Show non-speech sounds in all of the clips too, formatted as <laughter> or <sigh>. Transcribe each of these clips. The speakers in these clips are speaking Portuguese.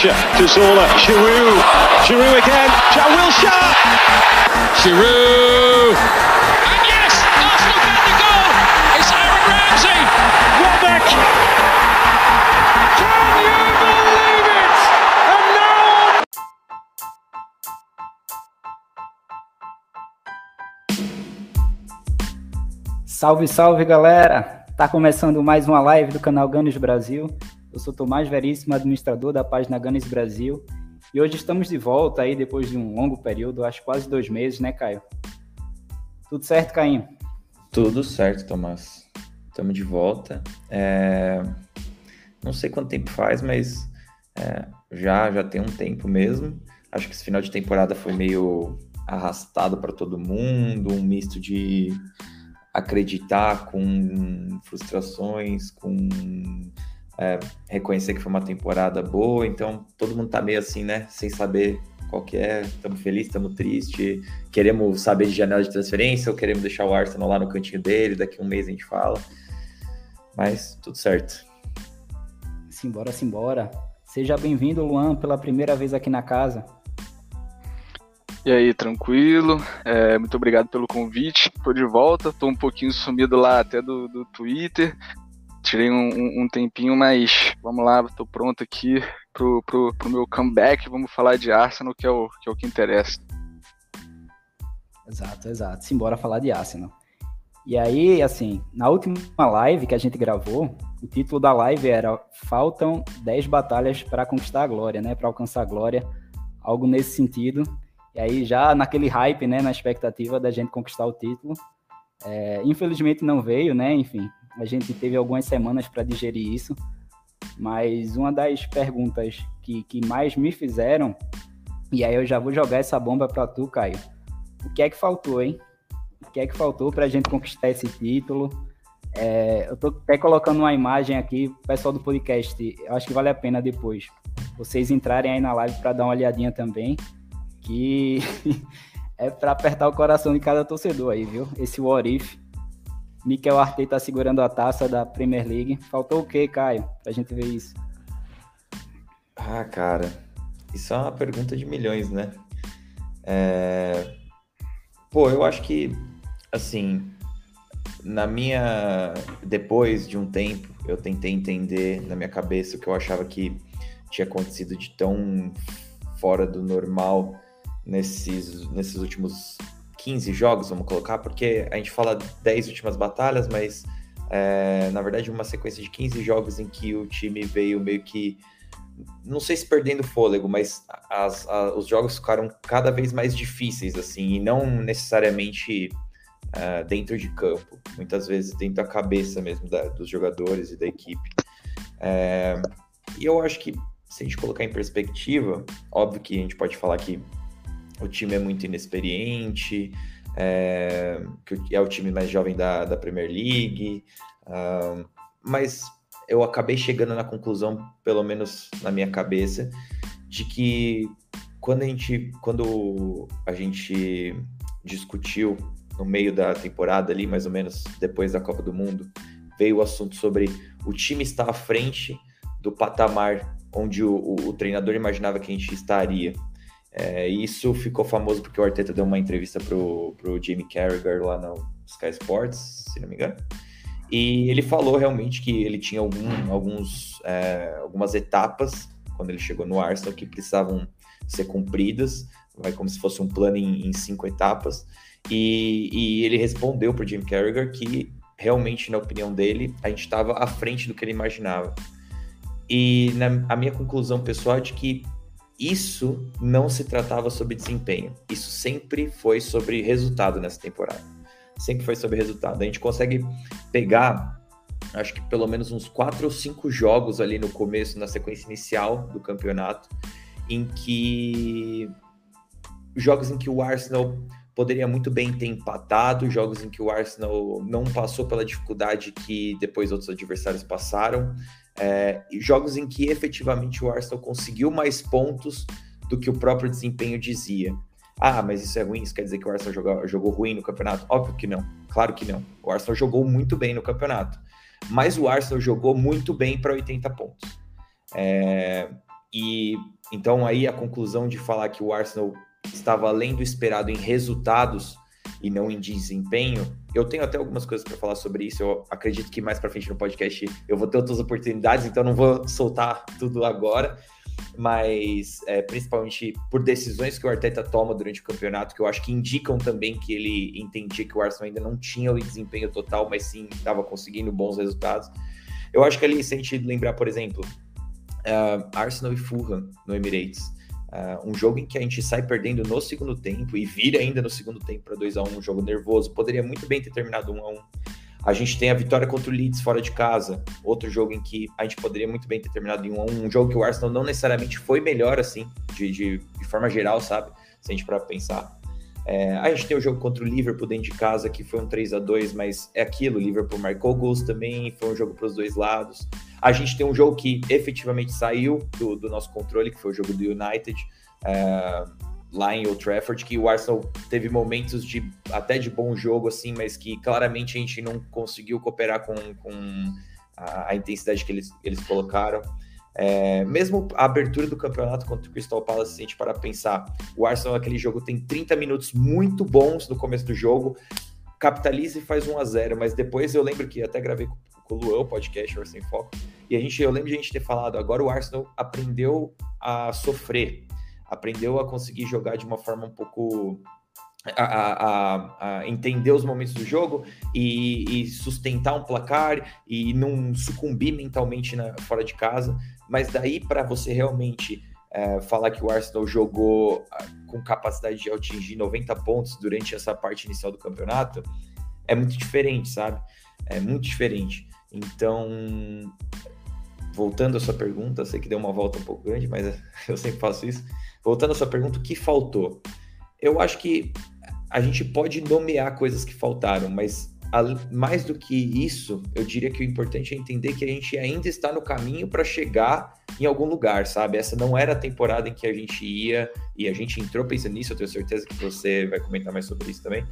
Jack Wilshere to Zola. Giroud. Giroud again. Jack Wilshere. Giroud. And yes, Arsenal get the goal. It's Aaron Ramsey. Welbeck. Can you believe it? And now Salve, salve galera! Tá começando mais uma live do canal Ganes Brasil. Eu sou Tomás Veríssimo, administrador da página Ganes Brasil. E hoje estamos de volta aí depois de um longo período, acho quase dois meses, né, Caio? Tudo certo, Caim? Tudo certo, Tomás. Estamos de volta. É, Não sei quanto tempo faz, mas é, já já tem um tempo mesmo. Acho que esse final de temporada foi meio arrastado para todo mundo, um misto de acreditar com frustrações, com é, reconhecer que foi uma temporada boa. Então todo mundo tá meio assim, né? Sem saber qual que é. Estamos felizes, estamos tristes. Queremos saber de janela de transferência ou queremos deixar o Arsenal lá no cantinho dele. Daqui a um mês a gente fala. Mas tudo certo. Simbora, simbora. Seja bem-vindo, Luan, pela primeira vez aqui na casa. E aí, tranquilo? É, muito obrigado pelo convite. Tô de volta, tô um pouquinho sumido lá até do, do Twitter. Tirei um, um- tempinho, mas vamos lá, tô pronto aqui pro, pro, pro meu comeback. Vamos falar de Arsenal, que é o que, é o que interessa. Exato, exato. Simbora falar de Arsenal. E aí, assim, na última live que a gente gravou, o título da live era Faltam 10 batalhas para conquistar a glória, né? Para alcançar a glória, algo nesse sentido. E aí, já naquele hype, né? Na expectativa da gente conquistar o título. É, infelizmente não veio, né? Enfim, a gente teve algumas semanas para digerir isso. Mas uma das perguntas que, que mais me fizeram, e aí eu já vou jogar essa bomba para tu, Caio. O que é que faltou, hein? O que é que faltou para a gente conquistar esse título? É, eu tô até colocando uma imagem aqui, pessoal do podcast. Eu acho que vale a pena depois vocês entrarem aí na live para dar uma olhadinha também, que <laughs> é para apertar o coração de cada torcedor aí, viu? Esse What If. Mikel Arteta segurando a taça da Premier League. Faltou o quê, Caio? Pra gente ver isso. Ah, cara, isso é uma pergunta de milhões, né? É, Pô, eu acho que, assim, na minha. Depois de um tempo, eu tentei entender na minha cabeça o que eu achava que tinha acontecido de tão fora do normal nesses, nesses últimos 15 jogos, vamos colocar, porque a gente fala 10 últimas batalhas, mas é, na verdade uma sequência de 15 jogos em que o time veio meio que não sei se perdendo fôlego, mas as- a- os jogos ficaram cada vez mais difíceis, assim, e não necessariamente ah, dentro de campo, muitas vezes dentro da cabeça mesmo da- dos jogadores e da equipe. É, e eu acho que, se a gente colocar em perspectiva, óbvio que a gente pode falar que o time é muito inexperiente, é, que é o time mais jovem da, da Premier League, mas eu acabei chegando na conclusão, pelo menos na minha cabeça, de que quando a gente, quando a gente discutiu no meio da temporada ali, mais ou menos depois da Copa do Mundo, veio o assunto sobre o time estar à frente do patamar onde o, o- o treinador imaginava que a gente estaria. É, isso ficou famoso porque o Arteta deu uma entrevista pro, pro Jamie Carragher lá no Sky Sports, se não me engano. E ele falou realmente que ele tinha algum- alguns, é, algumas etapas quando ele chegou no Arsenal que precisavam ser cumpridas, vai como se fosse um plano em, em cinco etapas. E, e ele respondeu para o Jim Carragher que realmente, na opinião dele, a gente estava à frente do que ele imaginava. E na, a minha conclusão pessoal é de que isso não se tratava sobre desempenho. Isso sempre foi sobre resultado nessa temporada. Sempre foi sobre resultado. A gente consegue pegar, acho que pelo menos uns quatro ou cinco jogos ali no começo, na sequência inicial do campeonato, em que jogos em que o Arsenal poderia muito bem ter empatado, jogos em que o Arsenal não passou pela dificuldade que depois outros adversários passaram, é, jogos em que efetivamente o Arsenal conseguiu mais pontos do que o próprio desempenho dizia. Ah, mas isso é ruim, isso quer dizer que o Arsenal jogou, jogou ruim no campeonato? Óbvio que não, claro que não. O Arsenal jogou muito bem no campeonato, mas o Arsenal jogou muito bem para 80 pontos. É, e então aí a conclusão de falar que o Arsenal estava além do esperado em resultados e não em desempenho. Eu tenho até algumas coisas para falar sobre isso. Eu acredito que mais para frente no podcast eu vou ter outras oportunidades, então não vou soltar tudo agora. Mas é, principalmente por decisões que o Arteta toma durante o campeonato, que eu acho que indicam também que ele entendia que o Arsenal ainda não tinha o desempenho total, mas sim estava conseguindo bons resultados. Eu acho que ali, se a gente lembrar, por exemplo, uh, Arsenal e Fulham no Emirates. Uh, um jogo em que a gente sai perdendo no segundo tempo e vira ainda no segundo tempo para 2 a 1 um jogo nervoso. Poderia muito bem ter terminado 1 um a 1 um. A gente tem a vitória contra o Leeds fora de casa, outro jogo em que a gente poderia muito bem ter terminado em 1 um a 1 um jogo que o Arsenal não necessariamente foi melhor assim, de, de, de forma geral, sabe? Se a gente para pensar. É, a gente tem o jogo contra o Liverpool dentro de casa, que foi um 3 a 2 mas é aquilo, o Liverpool marcou gols também, foi um jogo para os dois lados. A gente tem um jogo que efetivamente saiu do, do nosso controle, que foi o jogo do United, é, lá em Old Trafford, que o Arsenal teve momentos de até de bom jogo, assim, mas que claramente a gente não conseguiu cooperar com, com a, a intensidade que eles, eles colocaram. É, mesmo a abertura do campeonato contra o Crystal Palace, se a gente para pensar, o Arsenal naquele jogo tem 30 minutos muito bons no começo do jogo, capitaliza e faz 1 a 0 mas depois eu lembro que até gravei com o Luan, o podcast Arsenal Sem Foco, e a gente, eu lembro de a gente ter falado, agora o Arsenal aprendeu a sofrer, aprendeu a conseguir jogar de uma forma um pouco a, a, a, entender os momentos do jogo e, e, sustentar um placar e não sucumbir mentalmente na, fora de casa. Mas daí para você realmente é, falar que o Arsenal jogou ah, com capacidade de atingir 90 pontos durante essa parte inicial do campeonato, é muito diferente, sabe? É muito diferente. Então, voltando à sua pergunta, sei que deu uma volta um pouco grande, mas <laughs> eu sempre faço isso. Voltando à sua pergunta, o que faltou? Eu acho que a gente pode nomear coisas que faltaram, mas mais do que isso, eu diria que o importante é entender que a gente ainda está no caminho para chegar em algum lugar, sabe? Essa não era a temporada em que a gente ia e a gente entrou pensando nisso. Eu tenho certeza que você vai comentar mais sobre isso também.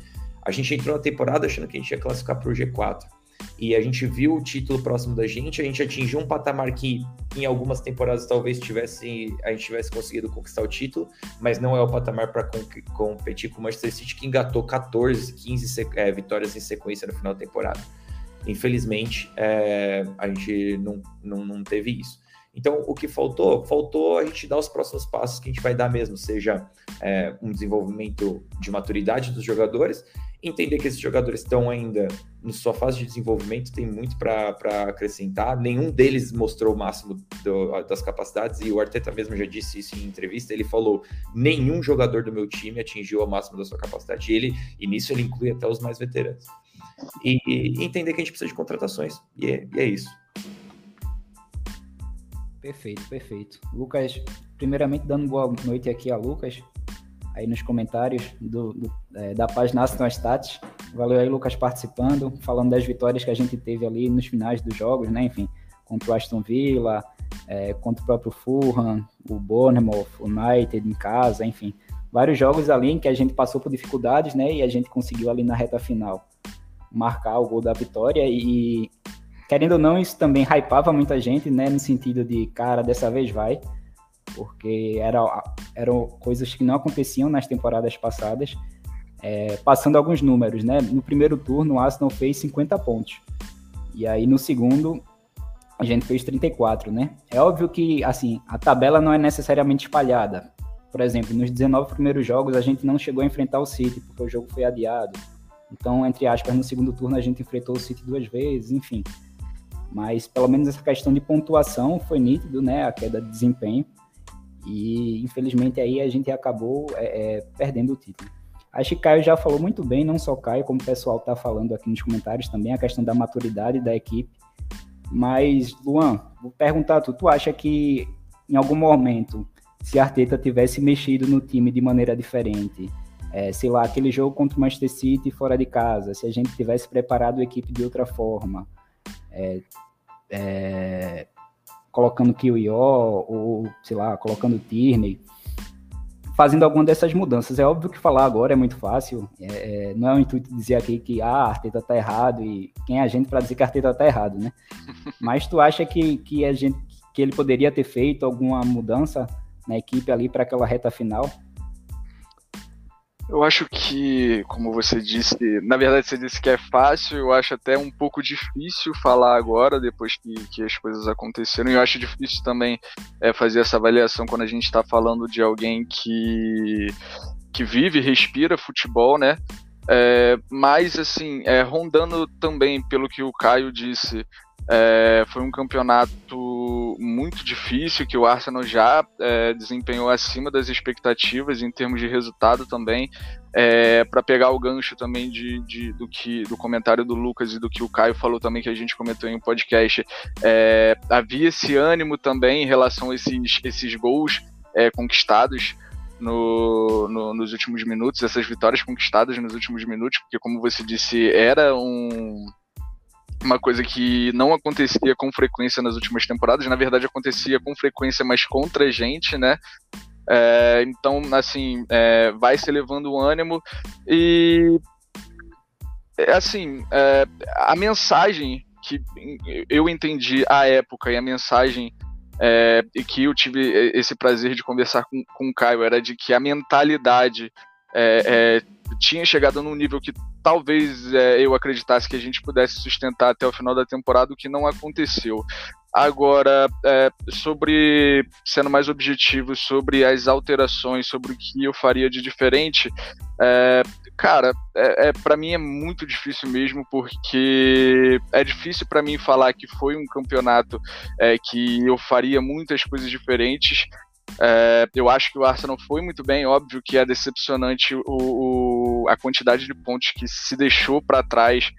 A gente entrou na temporada achando que a gente ia classificar para o G4 e a gente viu o título próximo da gente, a gente atingiu um patamar que em algumas temporadas talvez tivesse, a gente tivesse conseguido conquistar o título, mas não é o patamar para competir com o Manchester City, que engatou 14, 15 é, vitórias em sequência no final da temporada. Infelizmente, é, a gente não, não, não teve isso. Então, o que faltou? Faltou a gente dar os próximos passos que a gente vai dar mesmo, seja é, um desenvolvimento de maturidade dos jogadores entender que esses jogadores estão ainda na sua fase de desenvolvimento, tem muito para acrescentar. Nenhum deles mostrou o máximo do, das capacidades, e o Arteta mesmo já disse isso em entrevista. Ele falou: nenhum jogador do meu time atingiu o máximo da sua capacidade. E, ele, e nisso ele inclui até os mais veteranos. E, e entender que a gente precisa de contratações. E é, e é isso. Perfeito, perfeito. Lucas, primeiramente dando boa noite aqui a Lucas aí nos comentários do, do é, da página Aston Stats. Valeu aí, Lucas, participando, falando das vitórias que a gente teve ali nos finais dos jogos, né? Enfim, contra o Aston Villa, é, contra o próprio Fulham, o Bournemouth, o United em casa, enfim. Vários jogos ali em que a gente passou por dificuldades, né? E a gente conseguiu ali na reta final marcar o gol da vitória e querendo ou não, isso também hypava muita gente, né? No sentido de, cara, dessa vez vai porque era, eram coisas que não aconteciam nas temporadas passadas. É, passando alguns números, né? No primeiro turno, o Arsenal fez 50 pontos. E aí, no segundo, a gente fez 34, né? É óbvio que, assim, a tabela não é necessariamente espalhada. Por exemplo, nos 19 primeiros jogos, a gente não chegou a enfrentar o City, porque o jogo foi adiado. Então, entre aspas, no segundo turno, a gente enfrentou o City duas vezes, enfim. Mas, pelo menos, essa questão de pontuação foi nítido, né? A queda de desempenho. E infelizmente aí a gente acabou é, é, perdendo o título. Acho que Caio já falou muito bem, não só Caio, como o pessoal está falando aqui nos comentários também, a questão da maturidade da equipe. Mas, Luan, vou perguntar tu, tu acha que em algum momento, se Arteta tivesse mexido no time de maneira diferente, é, sei lá, aquele jogo contra o Manchester City fora de casa, se a gente tivesse preparado a equipe de outra forma, é, é, colocando Kiwió, ou sei lá, colocando Tierney, fazendo alguma dessas mudanças. É óbvio que falar agora é muito fácil, é, é não é o intuito dizer aqui que ah, a Arteta tá errado e quem é a gente para dizer que a Arteta tá errado, né? <laughs> Mas tu acha que, que a gente que ele poderia ter feito alguma mudança na equipe ali para aquela reta final? Eu acho que, como você disse, na verdade você disse que é fácil, eu acho até um pouco difícil falar agora, depois que, que as coisas aconteceram, e eu acho difícil também é, fazer essa avaliação quando a gente está falando de alguém que, que vive, respira futebol, né? É, mas, assim, é, rondando também pelo que o Caio disse, é, foi um campeonato muito difícil que o Arsenal já é, desempenhou acima das expectativas em termos de resultado também. É, para pegar o gancho também de, de, do que do comentário do Lucas e do que o Caio falou também que a gente comentou em um podcast, é, havia esse ânimo também em relação a esses, esses gols é, conquistados. No, no, nos últimos minutos, essas vitórias conquistadas nos últimos minutos, porque, como você disse, era um, uma coisa que não acontecia com frequência nas últimas temporadas, na verdade acontecia com frequência, mas contra a gente, né? É, então, assim, é, vai se levando o ânimo e, é, assim, é, a mensagem que eu entendi à época e a mensagem é, e que eu tive esse prazer de conversar com, com o Caio era de que a mentalidade é, tinha chegado num nível que talvez é, eu acreditasse que a gente pudesse sustentar até o final da temporada, o que não aconteceu. Agora, é, sobre sendo mais objetivo sobre as alterações, sobre o que eu faria de diferente, é, cara, é, é para mim é muito difícil mesmo, porque é difícil para mim falar que foi um campeonato é, que eu faria muitas coisas diferentes. É, eu acho que o Arsenal foi muito bem, óbvio que é decepcionante o, o a quantidade de pontos que se deixou para trás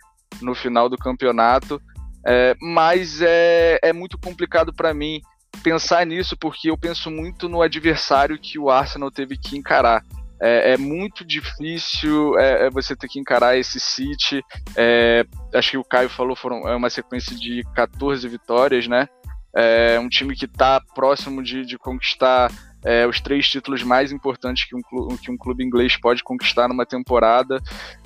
no final do campeonato, é, mas é, é muito complicado para mim pensar nisso porque eu penso muito no adversário que o Arsenal teve que encarar. É, é muito difícil é, é você ter que encarar esse City. É, acho que o Caio falou, foram, é uma sequência de 14 vitórias, né? É um time que está próximo de, de conquistar é, os três títulos mais importantes que um, clube, que um clube inglês pode conquistar numa temporada.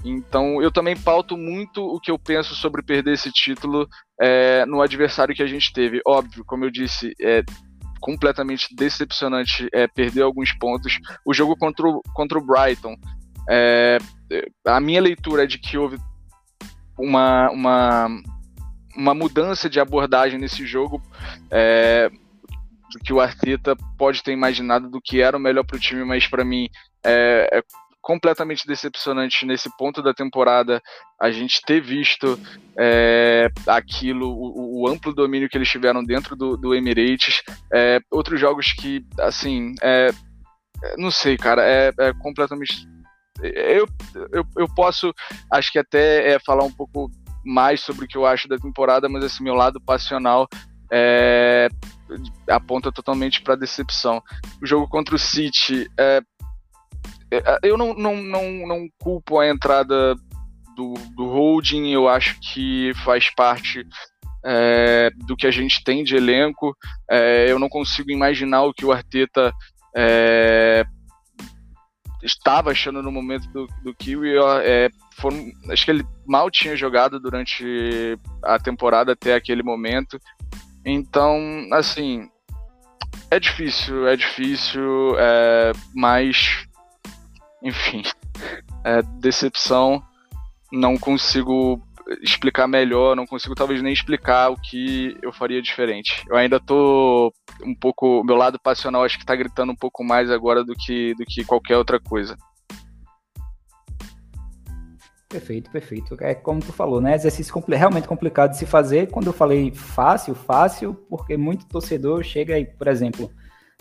Então, eu também pauto muito o que eu penso sobre perder esse título é, no adversário que a gente teve. Óbvio, como eu disse, é completamente decepcionante é, perder alguns pontos. O jogo contra o, contra o Brighton, é, a minha leitura é de que houve uma, uma uma mudança de abordagem nesse jogo é, que o Arteta pode ter imaginado do que era o melhor para o time, mas para mim é, é, completamente decepcionante nesse ponto da temporada a gente ter visto é, aquilo, o, o, amplo domínio que eles tiveram dentro do, do Emirates. É, outros jogos que, assim, é, não sei, cara, é, é completamente eu, eu, eu posso, acho que até é, falar um pouco mais sobre o que eu acho da temporada, mas esse meu lado passional é, aponta totalmente para decepção. O jogo contra o City, é, é, eu não, não, não, não culpo a entrada do, do holding, eu acho que faz parte é, do que a gente tem de elenco. É, eu não consigo imaginar o que o Arteta é, estava achando no momento do, do Kiwi. É, foram, acho que ele mal tinha jogado durante a temporada até aquele momento. Então, assim, é difícil, é difícil, é, mas, enfim, é, decepção. Não consigo explicar melhor, não consigo talvez nem explicar o que eu faria diferente. Eu ainda tô um pouco, meu lado passional acho que tá gritando um pouco mais agora do que do que qualquer outra coisa. Perfeito, perfeito. É como tu falou, né? Exercício compl realmente complicado de se fazer. Quando eu falei fácil, fácil, porque muito torcedor chega aí, por exemplo,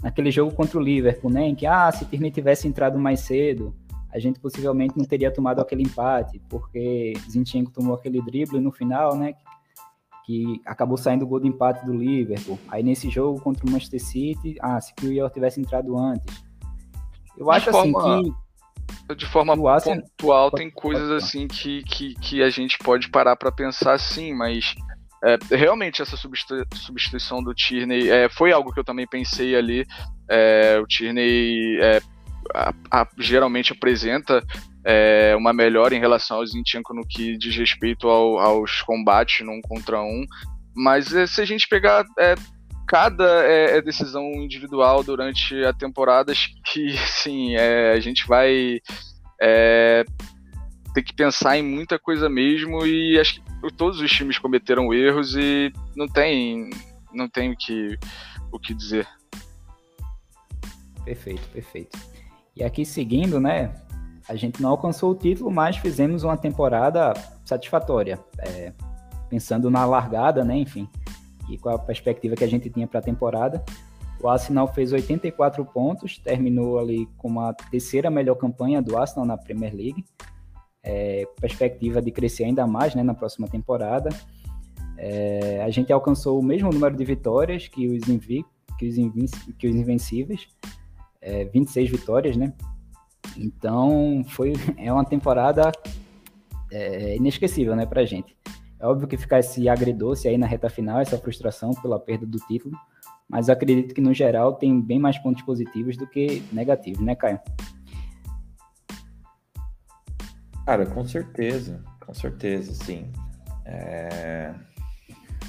naquele jogo contra o Liverpool, né? Em que, ah, se Tierney tivesse entrado mais cedo, a gente possivelmente não teria tomado aquele empate, porque Zinchenko tomou aquele drible no final, né? Que acabou saindo o gol de empate do Liverpool. Aí nesse jogo contra o Manchester City, ah, se o Ior tivesse entrado antes. Eu acho de assim forma, que. De forma pontual, tem coisas assim que, que, que a gente pode parar para pensar sim, mas. É, realmente essa substituição do Tierney é, foi algo que eu também pensei ali. É, o Tierney é, a, a, geralmente apresenta é, uma melhora em relação ao Zinchenko no que diz respeito ao, aos combates num contra um. Mas é, se a gente pegar. É, cada é, é, decisão individual durante a temporada que, <laughs> sim, é, a gente vai é, ter que pensar em muita coisa mesmo e acho que todos os times cometeram erros e não tem, não tem o que, o que dizer. Perfeito, perfeito. E aqui seguindo, né? A gente não alcançou o título, mas fizemos uma temporada satisfatória. É, pensando na largada, né? Enfim, e com a perspectiva que a gente tinha para a temporada. O Arsenal fez 84 pontos, terminou ali com a terceira melhor campanha do Arsenal na Premier League. É, perspectiva de crescer ainda mais né, na próxima temporada. É, a gente alcançou o mesmo número de vitórias que os, invi que os, que os Invencíveis, é, 26 vitórias, né? Então, foi, é uma temporada é, inesquecível né, para gente. É óbvio que ficar esse agridoce aí na reta final, essa frustração pela perda do título, mas acredito que no geral tem bem mais pontos positivos do que negativos, né, Caio? Cara, com certeza, com certeza, sim. É...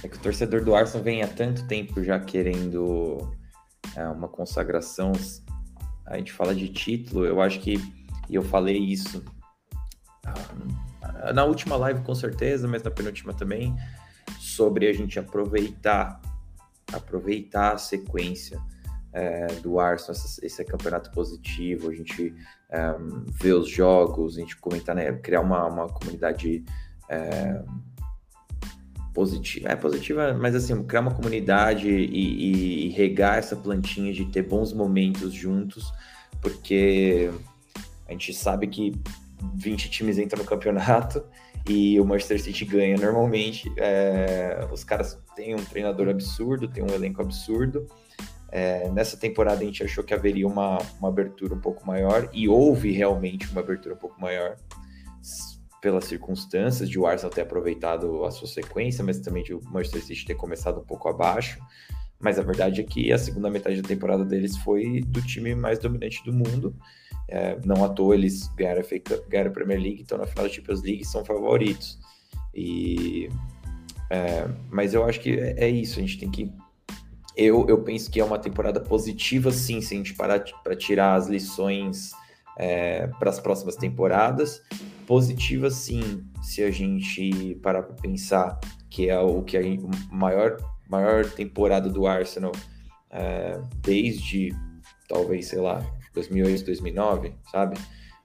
é, que o torcedor do Arsenal vem há tanto tempo já querendo é, uma consagração. A gente fala de título, eu acho que, e eu falei isso na última live com certeza, mas na penúltima também, sobre a gente aproveitar, aproveitar a sequência é, do Arsenal, esse, esse campeonato positivo, a gente é, ver os jogos, a gente comentar, né, criar uma, uma comunidade é, positiva, é positiva, mas assim, criar uma comunidade e, e, regar essa plantinha de ter bons momentos juntos, porque a gente sabe que 20 times entram no campeonato <laughs> e o Manchester City ganha normalmente. É, os caras têm um treinador absurdo, têm um elenco absurdo. É, nessa temporada a gente achou que haveria uma, uma abertura um pouco maior e houve realmente uma abertura um pouco maior pelas circunstâncias de o Arsenal ter aproveitado a sua sequência, mas também de o Manchester City ter começado um pouco abaixo. Mas a verdade é que a segunda metade da temporada deles foi do time mais dominante do mundo é, não à toa eles ganharam a, ganharam a Premier League, estão na final da Champions League são favoritos. E, é, mas eu acho que é, é, isso, a gente tem que. Eu, eu penso que é uma temporada positiva, sim, se a gente parar para tirar as lições é, para as próximas temporadas. Positiva, sim, se a gente parar para pensar que é o que a maior, maior temporada do Arsenal é, desde talvez, sei lá, 2008, 2009, sabe?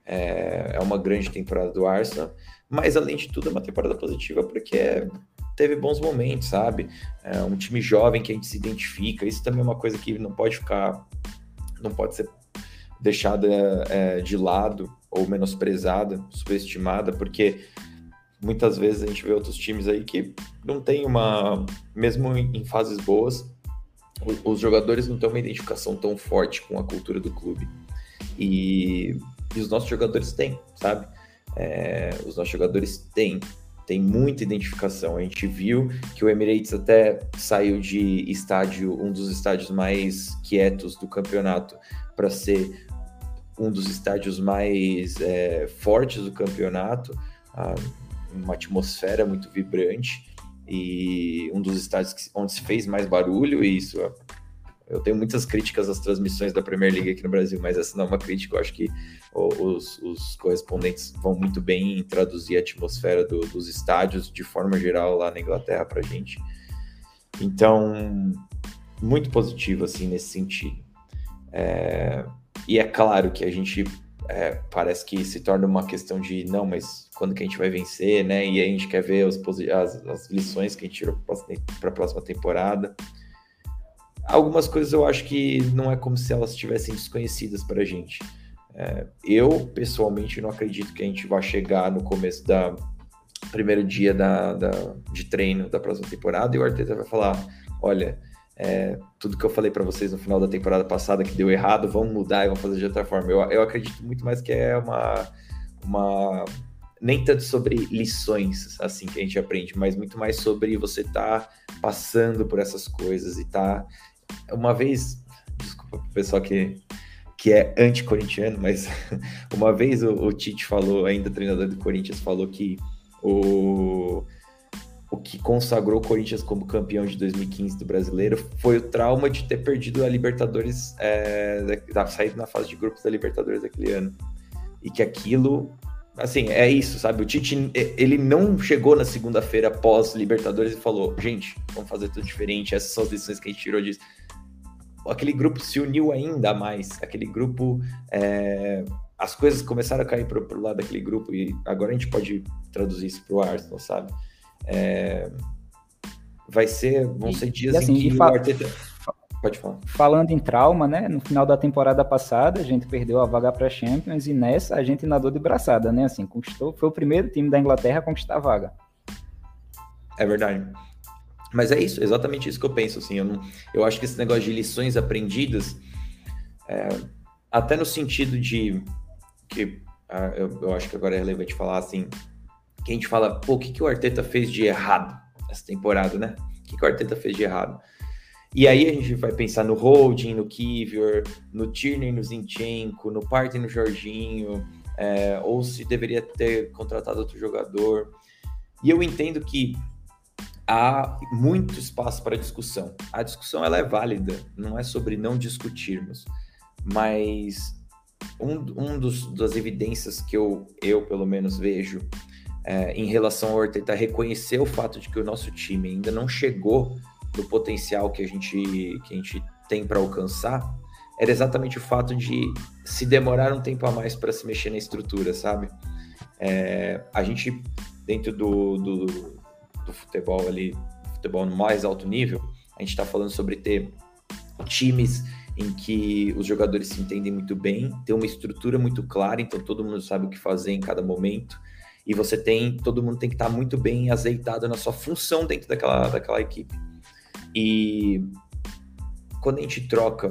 É, é uma grande temporada do Arsenal, mas além de tudo é uma temporada positiva porque teve bons momentos, sabe? É um time jovem que a gente se identifica, isso também é uma coisa que não pode ficar, não pode ser deixada é, de lado ou menosprezada, subestimada, porque muitas vezes a gente vê outros times aí que não tem uma, mesmo em fases boas, os jogadores não têm uma identificação tão forte com a cultura do clube. E, e os nossos jogadores têm, sabe? É, os nossos jogadores têm, têm muita identificação. A gente viu que o Emirates até saiu de estádio, um dos estádios mais quietos do campeonato, para ser um dos estádios mais é, fortes do campeonato, uma atmosfera muito vibrante e um dos estádios onde se fez mais barulho, e isso eu tenho muitas críticas às transmissões da Premier League aqui no Brasil, mas essa não é uma crítica, eu acho que os, os correspondentes vão muito bem em traduzir a atmosfera do, dos estádios de forma geral lá na Inglaterra para gente. Então, muito positivo assim nesse sentido. É, e é claro que a gente é, parece que se torna uma questão de não, mas quando que a gente vai vencer, né? E a gente quer ver os, as, as lições que a gente tirou para a próxima temporada. Algumas coisas eu acho que não é como se elas estivessem desconhecidas para a gente. É, eu, pessoalmente, não acredito que a gente vá chegar no começo da primeiro dia da, da, de treino da próxima temporada e o Arteta vai falar: olha, é, tudo que eu falei para vocês no final da temporada passada que deu errado, vamos mudar e vamos fazer de outra forma. Eu, eu acredito muito mais que é uma, uma. Nem tanto sobre lições assim que a gente aprende, mas muito mais sobre você tá passando por essas coisas e tá. Uma vez, desculpa pro pessoal que, que é anti-corintiano, mas <laughs> uma vez o, o Tite falou, ainda treinador do Corinthians, falou que o o que consagrou o Corinthians como campeão de 2015 do Brasileiro foi o trauma de ter perdido a Libertadores, é, da, saída na fase de grupos da Libertadores daquele ano. E que aquilo, assim, é isso, sabe? O Tite, ele não chegou na segunda-feira pós Libertadores e falou: gente, vamos fazer tudo diferente, essas são as lições que a gente tirou disso. Aquele grupo se uniu ainda mais, aquele grupo. É, as coisas começaram a cair para o lado daquele grupo e agora a gente pode traduzir isso para o Arsenal, sabe? É, vai ser, vão ser dias e, assim, em que o Arteta... Pode falar. Falando em trauma, né? No final da temporada passada, a gente perdeu a vaga para Champions e nessa a gente nadou de braçada, né? Assim, conquistou, foi o primeiro time da Inglaterra a conquistar a vaga. É verdade. Mas é isso, exatamente isso que eu penso, assim, eu, não, eu acho que esse negócio de lições aprendidas, é, até no sentido de que ah, eu, eu, acho que agora é relevante falar assim, que a gente fala, pô, o que, que o Arteta fez de errado essa temporada, né? O que, que o Arteta fez de errado? E aí a gente vai pensar no Holding, no Kivior, no Tierney, no Zinchenko, no Partey, no Jorginho, é, ou se deveria ter contratado outro jogador. E eu entendo que há muito espaço para discussão. A discussão ela é válida, não é sobre não discutirmos, mas um, um dos, das evidências que eu, eu pelo menos vejo é, em relação ao Arteta reconhecer o fato de que o nosso time ainda não chegou no potencial que a gente, que a gente tem para alcançar, era exatamente o fato de se demorar um tempo a mais para se mexer na estrutura, sabe? É, a gente, dentro do, do, do, futebol ali, futebol no mais alto nível, a gente está falando sobre ter times em que os jogadores se entendem muito bem, ter uma estrutura muito clara, então todo mundo sabe o que fazer em cada momento, e você tem, todo mundo tem que estar muito bem azeitado na sua função dentro daquela, daquela equipe. E quando a gente troca,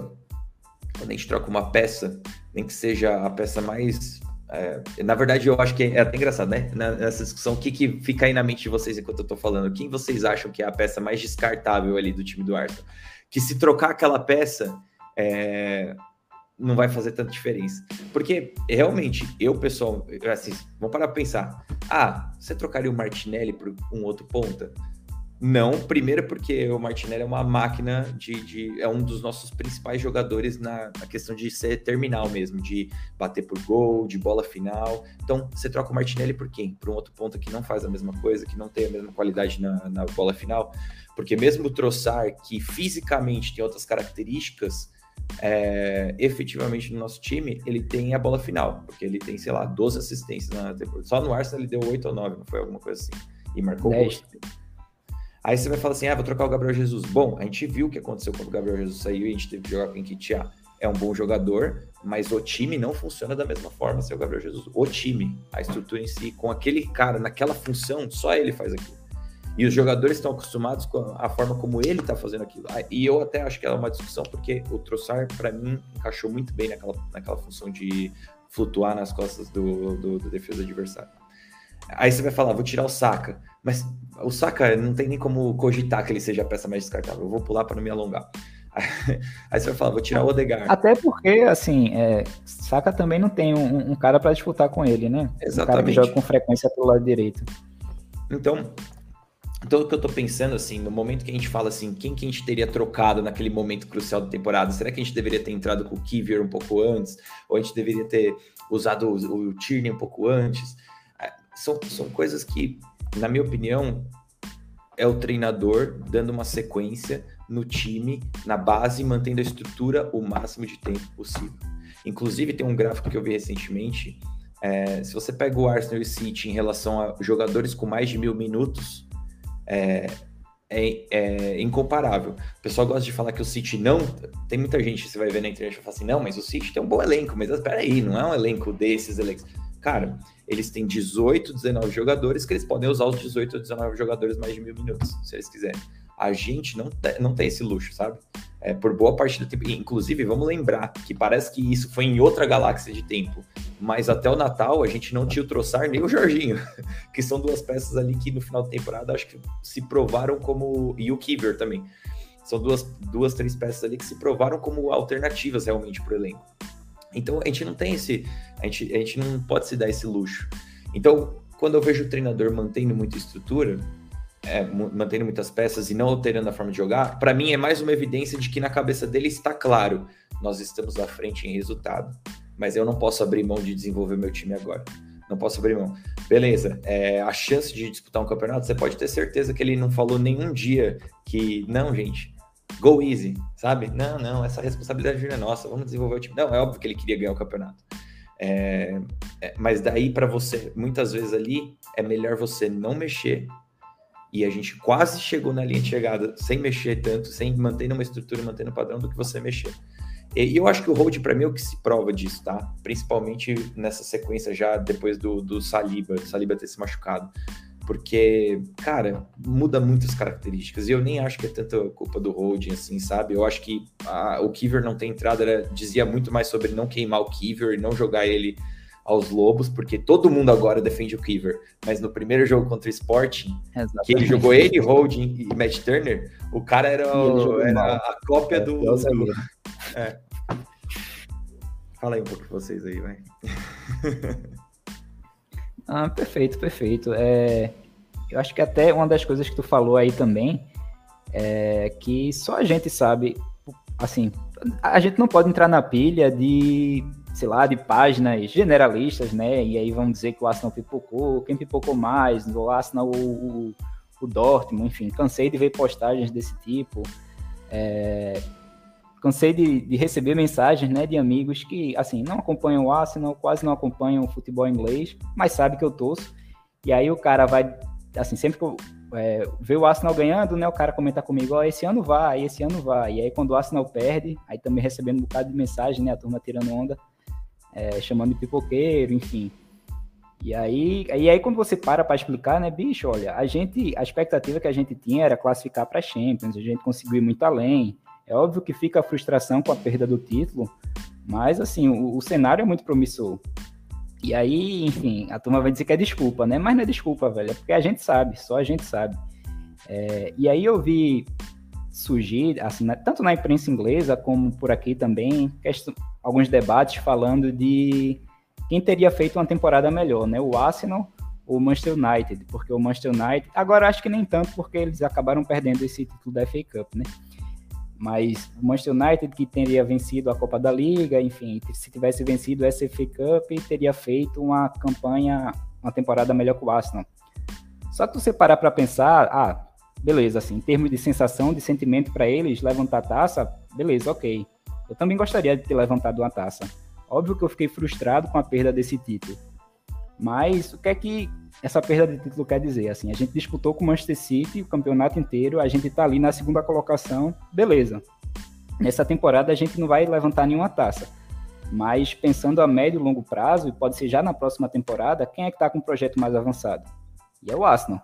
quando a gente troca uma peça, nem que seja a peça mais é, na verdade, eu acho que é até engraçado, né? Nessa discussão, o que, que fica aí na mente de vocês enquanto eu tô falando? Quem vocês acham que é a peça mais descartável ali do time do Arsenal? Que se trocar aquela peça, é, não vai fazer tanta diferença. Porque realmente, eu, pessoal, assim, vamos parar para pensar. Ah, você trocaria o Martinelli por um outro ponta? Não, primeiro porque o Martinelli é uma máquina de, de é um dos nossos principais jogadores na, na, questão de ser terminal mesmo, de bater por gol, de bola final. Então, você troca o Martinelli por quem? Por um outro ponta que não faz a mesma coisa, que não tem a mesma qualidade na, na bola final. Porque mesmo o Troçar, que fisicamente tem outras características, é, efetivamente no nosso time, ele tem a bola final, porque ele tem, sei lá, 12 assistências na temporada. Só no Arsenal ele deu 8 ou 9, não foi alguma coisa assim. E marcou 10. Aí você vai falar assim: ah, vou trocar o Gabriel Jesus. Bom, a gente viu o que aconteceu quando o Gabriel Jesus saiu e a gente teve que jogar com o Enquitia. É um bom jogador, mas o time não funciona da mesma forma, seu Gabriel Jesus. O time, a estrutura em si, com aquele cara naquela função, só ele faz aquilo. E os jogadores estão acostumados com a forma como ele está fazendo aquilo. Ah, e eu até acho que é uma discussão, porque o Trossard, para mim, encaixou muito bem naquela, naquela função de flutuar nas costas do, do, do defesa adversário. Aí você vai falar, vou tirar o Saka. Mas o Saka não tem nem como cogitar que ele seja a peça mais descartável. Eu vou pular para não me alongar. <laughs> Aí você vai falar, vou tirar o Odegar. Até porque, assim, é, Saka também não tem um, um cara para disputar com ele, né? Exatamente. Um cara que joga com frequência pro lado direito. Então, então, o que eu tô pensando, assim, no momento que a gente fala assim, quem que a gente teria trocado naquele momento crucial da temporada? Será que a gente deveria ter entrado com o Kivier um pouco antes? Ou a gente deveria ter usado o, o Tierney um pouco antes? É, são, são coisas que, na minha opinião, é o treinador dando uma sequência no time, na base, mantendo a estrutura o máximo de tempo possível. Inclusive, tem um gráfico que eu vi recentemente. É, se você pega o Arsenal e o City em relação a jogadores com mais de mil minutos, é, é, é, incomparável. O pessoal gosta de falar que o City não. Tem muita gente, você vai ver na internet e fala assim: não, mas o City tem um bom elenco, mas espera aí, não é um elenco desses elencos. Cara, eles têm 18, 19 jogadores que eles podem usar os 18 ou 19 jogadores mais de mil minutos, se eles quiserem. A gente não, te, não tem esse luxo, sabe? É, por boa parte do tempo. Inclusive, vamos lembrar que parece que isso foi em outra galáxia de tempo mas até o Natal a gente não tinha o Troçar nem o Jorginho, <laughs> que são duas peças ali que no final da temporada acho que se provaram como. E o Kiver também. São duas, duas, três peças ali que se provaram como alternativas realmente para o elenco. Então a gente não tem esse. A gente, a gente não pode se dar esse luxo. Então, quando eu vejo o treinador mantendo muita estrutura, é, mantendo muitas peças e não alterando a forma de jogar, para mim é mais uma evidência de que na cabeça dele está claro, nós estamos à frente em resultado, mas eu não posso abrir mão de desenvolver meu time agora. Não posso abrir mão. Beleza, é, a chance de disputar um campeonato, você pode ter certeza que ele não falou nenhum dia que, não, gente, go easy, sabe? Não, não, essa responsabilidade é nossa, vamos desenvolver o time. Não, é óbvio que ele queria ganhar o campeonato. É, é, mas daí para você, muitas vezes ali, é melhor você não mexer. E a gente quase chegou na linha de chegada sem mexer tanto, sem manter uma estrutura, mantendo o padrão do que você mexer. E eu acho que o hold para mim é o que se prova disso, tá? Principalmente nessa sequência já depois do, do Saliba, do Saliba ter se machucado. Porque, cara, muda muitas características. E eu nem acho que é tanta culpa do holding, assim, sabe? Eu acho que a, o Kiver não ter entrado era, dizia muito mais sobre não queimar o Kiver e não jogar ele aos lobos, porque todo mundo agora defende o Kiver. Mas no primeiro jogo contra o Sporting, Exatamente. que ele jogou ele, Holding e Matt Turner, o cara era, o, era a cópia é, do. do é. Fala aí um pouco vocês aí, vai. <laughs> ah, perfeito, perfeito. É, eu acho que até uma das coisas que tu falou aí também é que só a gente sabe, assim, a gente não pode entrar na pilha de, sei lá, de páginas generalistas, né? E aí vão dizer que o Arsenal pipocou, quem pipocou mais, o Arsenal, o, o, o Dortmund, enfim, cansei de ver postagens desse tipo. É, cansei de, de, receber mensagens né, de amigos que, assim, não acompanham o Arsenal, quase não acompanham o futebol inglês, mas sabe que eu torço. E aí o cara vai, assim, sempre que eu é, vê o Arsenal ganhando, né, o cara comenta comigo, ó, oh, esse ano vai, esse ano vai. E aí quando o Arsenal perde, aí também recebendo um bocado de mensagem, né, a turma tirando onda, é, chamando de pipoqueiro, enfim. E aí, e aí quando você para para explicar, né, bicho, olha, a gente, a expectativa que a gente tinha era classificar para Champions, a gente conseguiu ir muito além, é óbvio que fica a frustração com a perda do título, mas assim, o, o, cenário é muito promissor. E aí, enfim, a turma vai dizer que é desculpa, né? Mas não é desculpa, velho, é porque a gente sabe, só a gente sabe. É, e aí eu vi surgir, assim, tanto na imprensa inglesa como por aqui também, questão, alguns debates falando de quem teria feito uma temporada melhor, né? O Arsenal ou o Manchester United, porque o Manchester United, agora acho que nem tanto, porque eles acabaram perdendo esse título da FA Cup, né? Mas o Manchester United, que teria vencido a Copa da Liga, enfim, se tivesse vencido a FA Cup, teria feito uma campanha, uma temporada melhor que o Arsenal. Só que você parar para pensar, ah, beleza, assim, em termos de sensação, de sentimento para eles, levantar a taça, beleza, ok. Eu também gostaria de ter levantado uma taça. Óbvio que eu fiquei frustrado com a perda desse título. Mas o que é que essa perda de título quer dizer? Assim, a gente disputou com o Manchester City o campeonato inteiro, a gente está ali na segunda colocação, beleza. Nessa temporada a gente não vai levantar nenhuma taça. Mas pensando a médio e longo prazo, e pode ser já na próxima temporada, quem é que está com o projeto mais avançado? E é o Arsenal.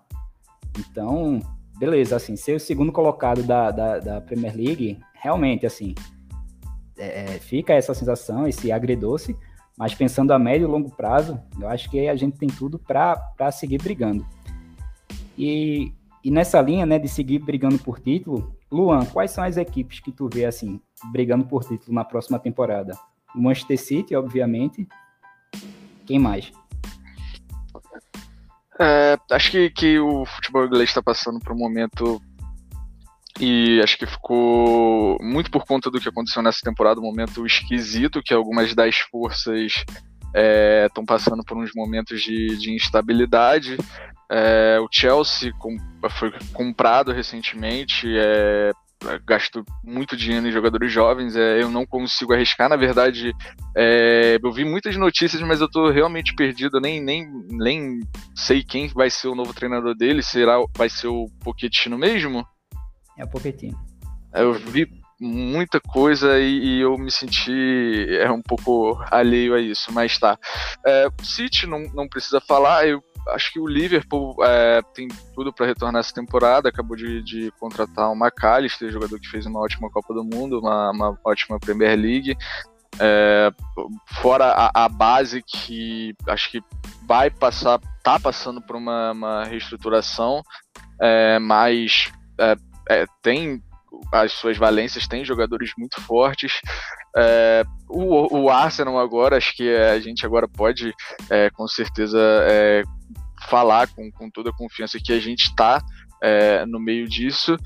Então, beleza, assim, ser o segundo colocado da, da, da Premier League, realmente, assim, é, é fica essa sensação, esse agridoce, mas pensando a médio e longo prazo, eu acho que a gente tem tudo para seguir brigando. E, e nessa linha né, de seguir brigando por título, Luan, quais são as equipes que tu vê assim, brigando por título na próxima temporada? O Manchester City, obviamente. Quem mais? É, acho que, que o futebol inglês está passando por um momento e acho que ficou muito por conta do que aconteceu nessa temporada, um momento esquisito, que algumas das forças estão é, passando por uns momentos de, de instabilidade. É, o Chelsea com, foi comprado recentemente, é, gasto muito dinheiro em jogadores jovens, é, eu não consigo arriscar, na verdade, é, eu vi muitas notícias, mas eu estou realmente perdido, nem, nem, nem sei quem vai ser o novo treinador dele, será vai ser o Pochettino mesmo? É o Pochettino. Eu vi muita coisa e, e, eu me senti é, um pouco alheio a isso, mas tá. É, City não, não precisa falar, eu acho que o Liverpool é, tem tudo para retornar essa temporada, acabou de, de contratar o McAllister, jogador que fez uma ótima Copa do Mundo, uma, uma ótima Premier League, é, fora a, a, base que acho que vai passar, tá passando por uma, uma reestruturação, é, mas é, é, tem as suas valências, tem jogadores muito fortes. É, o, o, Arsenal agora, acho que a gente agora pode é, com certeza é, falar com, com toda a confiança que a gente está é, no meio disso.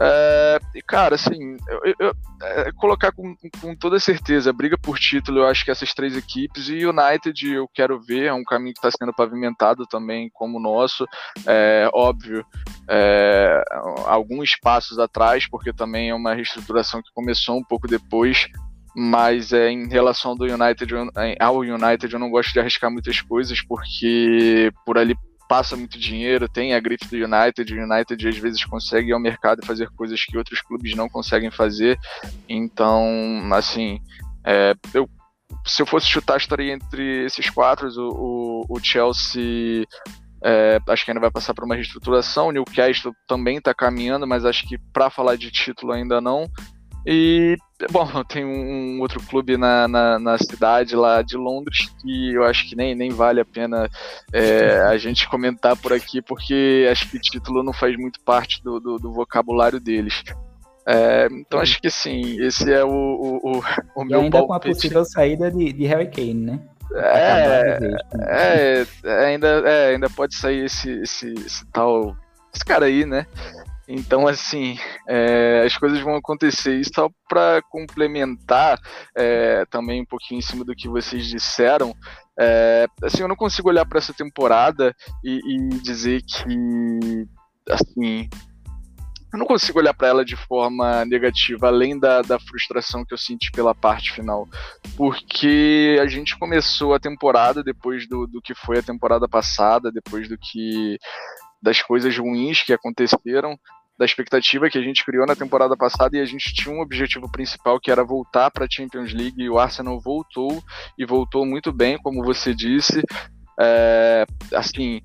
É, cara, assim, eu, eu, é, colocar com, com, toda certeza, briga por título, eu acho que essas três equipes e United eu quero ver, é um caminho que está sendo pavimentado também como o nosso, é, óbvio, é, alguns passos atrás, porque também é uma reestruturação que começou um pouco depois, mas é, em relação ao United, ao United eu não gosto de arriscar muitas coisas, porque por ali passa muito dinheiro, tem a grife do United, o United às vezes consegue ir ao mercado fazer coisas que outros clubes não conseguem fazer. Então, assim, é, eu, se eu fosse chutar, estaria entre esses quatro. O, o, o Chelsea é, acho que ainda vai passar por uma reestruturação. O Newcastle também está caminhando, mas acho que para falar de título ainda não. E, bom, <laughs> tem um outro clube na, na, na, cidade lá de Londres que eu acho que nem, nem vale a pena é, a <laughs> gente comentar por aqui, porque acho que o título não faz muito parte do, do, do vocabulário deles. É, então acho que sim, esse é o, o, o, o meu ainda palpite. com a possível saída de, de Harry Kane, né? É, é, é, ainda, é, ainda pode sair esse, esse, esse tal. Esse cara aí, né? Então, assim, é, as coisas vão acontecer. E só para complementar é, também um pouquinho em cima do que vocês disseram, é, assim, eu não consigo olhar para essa temporada e, e, dizer que, assim, eu não consigo olhar para ela de forma negativa, além da, da frustração que eu senti pela parte final. Porque a gente começou a temporada depois do, do que foi a temporada passada, depois do que das coisas ruins que aconteceram, da expectativa que a gente criou na temporada passada e a gente tinha um objetivo principal que era voltar para a Champions League e o Arsenal voltou e voltou muito bem, como você disse. É, assim,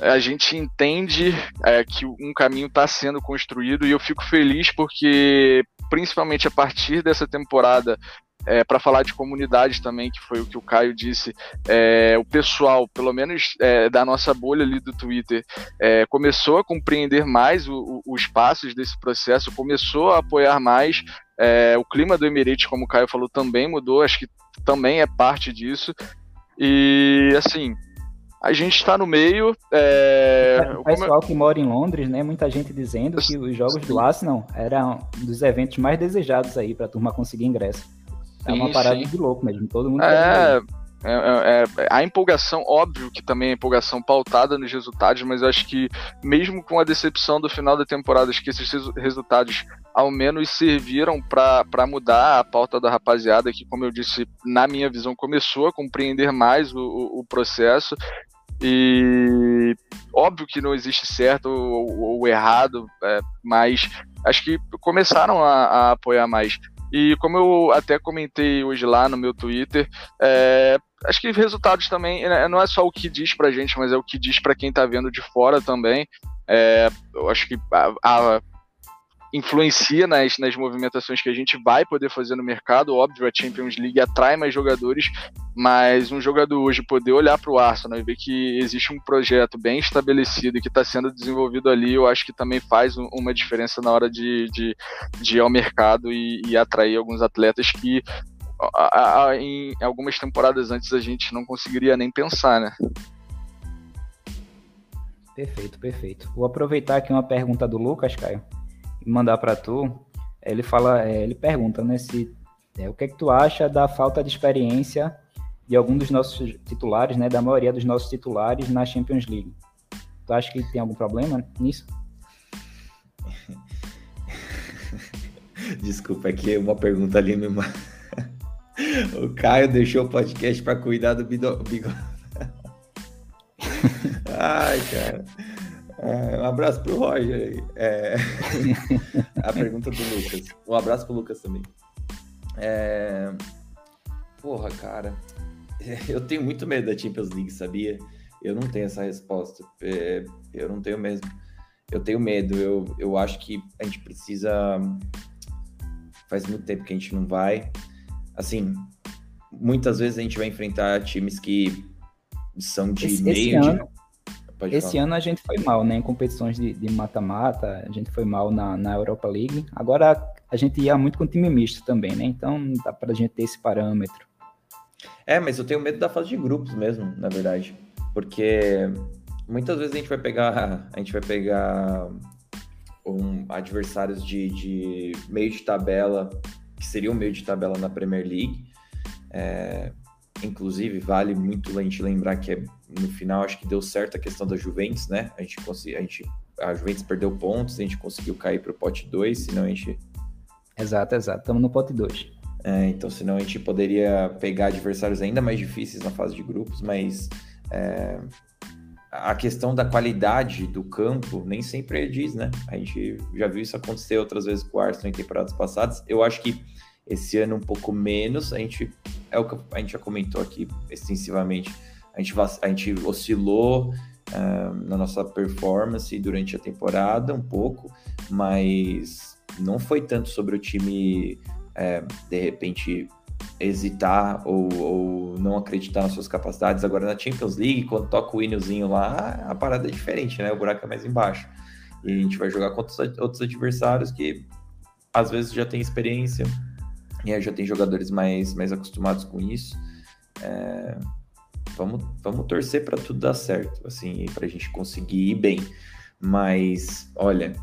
a gente entende é, que um caminho está sendo construído e eu fico feliz porque, principalmente a partir dessa temporada, é, para falar de comunidade também, que foi o que o Caio disse, é, o pessoal, pelo menos é, da nossa bolha ali do Twitter, é, começou a compreender mais o, o, os passos desse processo, começou a apoiar mais. É, o clima do Emirates, como o Caio falou, também mudou, acho que também é parte disso. E assim, a gente está no meio. É... O pessoal que mora em Londres, né? Muita gente dizendo que os jogos do Arsenal eram um dos eventos mais desejados aí para a turma conseguir ingresso. É uma parada sim. de louco mesmo, todo mundo é, é, é, é, a empolgação, óbvio que também é empolgação pautada nos resultados, mas eu acho que mesmo com a decepção do final da temporada, acho que esses resultados ao menos serviram para mudar a pauta da rapaziada, que, como eu disse, na minha visão, começou a compreender mais o, o, o processo. E óbvio que não existe certo ou, ou errado, é, mas acho que começaram a, a apoiar mais. E como eu até comentei hoje lá no meu Twitter, é, acho que resultados também né, não é só o que diz pra gente, mas é o que diz para quem tá vendo de fora também. É, eu acho que a, a influencia nas, nas movimentações que a gente vai poder fazer no mercado. Óbvio, a Champions League atrai mais jogadores, mas um jogador hoje poder olhar para o Arsenal e ver que existe um projeto bem estabelecido e que está sendo desenvolvido ali, eu acho que também faz uma diferença na hora de, de, de ir ao mercado e, e atrair alguns atletas que a, a, em algumas temporadas antes a gente não conseguiria nem pensar, né? Perfeito, perfeito. Vou aproveitar aqui uma pergunta do Lucas, Caio mandar para tu, ele fala, é, ele pergunta, né, se é, o que é que tu acha da falta de experiência de algum dos nossos titulares, né, da maioria dos nossos titulares na Champions League. Tu acha que tem algum problema nisso? <laughs> Desculpa, aqui é uma pergunta ali mesmo. <laughs> o Caio deixou o podcast para cuidar do bigode. <laughs> Ai, cara. É, um abraço pro Roger aí. É... <laughs> a pergunta do Lucas. Um abraço pro Lucas também. É... Porra, cara. <laughs> Eu tenho muito medo da Champions League, sabia? Eu não tenho essa resposta. É... Eu não tenho mesmo. Eu tenho medo. Eu, eu acho que a gente precisa. Faz muito tempo que a gente não vai. Assim, muitas vezes a gente vai enfrentar times que são de esse, meio. Esse ano, Pode Esse falar. ano a gente foi mal, né? Em competições de mata-mata, a gente foi mal na, na Europa League. Agora a gente ia muito com time misto também, né? Então não dá pra gente ter esse parâmetro. É, mas eu tenho medo da fase de grupos mesmo, na verdade. Porque muitas vezes a gente vai pegar. A gente vai pegar um, adversários de, de, meio de tabela, que seriam meio de tabela na Premier League. É, inclusive, vale muito a gente lembrar que é, no final acho que deu certo a questão da Juventus, né? A gente, a gente a Juventus perdeu pontos, a gente conseguiu cair para o pote 2, senão a gente. Exato, exato. Estamos no pote 2. É, então, senão a gente poderia pegar adversários ainda mais difíceis na fase de grupos, mas é, a questão da qualidade do campo nem sempre diz, né? A gente já viu isso acontecer outras vezes com o Arsenal em temporadas passadas. Eu acho que esse ano um pouco menos, a gente é o que a gente já comentou aqui extensivamente. A gente, a gente oscilou uh, na nossa performance durante a temporada um pouco, mas não foi tanto sobre o time é, de repente hesitar ou, ou, não acreditar nas suas capacidades. Agora na Champions League, quando toca o hinozinho lá, a parada é diferente, né? O buraco é mais embaixo. E a gente vai jogar contra outros adversários que às vezes já tem experiência e já tem jogadores mais, mais acostumados com isso. É... Vamos, vamos torcer para tudo dar certo, assim, para a gente conseguir ir bem. Mas, olha,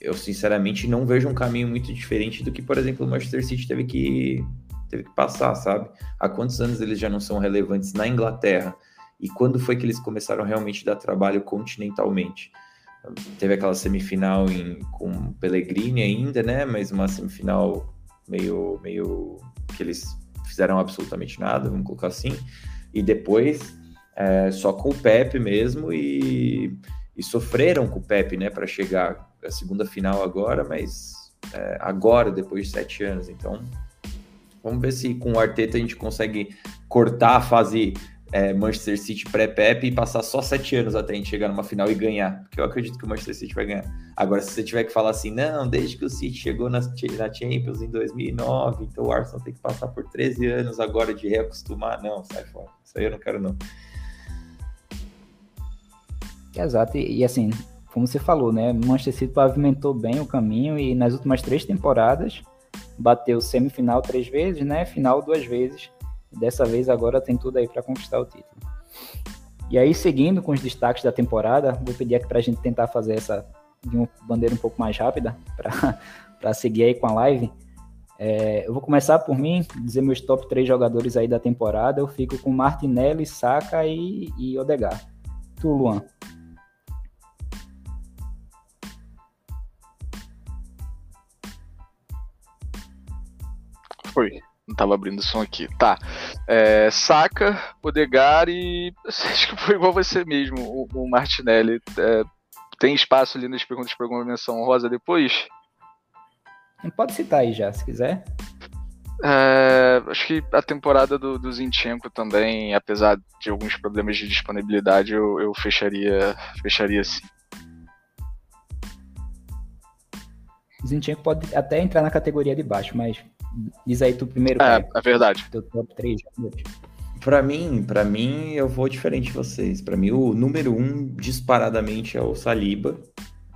eu sinceramente não vejo um caminho muito diferente do que, por exemplo, o Manchester City teve que teve que passar, sabe? Há quantos anos eles já não são relevantes na Inglaterra? E quando foi que eles começaram realmente a dar trabalho continentalmente? Teve aquela semifinal em, com Pellegrini ainda, né? Mas uma semifinal meio, meio que eles fizeram absolutamente nada, vamos colocar assim. E depois é, só com o Pepe mesmo e, e sofreram com o Pepe, né? Para chegar à segunda final agora, mas é, agora, depois de sete anos. Então, Vamos ver se com o Arteta a gente consegue cortar a fase é, Manchester City pré-Pep e passar só sete anos até a gente chegar numa final e ganhar. Porque eu acredito que o Manchester City vai ganhar. Agora, se você tiver que falar assim, não, desde que o City chegou na, na Champions em 2009, então o Arsenal tem que passar por 13 anos agora de reacostumar. Não, sai fora. Isso aí eu não quero, não. Exato, e, e assim, como você falou, né? Manchester City pavimentou bem o caminho e nas últimas três temporadas bateu semifinal três vezes, né? Final duas vezes. Dessa vez agora tem tudo aí para conquistar o título. E aí, seguindo com os destaques da temporada, vou pedir aqui para a gente tentar fazer essa de uma bandeira um pouco mais rápida para <laughs> seguir aí com a live. É, eu vou começar por mim, dizer meus top 3 jogadores aí da temporada. Eu fico com Martinelli, Saka e, e Odegar. Tu, Luan. Foi. Não tava abrindo o som aqui. Tá. É, Saca, e. <laughs> Acho que foi igual você mesmo, o, o Martinelli. É, tem espaço ali nas perguntas para alguma menção rosa depois? Pode citar aí já, se quiser. É, acho que a temporada do, do Zinchenko também, apesar de alguns problemas de disponibilidade, eu, eu fecharia, fecharia sim. Zinchenko pode até entrar na categoria de baixo, mas Diz aí tu primeiro. É, é verdade. Teu top 3 Para mim, para mim, eu vou diferente de vocês. Para mim, o número um, disparadamente, é o Saliba.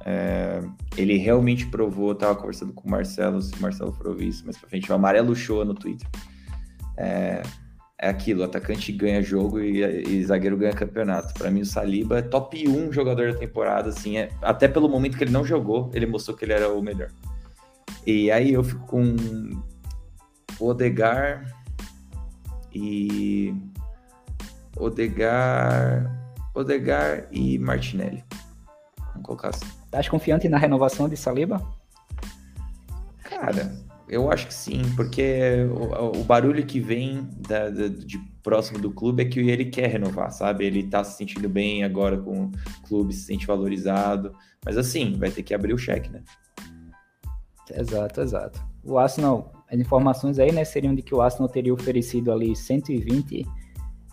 É, ele realmente provou, tava conversando com o Marcelo, se o Marcelo for ouvir isso mais pra frente, o amarelo show no Twitter. É, é aquilo, atacante ganha jogo e, e zagueiro ganha campeonato. Para mim, o Saliba é top 1 jogador da temporada, assim, é, até pelo momento que ele não jogou, ele mostrou que ele era o melhor. E aí eu fico com Odegar e Odegar, Odegar e Martinelli. Vamos colocar assim. Estás confiante na renovação de Saliba? Cara, eu acho que sim, porque o, o barulho que vem da, da, de próximo do clube é que ele quer renovar, sabe? Ele tá se sentindo bem agora com o clube, se sente valorizado. Mas assim, vai ter que abrir o cheque, né? Exato, exato. O Arsenal as informações aí, né, seriam de que o Arsenal teria oferecido ali 120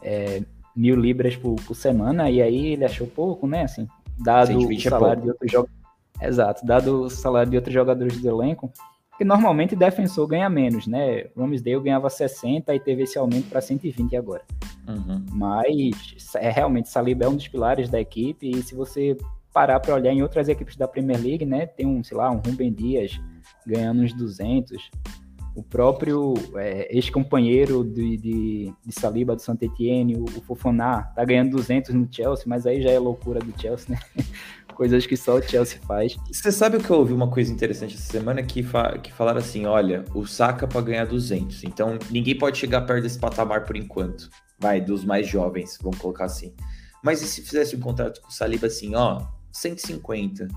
é, mil libras por, por, semana, e aí ele achou pouco, né, assim, dado o é salário é de outros jogadores. Exato, dado o salário de outros jogadores do elenco, porque normalmente defensor ganha menos, né? Ramsdale ganhava 60 e teve esse aumento para 120 agora. Uhum. Mas é realmente Saliba é um dos pilares da equipe e se você parar para olhar em outras equipes da Premier League, né, tem um, sei lá, um Ruben Dias ganhando uns 200, o próprio é, ex-companheiro de, de, de, Saliba do Saint Etienne, o, o Fofoná, tá ganhando 200 no Chelsea, mas aí já é loucura do Chelsea, né? <laughs> Coisas que só o Chelsea faz. Você sabe o que eu ouvi uma coisa interessante essa semana? Que, fa que falaram assim: olha, o Saka para ganhar 200. Então ninguém pode chegar perto desse patamar por enquanto. Vai, dos mais jovens, vamos colocar assim. Mas e se fizesse um contrato com o Saliba assim, ó, 150.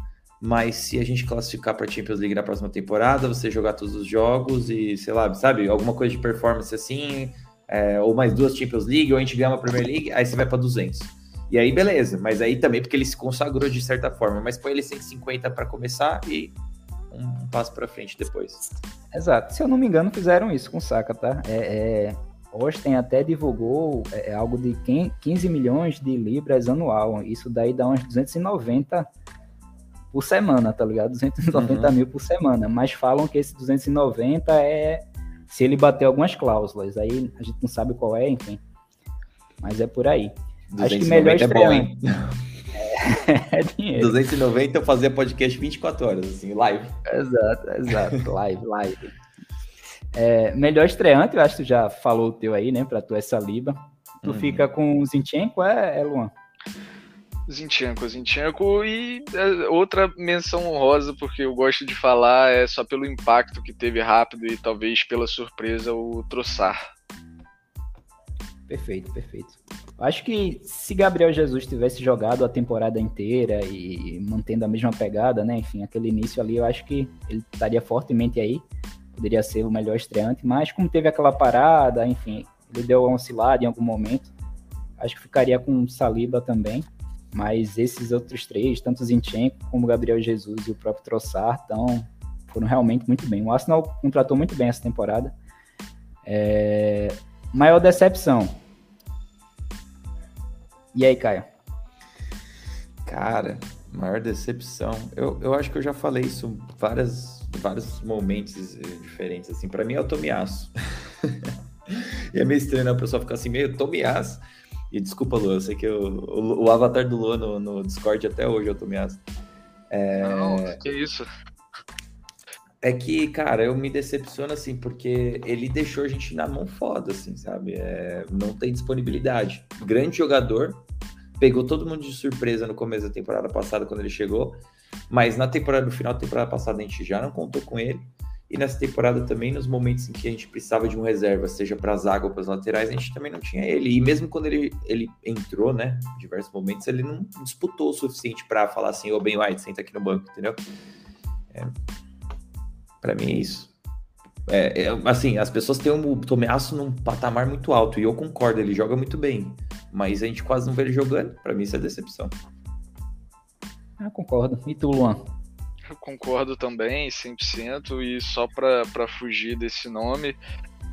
Mas se a gente classificar para Champions League na próxima temporada, você jogar todos os jogos e, sei lá, sabe, alguma coisa de performance assim, é, ou mais duas Champions League, ou a gente ganha uma Premier League, aí você vai para 200. E aí, beleza, mas aí também porque ele se consagrou de certa forma, mas põe ele 150 para começar e um, um passo para frente depois. Exato. Se eu não me engano, fizeram isso com o Saka, tá? É, é, Austin até divulgou é, é algo de 15 milhões de libras anual. Isso daí dá uns 290 por semana, tá ligado? 290 uhum. mil por semana. Mas falam que esse 290 é se ele bater algumas cláusulas. Aí a gente não sabe qual é, enfim. Mas é por aí. Acho que melhor é bom, hein? É, <laughs> é dinheiro. 290 eu fazia podcast 24 horas, assim, live. Exato, exato. <laughs> Live, live. É, melhor estreante, eu acho que tu já falou o teu aí, né? Pra tu essa Liba. Tu uhum. fica com o Zinchenko, é, é Luan? Zinchenko, Zinchenko e é, outra menção honrosa, porque eu gosto de falar, é só pelo impacto que teve rápido e talvez pela surpresa o Troçar. Perfeito, perfeito. Acho que se Gabriel Jesus tivesse jogado a temporada inteira e mantendo a mesma pegada, né? Enfim, aquele início ali, eu acho que ele estaria fortemente aí poderia ser o melhor estreante, mas como teve aquela parada, enfim, ele deu uma oscilada em algum momento, acho que ficaria com Saliba também, mas esses outros três, tanto Zinchenko como Gabriel Jesus e o próprio Trossard, então, foram realmente muito bem. O Arsenal contratou muito bem essa temporada. É... Maior decepção. E aí, Caio? Cara, maior decepção. Eu, eu acho que eu já falei isso várias vários momentos eh, diferentes, assim. Para mim é o Tomiaço. <laughs> e é meio estranho, né? O pessoal fica assim, meio Tomiaço. E desculpa, Lu, eu sei que eu, o, o, avatar do Lu no, no, Discord até hoje é o Tomiaço. É... Não, que isso. É que, cara, eu me decepciono, assim, porque ele deixou a gente na mão foda, assim, sabe? É, não tem disponibilidade. Grande jogador, pegou todo mundo de surpresa no começo da temporada passada, quando ele chegou. Mas na temporada, no final da temporada passada, a gente já não contou com ele. E nessa temporada também, nos momentos em que a gente precisava de um reserva, seja para zaga ou para as laterais, a gente também não tinha ele. E mesmo quando ele, ele entrou, né, em diversos momentos, ele não disputou o suficiente para falar assim: Ô, Ben White, senta aqui no banco, entendeu? É, para mim é isso. É, é, assim, as pessoas têm o Tomeaço num patamar muito alto, e eu concordo, ele joga muito bem, mas a gente quase não vê ele jogando. Para mim, isso é decepção. Ah, concordo. E tu, Luan? Concordo também, 100%. E só para fugir desse nome,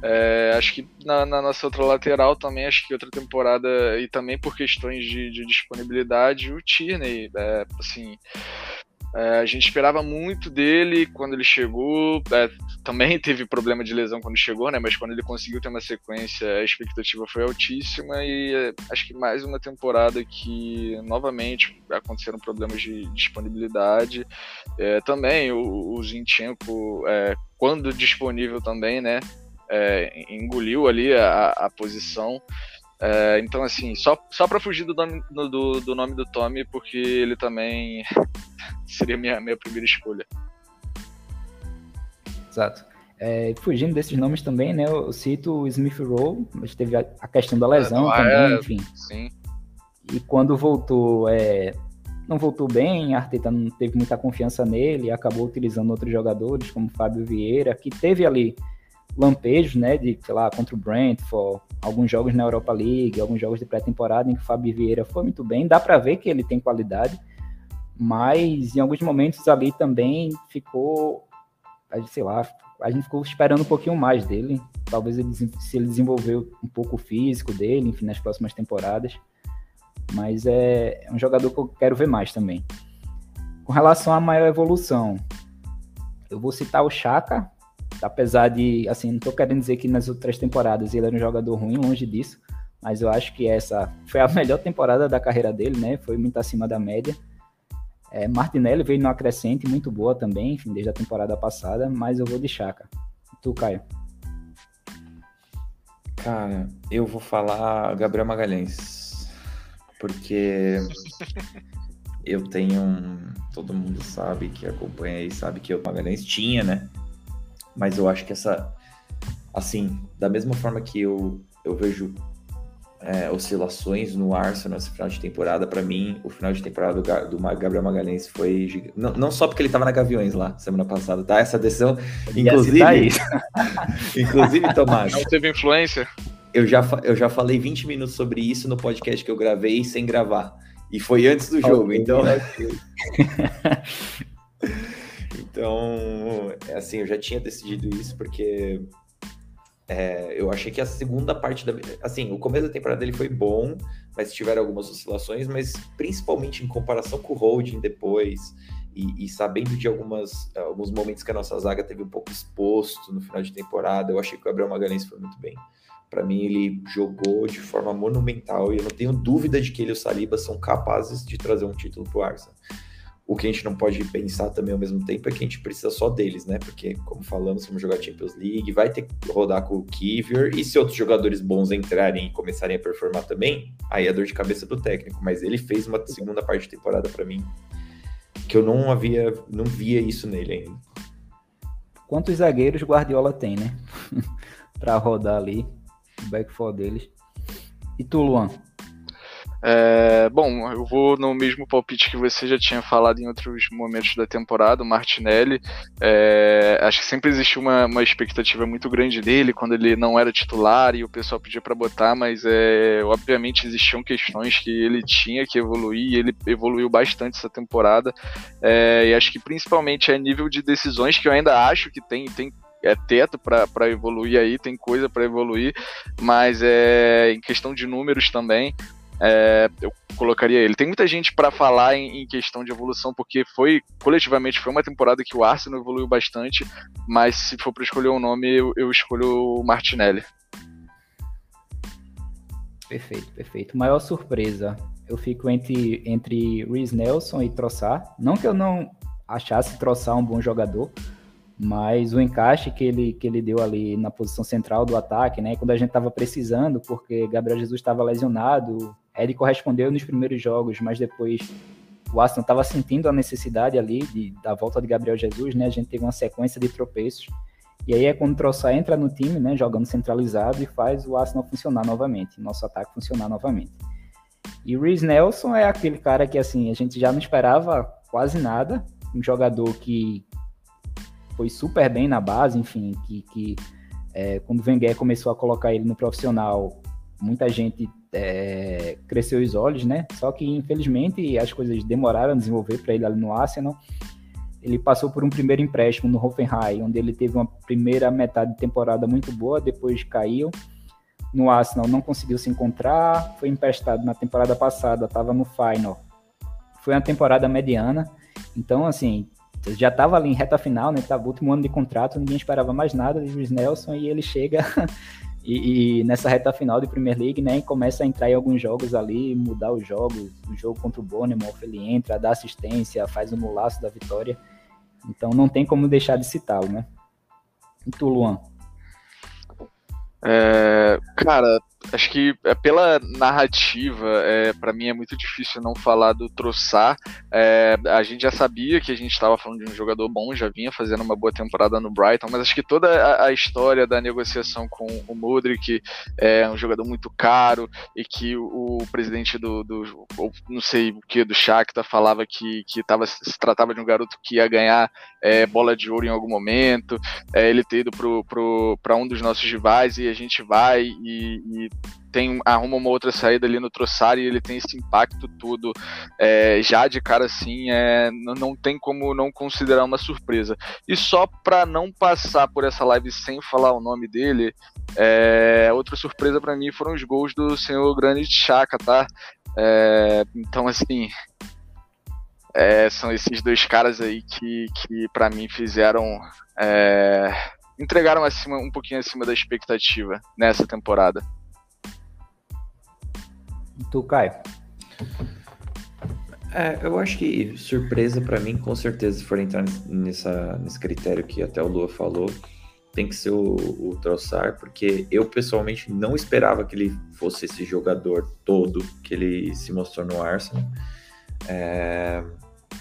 é, acho que na, na, nossa outra lateral também, acho que outra temporada, e também por questões de, de disponibilidade, o Tierney, é, assim, é, a gente esperava muito dele quando ele chegou. É, também <laughs> teve problema de lesão quando chegou, né? Mas quando ele conseguiu ter uma sequência, a expectativa foi altíssima e é, acho que mais uma temporada que novamente aconteceram problemas de disponibilidade. É, também o, o Zinchenko, é, quando disponível também, né? É, engoliu ali a, a posição. É, então, assim, só, só para fugir do nome do, do, nome do Tommy, porque ele também <laughs> seria minha, minha primeira escolha. Exato. É, fugindo desses nomes também, né? Eu cito o Smith Rowe, mas teve a, a questão da lesão ah, também, é, enfim. Sim. E quando voltou, é, não voltou bem, a Arteta não teve muita confiança nele, acabou utilizando outros jogadores, como Fábio Vieira, que teve ali lampejos, né, de, sei lá, contra o Brentford, alguns jogos na Europa League, alguns jogos de pré-temporada em que o Fábio Vieira foi muito bem, dá para ver que ele tem qualidade, mas em alguns momentos ali também ficou, sei lá, a gente ficou esperando um pouquinho mais dele, talvez ele, se ele desenvolveu um pouco o físico dele, enfim, nas próximas temporadas, mas é, é um jogador que eu quero ver mais também. Com relação à maior evolução, eu vou citar o Chaka, apesar de, assim, não tô querendo dizer que nas outras temporadas ele era um jogador ruim, longe disso, mas eu acho que essa foi a <laughs> melhor temporada da carreira dele, né? Foi muito acima da média. É, Martinelli veio numa crescente muito boa também, enfim, desde a temporada passada, mas eu vou de Chaka. Tu, Caio? Cara, eu vou falar Gabriel Magalhães. Porque <laughs> eu tenho um. Todo mundo sabe que acompanha aí, sabe que o Magalhães tinha, né? Mas eu acho que essa. Assim, da mesma forma que eu, eu vejo é, oscilações no Arsenal nesse final de temporada, para mim, o final de temporada do, do Gabriel Magalhães foi gigante. Não, não só porque ele tava na Gaviões lá semana passada, tá? Essa decisão, inclusive. <laughs> inclusive, Tomás. Não teve influência? Eu já, eu já falei 20 minutos sobre isso no podcast que eu gravei sem gravar. E foi antes do jogo, então. <laughs> então, assim, eu já tinha decidido isso porque é, eu achei que a segunda parte da. Assim, o começo da temporada dele foi bom, mas tiveram algumas oscilações, mas principalmente em comparação com o Holding depois, e, e, sabendo de algumas, alguns momentos que a nossa zaga teve um pouco exposto no final de temporada, eu achei que o Gabriel Magalhães foi muito bem. Para mim, ele jogou de forma monumental e eu não tenho dúvida de que ele e o Saliba são capazes de trazer um título para o Arsenal. O que a gente não pode pensar também ao mesmo tempo é que a gente precisa só deles, né? Porque, como falamos, vamos jogar Champions League, vai ter que rodar com o Kivior, e se outros jogadores bons entrarem e começarem a performar também, aí é dor de cabeça do técnico. Mas ele fez uma segunda parte de temporada para mim que eu não havia, não via isso nele ainda. Quantos zagueiros Guardiola tem, né? <laughs> para rodar ali o back four deles. E tu, Luan? É, bom, eu vou no mesmo palpite que você já tinha falado em outros momentos da temporada, o Martinelli. É, acho que sempre existiu uma, uma, expectativa muito grande dele quando ele não era titular e o pessoal pedia para botar, mas é, obviamente existiam questões que ele tinha que evoluir e ele evoluiu bastante essa temporada. É, e acho que principalmente é nível de decisões que eu ainda acho que tem, tem é teto para evoluir aí, tem coisa para evoluir, mas é em questão de números também, é, eu colocaria ele. Tem muita gente para falar em, em, questão de evolução, porque foi coletivamente foi uma temporada que o Arsenal evoluiu bastante, mas se for para escolher um nome, eu, eu escolho o Martinelli. Perfeito, perfeito. Maior surpresa, eu fico entre, entre Reese Nelson e Troçar. Não que eu não achasse Troçar um bom jogador, mas o encaixe que ele, que ele deu ali na posição central do ataque, né, quando a gente estava precisando, porque Gabriel Jesus estava lesionado, ele correspondeu nos primeiros jogos, mas depois o Aston estava sentindo a necessidade ali de, da volta de Gabriel Jesus, né, a gente teve uma sequência de tropeços, e aí é quando o Troçar entra no time, né, jogando centralizado e faz o Arsenal funcionar novamente, nosso ataque funcionar novamente. E o Reese Nelson é aquele cara que assim, a gente já não esperava quase nada, um jogador que foi super bem na base, enfim, que, que é, quando o Wenger começou a colocar ele no profissional, muita gente é, cresceu os olhos, né? Só que infelizmente as coisas demoraram a desenvolver para ele ali no Arsenal. Ele passou por um primeiro empréstimo no Hoffenheim, onde ele teve uma primeira metade de temporada muito boa, depois caiu. No Arsenal não conseguiu se encontrar, foi emprestado na temporada passada, estava no final. Foi uma temporada mediana. Então, assim, já estava ali em reta final, né? Tava último ano de contrato, ninguém esperava mais nada de Luiz Nelson e ele chega <laughs> e, e, nessa reta final de Premier League, né? Começa a entrar em alguns jogos ali, mudar os jogos. O jogo contra o Bournemouth, ele entra, dá assistência, faz o mulaço da vitória. Então não tem como deixar de citá-lo, né? E tu, Luan? É, cara, acho que é, pela narrativa, é, para mim é muito difícil não falar do Troçar. É, a gente já sabia que a gente estava falando de um jogador bom, já vinha fazendo uma boa temporada no Brighton, mas acho que toda a, a história da negociação com o Modric é um jogador muito caro e que o, o presidente do, do, não sei o que, do Shakhtar falava que, que tava, se tratava de um garoto que ia ganhar é, bola de ouro em algum momento, é, ele ter ido para um dos nossos rivais e a gente vai e, e tem arruma uma outra saída ali no Trossard e ele tem esse impacto tudo é, já de cara assim é, não, não tem como não considerar uma surpresa e só para não passar por essa live sem falar o nome dele é, outra surpresa para mim foram os gols do senhor Granit Xhaka tá é, então assim é, são esses dois caras aí que, que para mim fizeram é, entregaram acima, um pouquinho acima da expectativa nessa temporada. E tu, Caio? É, eu acho que surpresa para mim, com certeza, se for entrar nessa, nesse critério que até o Lua falou, tem que ser o, o Trossard, porque eu pessoalmente não esperava que ele fosse esse jogador todo que ele se mostrou no Arsenal. É...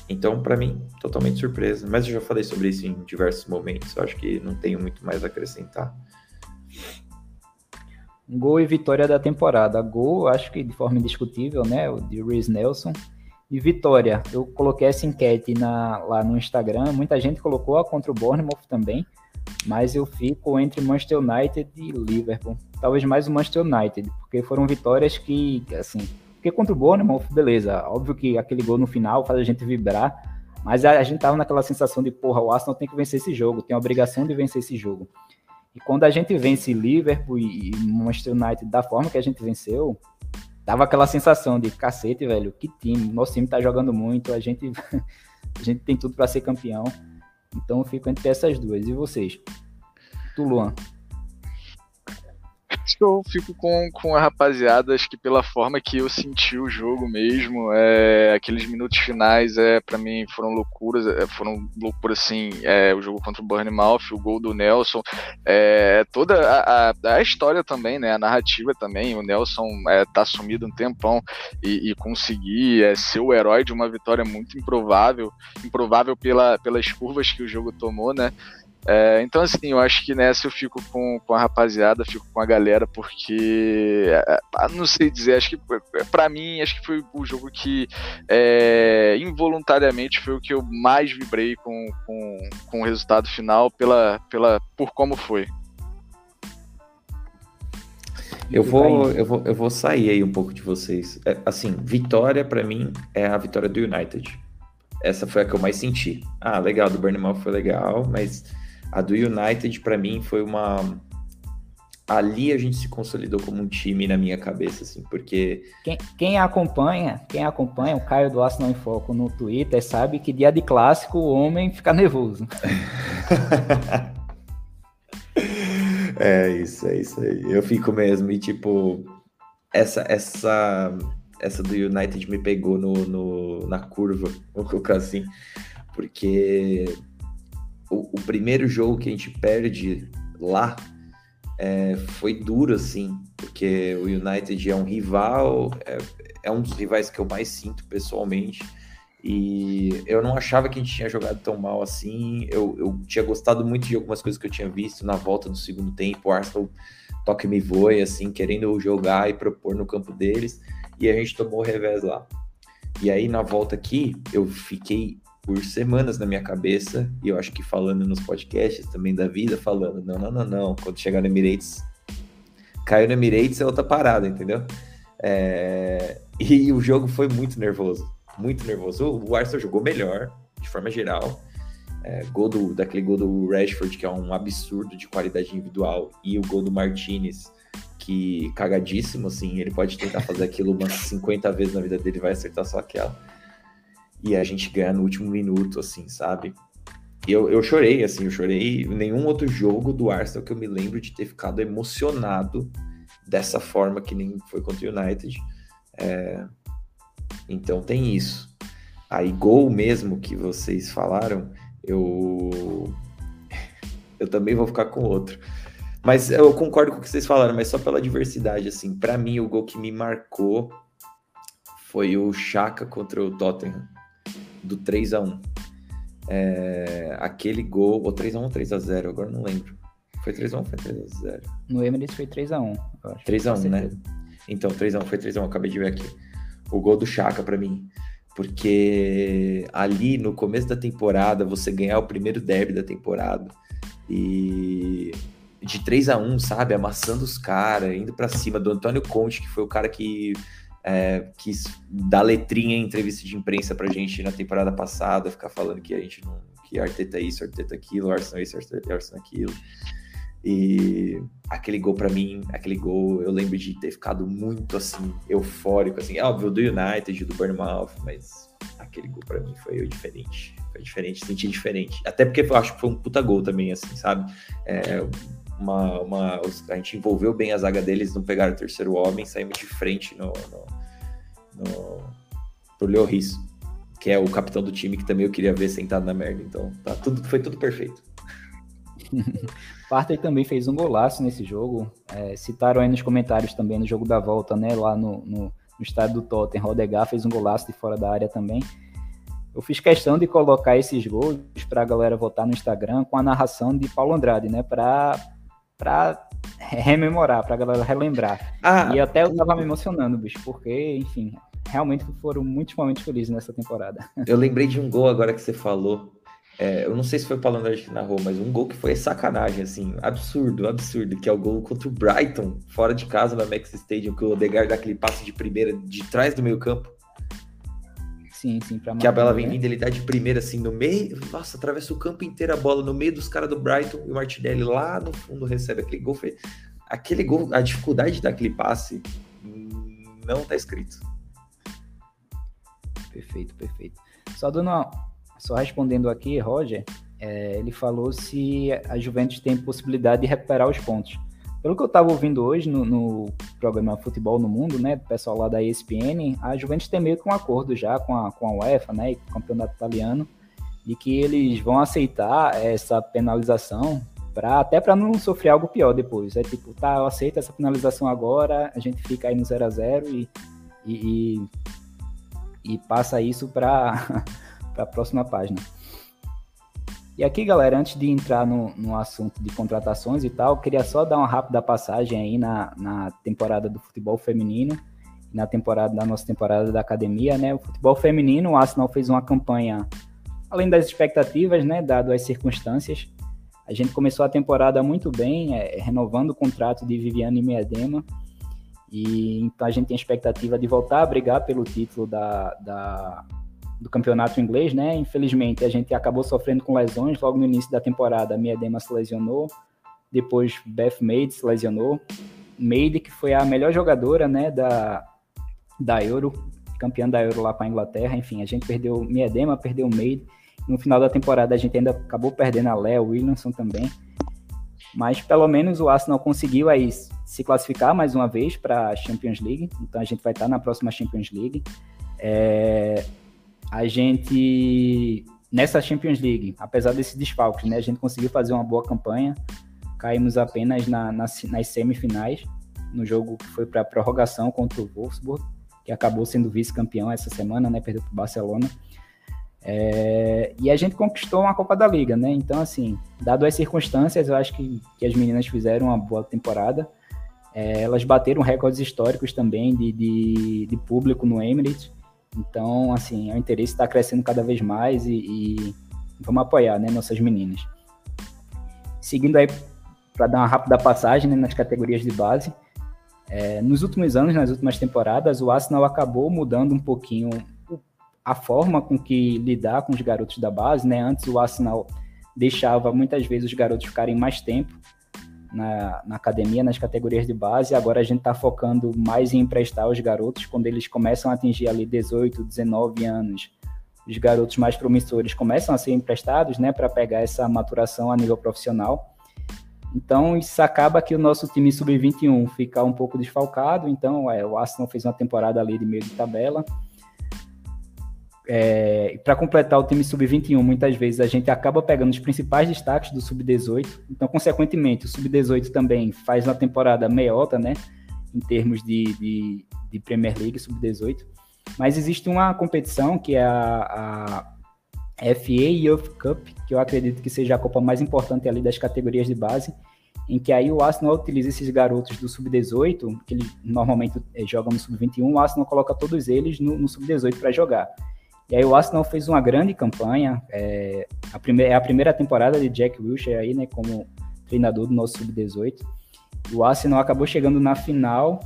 Então, para mim, totalmente surpresa. Mas eu já falei sobre isso em diversos momentos. Eu acho que não tenho muito mais a acrescentar. Gol e vitória da temporada. Gol, acho que de forma indiscutível, né? O de Reese Nelson. E vitória, eu coloquei essa enquete na, lá no Instagram. Muita gente colocou a contra o Bournemouth também. Mas eu fico entre Manchester United e Liverpool. Talvez mais o Manchester United, porque foram vitórias que, assim, porque contra o Bournemouth, beleza, óbvio que aquele gol no final faz a gente vibrar, mas a, a gente tava naquela sensação de, porra, o Arsenal tem que vencer esse jogo, tem a obrigação de vencer esse jogo. E quando a gente vence Liverpool e Manchester United da forma que a gente venceu, dava aquela sensação de cacete, velho, que time, nosso time tá jogando muito, a gente, <laughs> a gente tem tudo para ser campeão. Então eu fico entre essas duas. E vocês? Tu, Luan? Acho que eu fico com, com a rapaziada, acho que pela forma que eu senti o jogo mesmo, é, aqueles minutos finais, é, para mim foram loucuras, é, foram loucuras assim, é, o jogo contra o Bournemouth, o gol do Nelson, é, toda a, a, a, história também, né, a narrativa também, o Nelson é, tá sumido um tempão e, e conseguir é, ser o herói de uma vitória muito improvável, improvável pela, pelas curvas que o jogo tomou, né, é, então, assim, eu acho que nessa eu fico com, com a rapaziada, fico com a galera, porque, é, é não sei dizer, acho que é, para mim, acho que foi o jogo que é, involuntariamente foi o que eu mais vibrei com, com, com o resultado final, pela, pela, por como foi. Eu vou, eu, vou, eu vou sair aí um pouco de vocês. É, assim, vitória para mim é a vitória do United. Essa foi a que eu mais senti. Ah, legal, do Burnham foi legal, mas a do United, para mim, foi uma. Ali a gente se consolidou como um time na minha cabeça, assim, porque. Quem, quem acompanha, quem acompanha o Caio do Arsenal em Foco no Twitter sabe que dia de clássico o homem fica nervoso. <laughs> é isso, é isso aí. Eu fico mesmo, e tipo, essa, essa, essa do United me pegou no, no na curva, vou colocar assim, porque o, primeiro jogo que a gente perde lá é, foi duro, assim, porque o United é um rival, é, é, um dos rivais que eu mais sinto pessoalmente. E eu não achava que a gente tinha jogado tão mal assim. Eu, eu tinha gostado muito de algumas coisas que eu tinha visto na volta do segundo tempo. O Arsenal toque me voe, assim, querendo jogar e propor no campo deles. E a gente tomou o revés lá. E aí, na volta aqui, eu fiquei por semanas na minha cabeça, e eu acho que falando nos podcasts também da vida, falando, não, não, não, não, quando chegar no Emirates, caiu no Emirates é outra parada, entendeu? É... <laughs> E o jogo foi muito nervoso, muito nervoso. O Arsenal jogou melhor, de forma geral. É, gol do, daquele gol do Rashford, que é um absurdo de qualidade individual, e o gol do Martinez, que cagadíssimo, assim, ele pode tentar fazer aquilo umas 50 vezes na vida dele, vai acertar só aquela e a gente ganha no último minuto, assim, sabe? Eu, eu chorei, assim, eu chorei. Nenhum outro jogo do Arsenal que eu me lembro de ter ficado emocionado dessa forma que nem foi contra o United. É... Então tem isso. Aí, gol mesmo que vocês falaram, eu. <laughs> Eu também vou ficar com outro. Mas eu concordo com o que vocês falaram, mas só pela diversidade, assim. para mim, o gol que me marcou foi o Chaka contra o Tottenham do 3 a 1 é, aquele gol, ou 3x1 ou 3x0, agora não lembro. Foi 3x1 ou foi 3x0? No Emirates foi 3x1, 3x1, né? Então, 3x1, foi 3x1, acabei de ver aqui. O gol do Chaka para mim. Porque ali no começo da temporada, você ganhar o primeiro derby da temporada e de 3 a 1 sabe? Amassando os caras, indo para cima do Antônio Conte, que foi o cara que é, quis dar letrinha em entrevista de imprensa pra gente na temporada passada, ficar falando que a gente não. que Arteta é isso, Arteta é aquilo, Arsenal é isso, Arsenal aquilo. E aquele gol para mim, aquele gol, eu lembro de ter ficado muito assim, eufórico, assim, óbvio, do United, do Bournemouth, mas aquele gol para mim foi diferente. Foi diferente, senti diferente. Até porque eu acho que foi um puta gol também, assim, sabe? É, uma, uma, a gente envolveu bem a zaga deles, não pegaram o terceiro homem, saímos de frente no, no, no, pro Lloris, que é o capitão do time que também eu queria ver sentado na merda. Então, tá, tudo, foi tudo perfeito. <laughs> Partey também fez um golaço nesse jogo. É, citaram aí nos comentários também no jogo da volta, né? Lá no, no no estádio do Tottenham. Rodegar fez um golaço de fora da área também. Eu fiz questão de colocar esses gols para a galera votar no Instagram com a narração de Paulo Andrade, né? Para para rememorar, para a galera relembrar. Ah, e até eu tava me emocionando, bicho, porque, enfim, realmente foram muitos momentos felizes nessa temporada. <laughs> Eu lembrei de um gol agora que você falou. É, eu não sei se foi o Andrade que narrou, mas um gol que foi sacanagem, assim, absurdo, absurdo, que é o gol contra o Brighton, fora de casa na Max Stadium, que o Odegaard dá aquele passe de primeira de trás do meio campo. Sim, sim, pra Que a bola vem né? vindo, ele dá de primeira, assim, no meio. Nossa, atravessa o campo inteiro a bola, no meio dos caras do Brighton, e o Martinelli lá no fundo recebe aquele gol. Foi... Aquele gol, a dificuldade daquele passe não tá escrito. Perfeito, perfeito. Só dando uma... Só respondendo aqui, Roger, é, ele falou se a Juventus tem possibilidade de recuperar os pontos. Pelo que eu estava ouvindo hoje no, no, programa Futebol no Mundo, né, do pessoal lá da ESPN, a Juventus tem meio que um acordo já com a, com a UEFA, né, e com o campeonato italiano, de que eles vão aceitar essa penalização pra, até para não sofrer algo pior depois. É tipo, tá, eu aceito essa penalização agora, a gente fica aí no 0 a 0 e, e, e, e passa isso para <laughs> a próxima página. E aqui, galera, antes de entrar no, no assunto de contratações e tal, queria só dar uma rápida passagem aí na, na temporada do futebol feminino, na temporada da nossa temporada da academia, né? O futebol feminino, o Arsenal fez uma campanha além das expectativas, né, dado as circunstâncias. A gente começou a temporada muito bem, é, renovando o contrato de Viviane Miedema, e então a gente tem a expectativa de voltar a brigar pelo título da, da do campeonato inglês, né? Infelizmente, a gente acabou sofrendo com lesões logo no início da temporada. A Miedema se lesionou, depois Beth Maid se lesionou. Maid, que foi a melhor jogadora, né, da, da Euro, campeã da Euro lá para a Inglaterra. Enfim, a gente perdeu Miedema, perdeu Maid. No final da temporada, a gente ainda acabou perdendo a Léa Williamson também. Mas pelo menos o Arsenal conseguiu aí se classificar mais uma vez para a Champions League. Então a gente vai estar na próxima Champions League. É, a gente, nessa Champions League, apesar desse desfalque, né, a gente conseguiu fazer uma boa campanha, caímos apenas na, nas, nas semifinais, no jogo que foi para prorrogação contra o Wolfsburg, que acabou sendo vice-campeão essa semana, né, perdeu para o Barcelona. É, e a gente conquistou uma Copa da Liga, né? Então, assim, dado as circunstâncias, eu acho que, que as meninas fizeram uma boa temporada. É, elas bateram recordes históricos também de, de, de público no Emirates. Então, assim, o interesse está crescendo cada vez mais e, e, vamos apoiar, né, nossas meninas. Seguindo aí, para dar uma rápida passagem né, nas categorias de base, é, nos últimos anos, nas últimas temporadas, o Arsenal acabou mudando um pouquinho a forma com que lidar com os garotos da base, né? Antes o Arsenal deixava muitas vezes os garotos ficarem mais tempo na, na academia, nas categorias de base. Agora a gente está focando mais em emprestar os garotos quando eles começam a atingir ali 18, 19 anos. Os garotos mais promissores começam a ser emprestados, né, para pegar essa maturação a nível profissional. Então, isso acaba que o nosso time sub-21 fica um pouco desfalcado. Então, é, o Arsenal fez uma temporada ali de meio de tabela é, para completar o time sub-21, muitas vezes a gente acaba pegando os principais destaques do sub-18. Então, consequentemente, o sub-18 também faz uma temporada meiota, né? Em termos de, de, de Premier League sub-18. Mas existe uma competição que é a, a FA Youth Cup, que eu acredito que seja a Copa mais importante ali das categorias de base, em que aí o Arsenal utiliza esses garotos do sub-18, que eles normalmente eh, jogam no sub-21, o Arsenal coloca todos eles no, no sub-18 para jogar. E aí o Arsenal fez uma grande campanha. É a, primeira, é a primeira temporada de Jack Wilshere aí, né, como treinador do nosso sub-18. O Arsenal acabou chegando na final.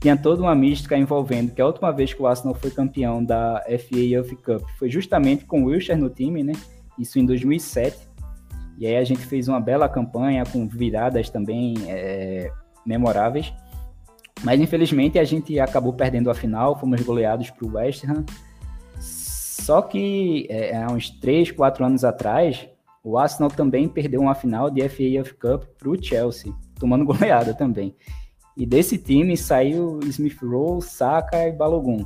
Tinha toda uma mística envolvendo que a última vez que o Arsenal foi campeão da FA Youth Cup foi justamente com o Wilshere no time, né? Isso em 2007. E aí a gente fez uma bela campanha com viradas também é, memoráveis. Mas infelizmente a gente acabou perdendo a final, fomos goleados para o West Ham. Só que é, há uns 3, 4 anos atrás, o Arsenal também perdeu uma final de FA Cup para o Chelsea, tomando <laughs> goleada também. E desse time saiu Smith Rowe, Saka e Balogun.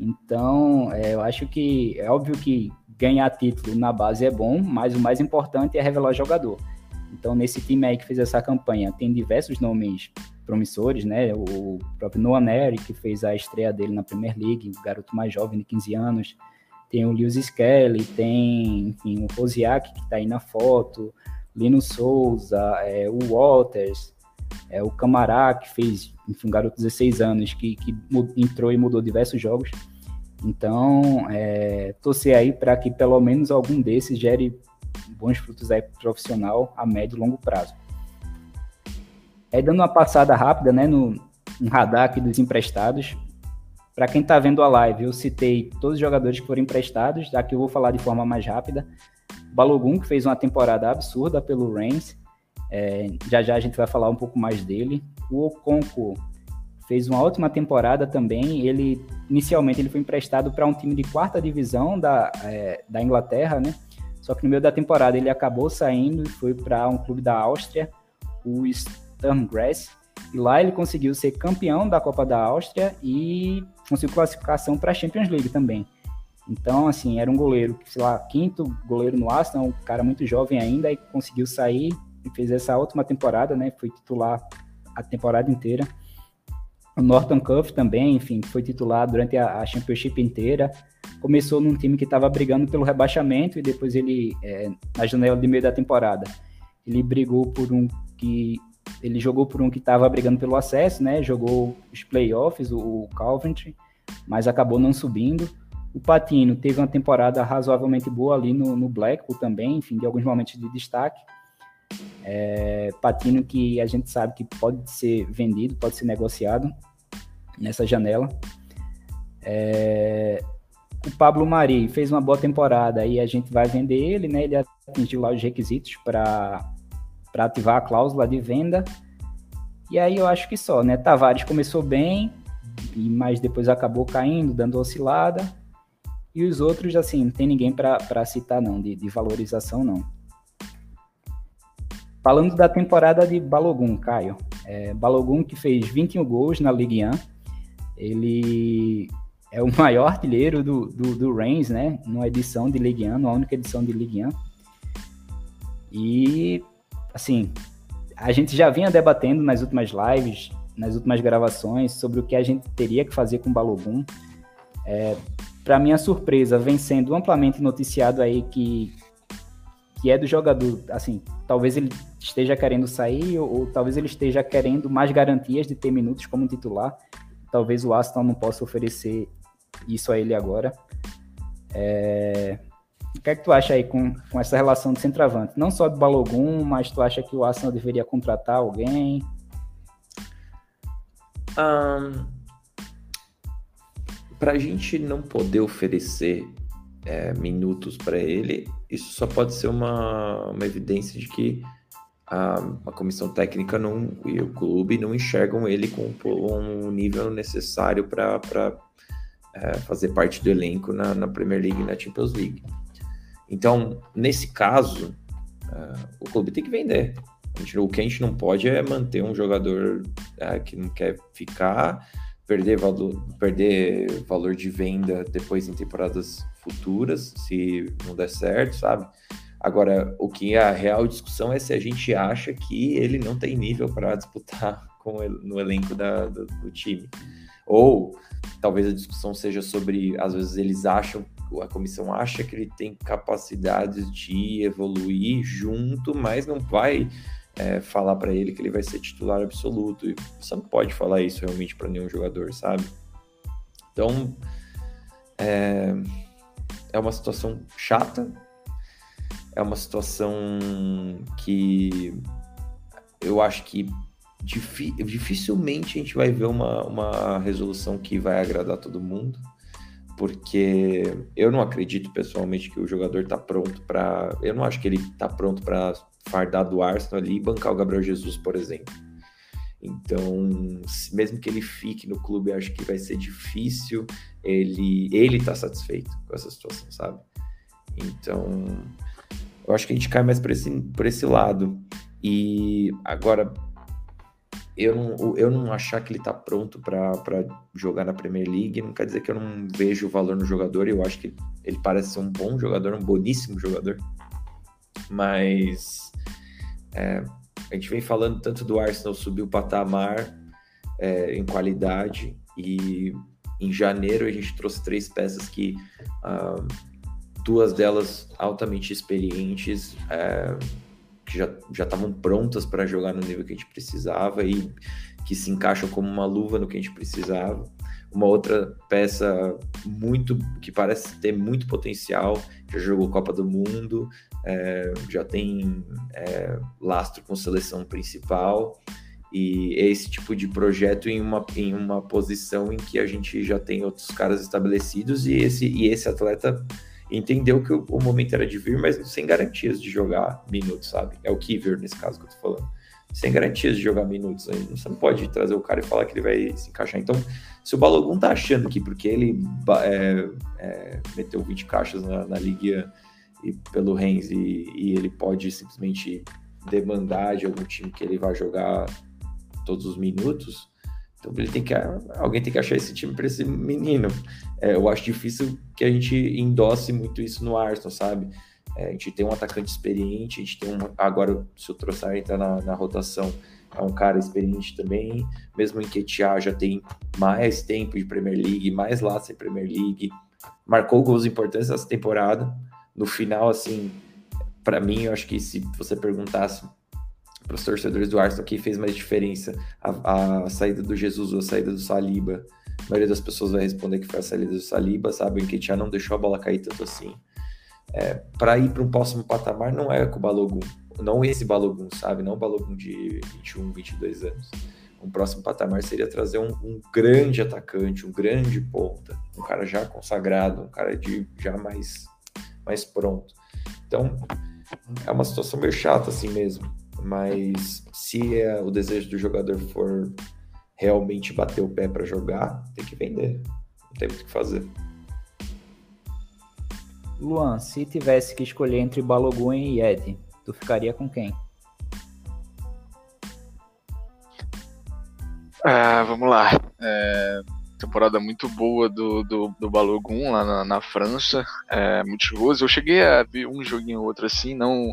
Então, é, eu acho que é óbvio que ganhar título na base é bom, mas o mais importante é revelar jogador. Então, nesse time aí que fez essa campanha, tem diversos nomes promissores, né? O próprio Noah Nery, que fez a estreia dele na Premier League, o garoto mais jovem de 15 anos. Tem o Lewis Skelly, tem, enfim, o Rosiak, que está aí na foto, Lino Souza, é, o Walters, é, o Camará, que fez, enfim, um garoto de 16 anos, que, que entrou e mudou diversos jogos. Então, é, torcer aí para que pelo menos algum desses gere bons frutos aí profissional a médio e longo prazo. Aí dando uma passada rápida, né, no, no radar aqui dos emprestados. Para quem está vendo a live, eu citei todos os jogadores que foram emprestados, aqui eu vou falar de forma mais rápida. Balogun, que fez uma temporada absurda pelo Reigns, é, já já a gente vai falar um pouco mais dele. O Oconco fez uma ótima temporada também. Ele inicialmente ele foi emprestado para um time de quarta divisão da, é, da Inglaterra, né? Só que no meio da temporada ele acabou saindo e foi para um clube da Áustria, o Sturmgrass. E lá ele conseguiu ser campeão da Copa da Áustria e conseguiu classificação para a Champions League também. Então, assim, era um goleiro, sei lá, quinto goleiro no Arsenal, um cara muito jovem ainda, e conseguiu sair e fez essa última temporada, né? Foi titular a temporada inteira. O Norton Cuff também, enfim, foi titular durante a, a Championship inteira. Começou num time que estava brigando pelo rebaixamento e depois ele, é, na janela de meio da temporada, ele brigou por um que ele jogou por um que estava brigando pelo acesso, né? Jogou os playoffs, o, o mas acabou não subindo. O Patino teve uma temporada razoavelmente boa ali no, no Blackpool também, enfim, de alguns momentos de destaque. É, Patino que a gente sabe que pode ser vendido, pode ser negociado nessa janela. É, o Pablo Mari fez uma boa temporada e a gente vai vender ele, né? Ele atingiu lá os requisitos para ativar a cláusula de venda. E aí eu acho que só, né? Tavares começou bem, mas depois acabou caindo, dando oscilada. E os outros, assim, não tem ninguém para citar, não, de, de, valorização, não. Falando da temporada de Balogun, Caio. É, Balogun que fez 21 gols na Ligue 1. Ele é o <laughs> maior artilheiro do, do, do Reigns, né? Numa edição de Ligue 1, numa única edição de Ligue 1. E, assim, a gente já vinha debatendo nas últimas lives, nas últimas gravações, sobre o que a gente teria que fazer com o Balogun. É, para minha surpresa, vem sendo amplamente noticiado aí que, que é do jogador, assim, talvez ele esteja querendo sair ou, ou, talvez ele esteja querendo mais garantias de ter minutos como titular. Talvez o Aston não possa oferecer isso a ele agora. É... O que é que tu acha aí com, com essa relação de centroavante? Não só do Balogun, mas tu acha que o Arsenal deveria contratar alguém? Um, para a gente não poder oferecer é, minutos para ele, isso só pode ser uma, uma evidência de que a, a, comissão técnica não, e o clube não enxergam ele com um nível necessário para é, fazer parte do elenco na, na, Premier League e na Champions League. Então, nesse caso, é, o clube tem que vender. Gente, o que a gente não pode é manter um jogador é, que não quer ficar perder valor, perder valor de venda depois em temporadas futuras, se não der certo, sabe? Agora, o que é a real discussão é se a gente acha que ele não tem nível para disputar <laughs> com ele, no elenco da, do, do, time. Ou talvez a discussão seja sobre, às vezes eles acham, a comissão acha que ele tem capacidades de evoluir junto, mas não vai é, falar para ele que ele vai ser titular absoluto. E você não pode falar isso realmente para nenhum jogador, sabe? Então, é, é uma situação chata, é uma situação que eu acho que dificilmente a gente vai ver uma, uma resolução que vai agradar todo mundo, porque eu não acredito pessoalmente que o jogador está pronto para. Eu não acho que ele está pronto para fardar do Arsenal ali e bancar o Gabriel Jesus, por exemplo. Então, mesmo que ele fique no clube, acho que vai ser difícil ele ele tá satisfeito com essa situação, sabe? Então, eu acho que a gente cai mais por esse, por esse lado. E agora, eu não, eu não achar que ele tá pronto para jogar na Premier League não quer dizer que eu não vejo o valor no jogador. Eu acho que ele parece ser um bom jogador, um boníssimo jogador. Mas é, a gente vem falando tanto do Arsenal subir o patamar é, em qualidade e em janeiro a gente trouxe três peças que uh, duas delas altamente experientes é, que já estavam prontas para jogar no nível que a gente precisava e que se encaixam como uma luva no que a gente precisava. Uma outra peça muito que parece ter muito potencial, já jogou Copa do Mundo, é, já tem é, lastro com seleção principal. E é esse tipo de projeto em uma, em uma posição em que a gente já tem outros caras estabelecidos e esse, e esse atleta entendeu que o, o momento era de vir, mas sem garantias de jogar minutos, sabe? É o Kiver nesse caso que eu tô falando sem garantias de jogar minutos. Você não pode trazer o cara e falar que ele vai se encaixar. Então, se o Balogun tá achando que porque ele é, é, meteu 20 caixas na, na Liga e pelo Rennes e, e, ele pode simplesmente demandar de algum time que ele vai jogar todos os minutos, então ele tem que alguém tem que achar esse time para esse menino. É, eu acho difícil que a gente endosse muito isso no Arsenal, sabe? É, a gente tem um atacante experiente, a gente tem um. Agora, se o Trossard entrar na, na rotação, é um cara experiente também. Mesmo em Ketia já tem mais tempo de Premier League, mais laço em Premier League. Marcou gols importantes essa temporada. No final, assim, para mim, eu acho que se você perguntasse para os torcedores do Arsenal quem fez mais diferença, a, a, saída do Jesus ou a saída do Saliba, a maioria das pessoas vai responder que foi a saída do Saliba, sabe? O Ketia não deixou a bola cair tanto assim é, para ir para um próximo patamar não é com o Balogun, não esse Balogun, sabe? Não o Balogun de 21, 22 anos. Um próximo patamar seria trazer um, um, grande atacante, um grande ponta, um cara já consagrado, um cara de já mais, mais pronto. Então, é uma situação meio chata assim mesmo. Mas se é, o desejo do jogador for realmente bater o pé para jogar, tem que vender. Não tem muito o que fazer. Luan, se tivesse que escolher entre Balogun e Ed, tu ficaria com quem? Ah, vamos lá. É, temporada muito boa do, do, do Balogun lá na, na França, é, muito Eu cheguei a ver um joguinho ou outro assim, não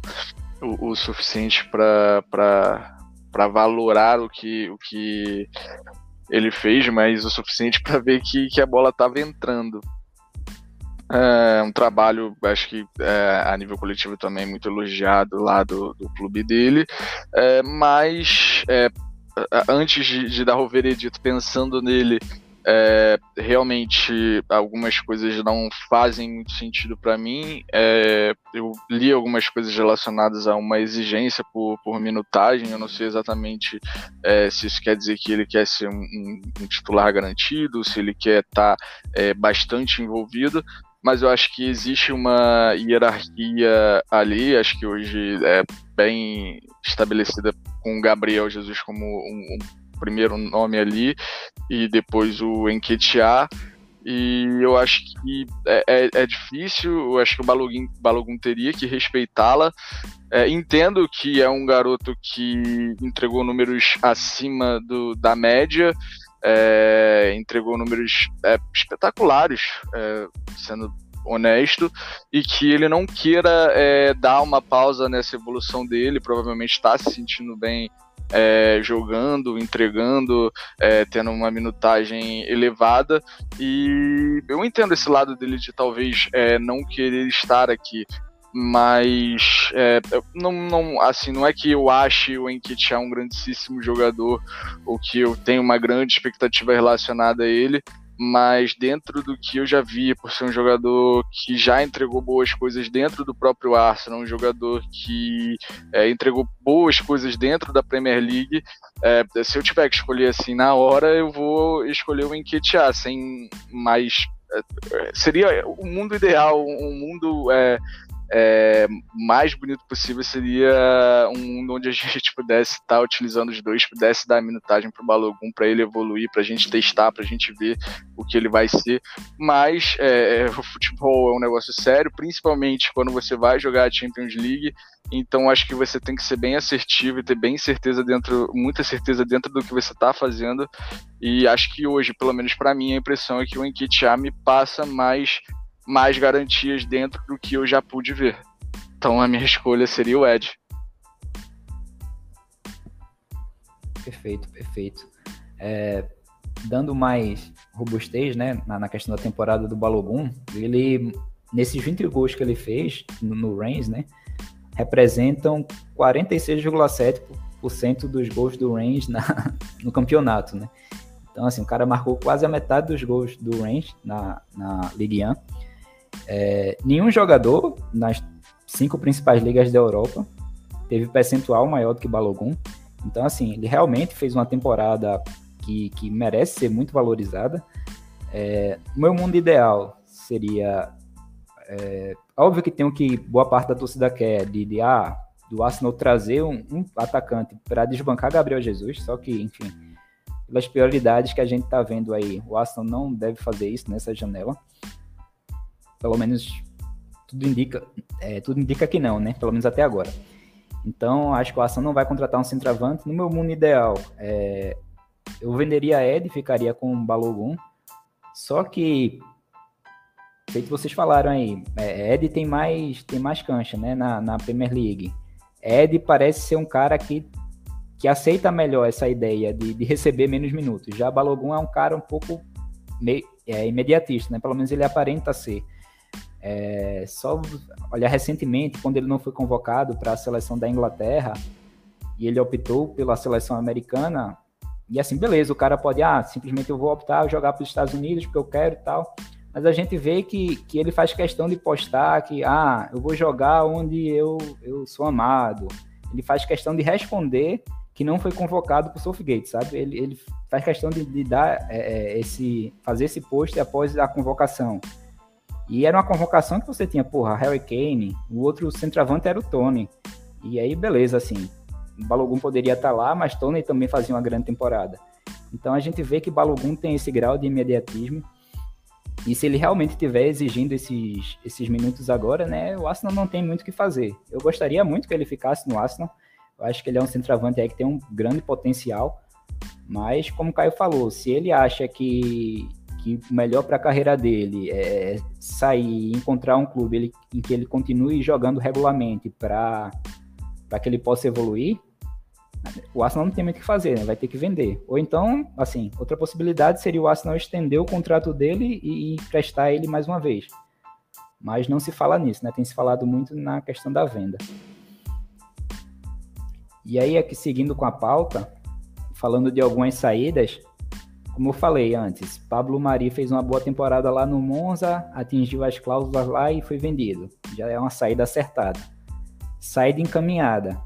o, o suficiente para valorar o que, o que ele fez, mas o suficiente para ver que, que a bola estava entrando. É um trabalho, acho que é, a nível coletivo também muito elogiado lá do, do clube dele, é, mas é, antes de, de, dar o veredito pensando nele, é, realmente algumas coisas não fazem muito sentido para mim. É, eu li algumas coisas relacionadas a uma exigência por, por minutagem. Eu não sei exatamente é, se isso quer dizer que ele quer ser um, um, um titular garantido, se ele quer estar tá, é, bastante envolvido mas eu acho que existe uma hierarquia ali, acho que hoje é bem estabelecida com o Gabriel Jesus como um, um primeiro nome ali, e depois o Enquetear, e eu acho que é, é, é, difícil, eu acho que o Balogun, Balogun teria que respeitá-la. É, entendo que é um garoto que entregou números acima do, da média, é, entregou números é, espetaculares, é, sendo honesto, e que ele não queira dar uma pausa nessa evolução dele, provavelmente está se sentindo bem é, jogando, entregando, é, tendo uma minutagem elevada. E eu entendo esse lado dele de talvez é, não querer estar aqui mas é, não, não, assim, não é que eu ache o Enquete um grandíssimo jogador ou que eu tenho uma grande expectativa relacionada a ele, mas dentro do que eu já vi, por ser um jogador que já entregou boas coisas dentro do próprio Arsenal, um jogador que é, entregou boas coisas dentro da Premier League, é, se eu tiver que escolher assim na hora, eu vou escolher o Enquetear, sem mais é, seria o mundo ideal, um mundo é, é, mais bonito possível seria um mundo onde a <laughs> gente pudesse estar tá utilizando os dois, pudesse dar a minutagem para o Balogun para ele evoluir, para a gente testar, para a gente ver o que ele vai ser. Mas é, <laughs> o futebol é um negócio sério, principalmente quando você vai jogar a Champions League. Então acho que você tem que ser bem assertivo e ter bem certeza dentro, muita certeza dentro do que você está fazendo. E acho que hoje, pelo menos para mim, a impressão é que o Enquetear me passa mais mais garantias dentro do que eu já pude ver. Então a minha escolha seria o Ed. Perfeito, perfeito. É, dando mais robustez, né, na, na, questão da temporada do Balogun, ele, nesses 20 gols que ele fez no, no Reigns, né, representam 46,7% dos gols do Reigns <laughs> no campeonato, né. Então, assim, o cara marcou quase a metade dos gols do Reigns na, na Ligue 1. É, nenhum jogador nas cinco principais ligas da Europa teve percentual maior do que Balogun. Então, assim, ele realmente fez uma temporada que, que merece ser muito valorizada. É, meu mundo ideal seria. É, óbvio que tem o que boa parte da torcida quer, de, de ah, do Arsenal trazer um, um atacante para desbancar Gabriel Jesus, só que, enfim, pelas prioridades que a gente está vendo aí, o Arsenal não deve fazer isso nessa janela. Pelo menos tudo indica, é, tudo indica que não, né? Pelo menos até agora. Então, acho que o Arsenal não vai contratar um centroavante. No meu mundo ideal, é, eu venderia Ed, ficaria com o Balogun. Só que, feito vocês falaram aí, é, Ed tem mais, tem mais cancha né, na, na Premier League. Ed parece ser um cara que, que aceita melhor essa ideia de, de receber menos minutos. Já Balogun é um cara um pouco meio, é, imediatista, né? Pelo menos ele aparenta ser. É, só olhar recentemente, quando ele não foi convocado para a seleção da Inglaterra e ele optou pela seleção americana, e assim, beleza, o cara pode, ah, simplesmente eu vou optar jogar para os Estados Unidos porque eu quero e tal. Mas a gente vê que, que ele faz questão de postar que, ah, eu vou jogar onde eu, eu sou amado. Ele faz questão de responder que não foi convocado para o Southgate, sabe? Ele, ele faz questão de, de dar é, é, esse, fazer esse post após a convocação. E era uma convocação que você tinha, porra, Harry Kane, o outro centroavante era o Tony. E aí, beleza, assim, Balogun poderia estar lá, mas Tony também fazia uma grande temporada. Então a gente vê que Balogun tem esse grau de imediatismo. E se ele realmente estiver exigindo esses, esses minutos agora, né, o Arsenal não tem muito o que fazer. Eu gostaria muito que ele ficasse no Arsenal. Eu acho que ele é um centroavante aí que tem um grande potencial. Mas, como o Caio falou, se ele acha que, que o melhor para a carreira dele é sair encontrar um clube ele, em que ele continue jogando regularmente para que ele possa evoluir, o Arsenal não tem muito o que fazer, né? vai ter que vender. Ou então, assim, outra possibilidade seria o Arsenal estender o contrato dele e emprestar ele mais uma vez. Mas não se fala nisso, né? Tem se falado muito na questão da venda. E aí, aqui seguindo com a pauta, falando de algumas saídas, como eu falei antes, Pablo Mari fez uma boa temporada lá no Monza, atingiu as cláusulas lá e foi vendido. Já é uma saída acertada. Saída encaminhada.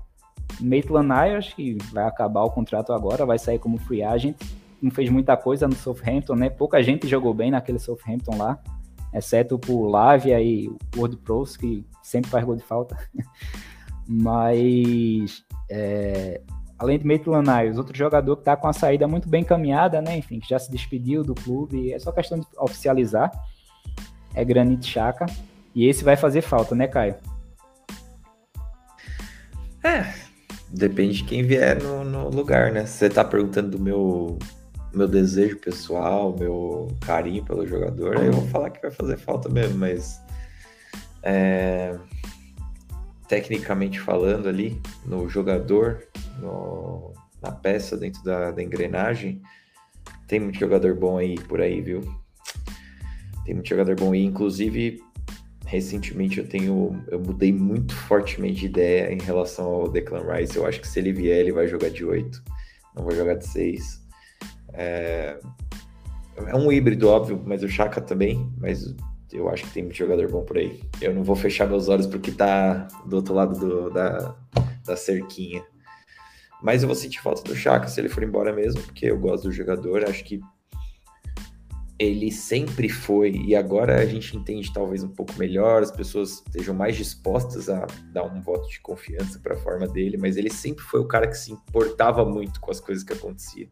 Maitland Niles, que vai acabar o contrato agora, vai sair como free agent. Não fez muita coisa no Southampton, né? Pouca gente jogou bem naquele Southampton lá, exceto por Lavia e Ward Pros, que sempre faz gol de falta. <laughs> Mas, é, além de Maitland Niles, outro jogador que está com a saída muito bem caminhada, né? Enfim, que já se despediu do clube, é só questão de oficializar. É Granit Xhaka. E esse vai fazer falta, né, Caio? É, Depende de quem vier no, no lugar, né? Você tá perguntando do meu, meu desejo pessoal, meu carinho pelo jogador, eu vou falar que vai fazer falta mesmo, mas é, tecnicamente falando ali, no jogador, no, na peça dentro da, da engrenagem, tem muito jogador bom aí por aí, viu? Tem muito jogador bom aí, inclusive recentemente eu tenho eu mudei muito fortemente de ideia em relação ao Declan Rice. Eu acho que se ele vier, ele vai jogar de 8, não vai jogar de 6. É, é um híbrido, óbvio, mas o Chaka também, mas eu acho que tem muito jogador bom por aí. Eu não vou fechar meus olhos porque tá do outro lado do, da, da cerquinha. Mas eu vou sentir falta do Chaka se ele for embora mesmo, porque eu gosto do jogador. Acho que ele sempre foi, e agora a gente entende talvez um pouco melhor, as pessoas estejam mais dispostas a dar um voto de confiança para a forma dele, mas ele sempre foi o cara que se importava muito com as coisas que aconteciam.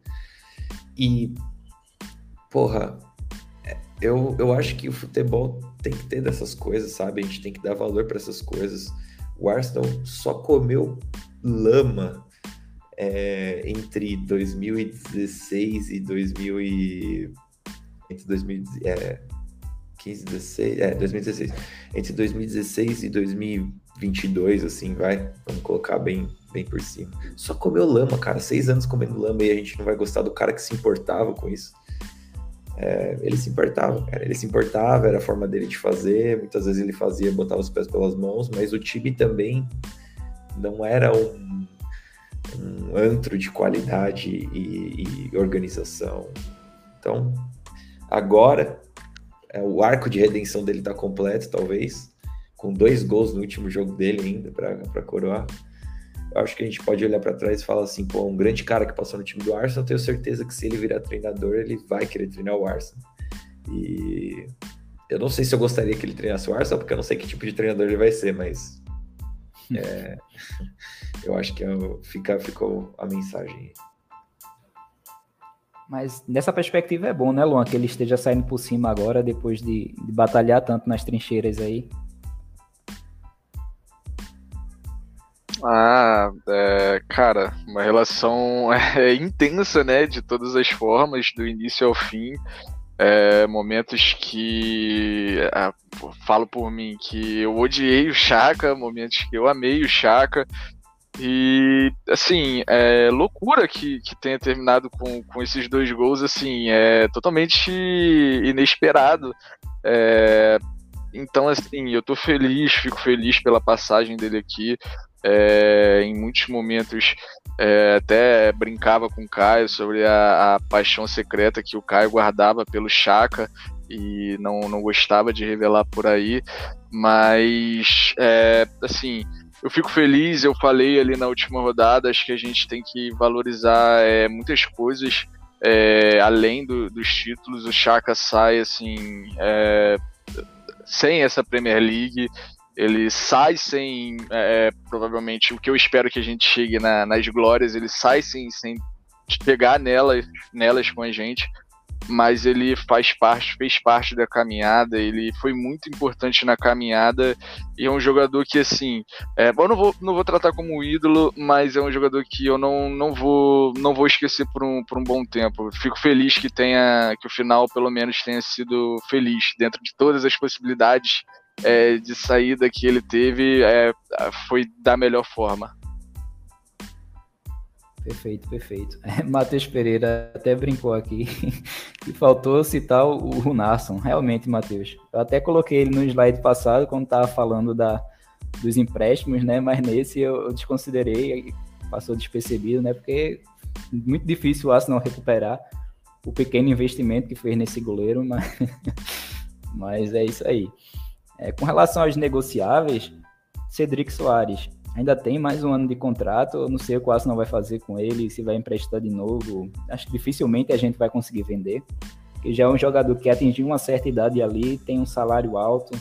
E, porra, eu, eu acho que o futebol tem que ter dessas coisas, sabe? A gente tem que dar valor para essas coisas. O Arsenal só comeu lama é, entre 2016 e 2000 e entre 2015 15, 16, é, 2016. Entre 2016 e 2022, assim, vai. Vamos colocar bem, bem por cima. Só comeu lama, cara. Seis anos comendo lama e a gente não vai gostar do cara que se importava com isso. É, ele se importava, cara. Ele se importava, era a forma dele de fazer. Muitas vezes ele fazia, botava os pés pelas mãos, mas o time também não era um, um antro de qualidade e, e organização. Então, agora é, o arco de redenção dele está completo, talvez, com dois gols no último jogo dele ainda para coroar. Eu acho que a gente pode olhar para trás e falar assim, pô, um grande cara que passou no time do Arsenal, tenho certeza que se ele virar treinador, ele vai querer treinar o Arsenal. E eu não sei se eu gostaria que ele treinasse o Arsenal, porque eu não sei que tipo de treinador ele vai ser, mas <laughs> é, eu acho que eu, fica, ficou a mensagem. Mas nessa perspectiva é bom, né, Luan? Que ele esteja saindo por cima agora, depois de, de batalhar tanto nas trincheiras aí. Ah, é, cara, uma relação <laughs> é, intensa, né? De todas as formas, do início ao fim. É, momentos que é, falo por mim que eu odiei o Chaka, momentos que eu amei o Chaka. E assim, é loucura que, que tenha terminado com, com esses dois gols, assim, é totalmente inesperado. É, então, assim, eu tô feliz, fico feliz pela passagem dele aqui. É, em muitos momentos é, até brincava com o Caio sobre a, a, paixão secreta que o Caio guardava pelo Chaka e não, não gostava de revelar por aí, mas é, assim eu fico feliz, eu falei ali na última rodada, acho que a gente tem que valorizar é, muitas coisas é, além do, dos títulos. O Chaka sai assim é, sem essa Premier League, ele sai sem é, provavelmente o que eu espero que a gente chegue na, nas glórias, ele sai sem, sem nelas com a gente mas ele faz parte, fez parte da caminhada, ele foi muito importante na caminhada e é um jogador que assim, é, eu não vou, não vou tratar como ídolo, mas é um jogador que eu não, não vou não vou esquecer por um, por um bom tempo. Fico feliz que tenha que o final pelo menos tenha sido feliz dentro de todas as possibilidades é, de saída que ele teve, é, foi da melhor forma. Perfeito, perfeito. <laughs> Matheus Pereira até brincou aqui <laughs> que faltou citar o, o. Realmente, Matheus. Eu até coloquei ele no slide passado quando estava falando da, dos empréstimos, né? Mas nesse eu, eu desconsiderei, passou despercebido, né? Porque muito difícil o Arsenal recuperar o pequeno investimento que fez nesse goleiro, mas, <laughs> mas é isso aí. É, com relação aos negociáveis, Cedric Soares ainda tem mais um ano de contrato. Eu não sei o que o Arsenal vai fazer com ele, se vai emprestar de novo. Acho que dificilmente a gente vai conseguir vender. Porque já é um jogador que atingiu uma certa idade ali, tem um salário alto.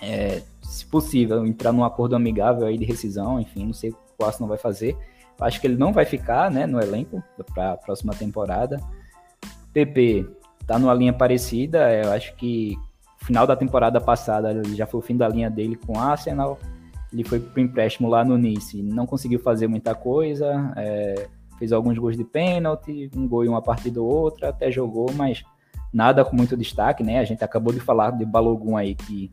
É, se possível, entrar num acordo amigável aí de rescisão, enfim, não sei o que o Arsenal vai fazer. Acho que ele não vai ficar né, no elenco para a próxima temporada. PP tá numa linha parecida, eu acho que final da temporada passada já foi o fim da linha dele com o Arsenal ele foi para empréstimo lá no Nice, não conseguiu fazer muita coisa, é, fez alguns gols de pênalti, um gol em uma partida ou outra, até jogou, mas nada com muito destaque, né? A gente acabou de falar de Balogun aí que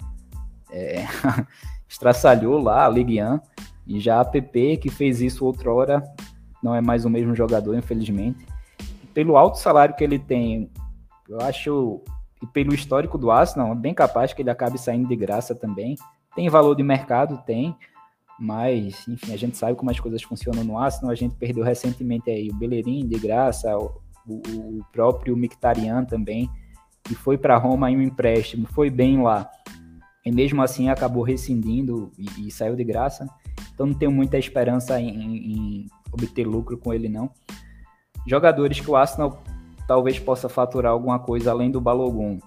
é, <laughs> estraçalhou lá a Ligue 1, e já a PP que fez isso outrora não é mais o mesmo jogador, infelizmente. Pelo alto salário que ele tem, eu acho, e pelo histórico do Arsenal, é bem capaz que ele acabe saindo de graça também. Tem valor de mercado? Tem. Mas, enfim, a gente sabe como as coisas funcionam no Arsenal. A gente perdeu recentemente aí o Bellerin de graça, o, o próprio Mictarian também, que foi para Roma em um empréstimo, foi bem lá. E mesmo assim acabou rescindindo e, e saiu de graça. Então não tenho muita esperança em, em, obter lucro com ele, não. Jogadores que o Arsenal talvez possa faturar alguma coisa além do Balogun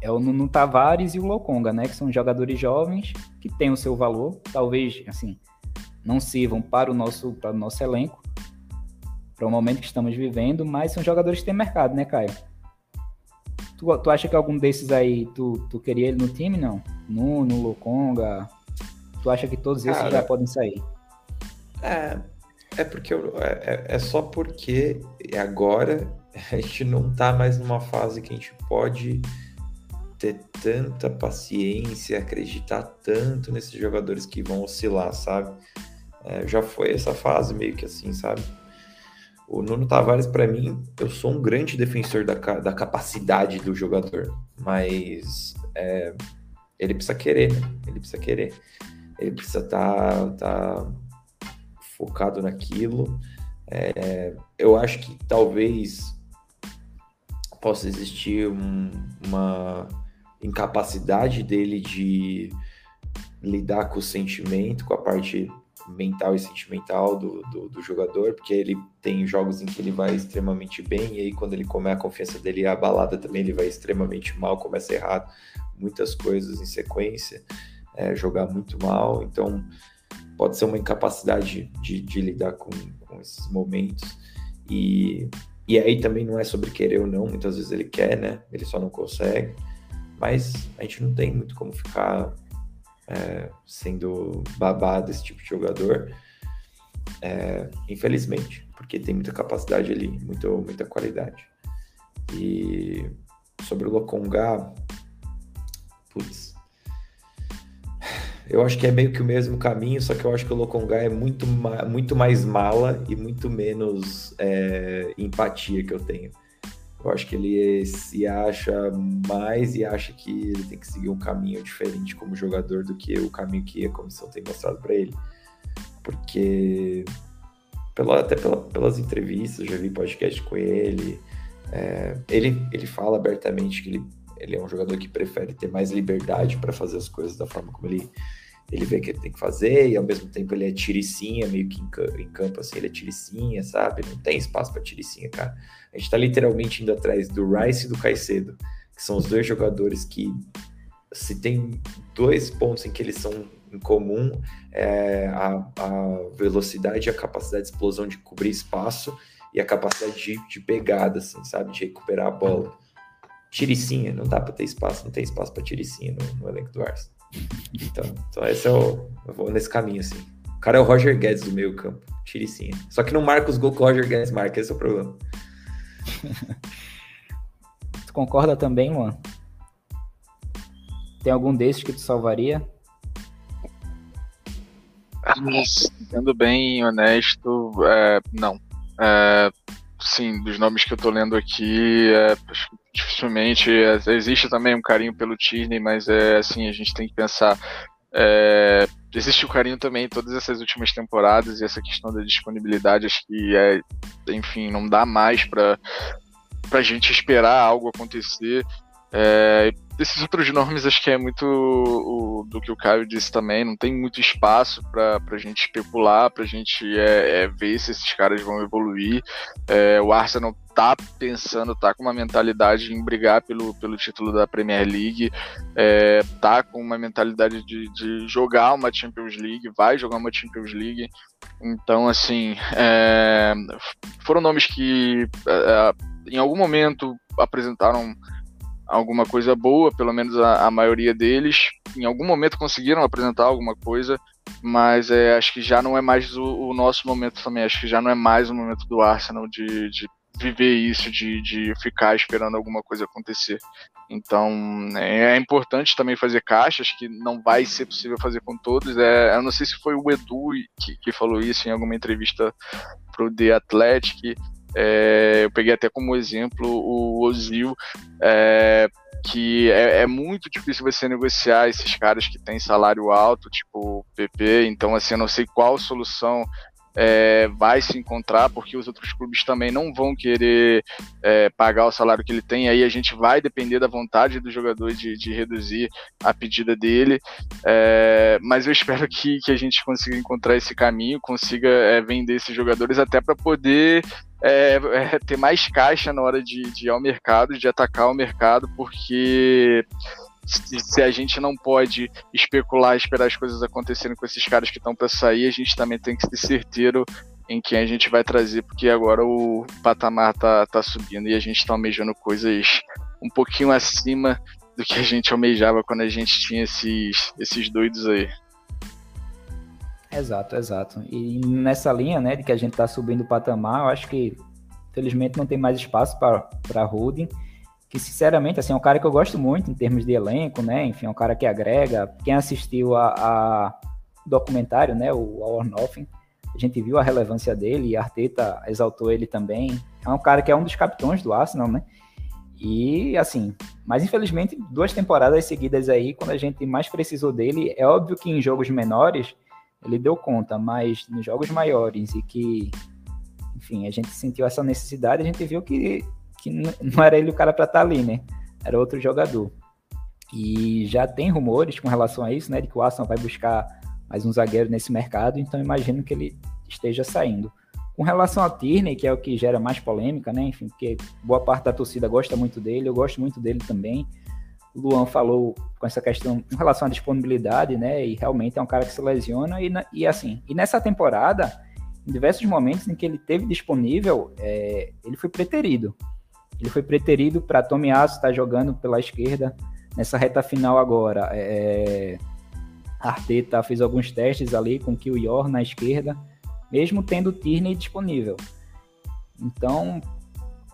é o Nuno Tavares e o Lokonga, né? Que são jogadores jovens que têm o seu valor, talvez, assim, não sirvam para o nosso, para o nosso elenco, para o momento que estamos vivendo, mas são jogadores que têm mercado, né, Caio? Tu, tu acha que algum desses aí, tu, tu queria ele no time, não? Nuno, Lokonga, tu acha que todos esses Cara, já podem sair? É, é porque eu, é, é, é só porque agora a gente não tá mais numa fase que a gente pode ter tanta paciência, acreditar tanto nesses jogadores que vão oscilar, sabe? É, já foi essa fase meio que assim, sabe? O Nuno Tavares, para mim, eu sou um grande defensor da, da capacidade do jogador, mas é, ele precisa querer, né? Ele precisa querer. Ele precisa estar tá, tá focado naquilo. É, eu acho que talvez possa existir um, uma incapacidade dele de lidar com o sentimento, com a parte mental e sentimental do, do, do, jogador, porque ele tem jogos em que ele vai extremamente bem, e aí quando ele come a confiança dele abalada também, ele vai extremamente mal, começa errado muitas coisas em sequência, é, jogar muito mal, então pode ser uma incapacidade de, de lidar com, com esses momentos, e, e aí também não é sobre querer ou não, muitas vezes ele quer, né, ele só não consegue, mas a gente não tem muito como ficar é, sendo babado desse tipo de jogador, é, infelizmente, porque tem muita capacidade ali, muito, muita qualidade. E sobre o Lokonga, putz, eu acho que é meio que o mesmo caminho, só que eu acho que o Lokonga é muito, muito mais mala e muito menos é, empatia que eu tenho. Eu acho que ele se acha mais e acha que ele tem que seguir um caminho diferente como jogador do que o caminho que a comissão tem mostrado para ele. Porque, pela, até pela, pelas entrevistas, já vi podcast com ele, é, ele, ele fala abertamente que ele, ele é um jogador que prefere ter mais liberdade para fazer as coisas da forma como ele, ele vê que ele tem que fazer, e ao mesmo tempo ele é tiricinha, meio que em, campo, assim, ele é tiricinha, sabe? Não tem espaço para tiricinha, cara. A gente tá literalmente indo atrás do Rice e do Caicedo, que são os dois jogadores que, se tem dois pontos em que eles são em comum, é a, a velocidade e a capacidade de explosão de cobrir espaço e a capacidade de, de pegada, assim, sabe? De recuperar a bola. Tiricinha, não dá para ter espaço, não tem espaço para tiricinha no, no elenco do Arsenal. Então, então esse é o. Eu vou nesse caminho, assim. O cara é o Roger Guedes do meio campo. Tiricinha. Só que não marca os gols que o Roger Guedes marca, esse é o problema. <laughs> tu concorda também, Luan? Tem algum desses que tu salvaria? Sendo bem honesto, é, não. É, sim, dos nomes que eu tô lendo aqui, é, dificilmente. É, existe também um carinho pelo Tierney, mas é assim, a gente tem que pensar. É, existe o carinho também em todas essas últimas temporadas e essa questão da disponibilidade, acho que é, enfim, não dá mais para a gente esperar algo acontecer. É, esses outros nomes acho que é muito o, do que o Caio disse também, não tem muito espaço para a gente especular, para a gente é, é, ver se esses caras vão evoluir. É, o Arsenal tá pensando, tá com uma mentalidade em brigar pelo, pelo título da Premier League, é, tá com uma mentalidade de, de jogar uma Champions League, vai jogar uma Champions League. Então, assim, é, foram nomes que é, em algum momento apresentaram alguma coisa boa, pelo menos a, a, maioria deles. Em algum momento conseguiram apresentar alguma coisa, mas é, acho que já não é mais o, o, nosso momento também. Acho que já não é mais o momento do Arsenal de, de viver isso, de, de ficar esperando alguma coisa acontecer. Então é, é importante também fazer caixas, que não vai ser possível fazer com todos. É, eu não sei se foi o Edu que, que falou isso em alguma entrevista para o The Athletic é, eu peguei até como exemplo o Ozil, é, que é, é, muito difícil você negociar esses caras que têm salário alto, tipo PP, então assim, eu não sei qual solução é, vai se encontrar, porque os outros clubes também não vão querer é, pagar o salário que ele tem, aí a gente vai depender da vontade do jogador de, de reduzir a pedida dele, é, mas eu espero que, que a gente consiga encontrar esse caminho, consiga é, vender esses jogadores até para poder é, é, ter mais caixa na hora de, de ir ao mercado, de atacar o mercado, porque se a gente não pode especular, esperar as coisas acontecerem com esses caras que estão para sair, a gente também tem que ser certeiro em quem a gente vai trazer, porque agora o patamar tá, tá subindo e a gente está almejando coisas um pouquinho acima do que a gente almejava quando a gente tinha esses, esses doidos aí. Exato, exato. E nessa linha, né, de que a gente está subindo o patamar, eu acho que, felizmente, não tem mais espaço para holding. que sinceramente, assim, é um cara que eu gosto muito em termos de elenco, né? Enfim, é um cara que agrega. Quem assistiu a, a documentário, né, o Our Nothing, a gente viu a relevância dele e Arteta exaltou ele também. É um cara que é um dos capitões do Arsenal, né? E assim, mas infelizmente, duas temporadas seguidas aí, quando a gente mais precisou dele, é óbvio que em jogos menores ele deu conta, mas nos jogos maiores e que, enfim, a gente sentiu essa necessidade, a gente viu que, que <laughs> não era ele o cara para estar tá ali, né? Era outro jogador. E já tem rumores com relação a isso, né? De que o Arsenal vai buscar mais um zagueiro nesse mercado, então imagino que ele esteja saindo. Com relação a Tierney, que é o que gera mais polêmica, né? Enfim, porque boa parte da torcida gosta muito dele, eu gosto muito dele também. O Luan falou com essa questão em relação à disponibilidade, né? E realmente é um cara que se lesiona. E, e assim, e nessa temporada, em diversos momentos em que ele teve disponível, é, ele foi preterido. Ele foi preterido para Tomiasso estar tá jogando pela esquerda nessa reta final agora. É, Arteta fez alguns testes ali com o Yor na esquerda mesmo tendo Tierney disponível. Então,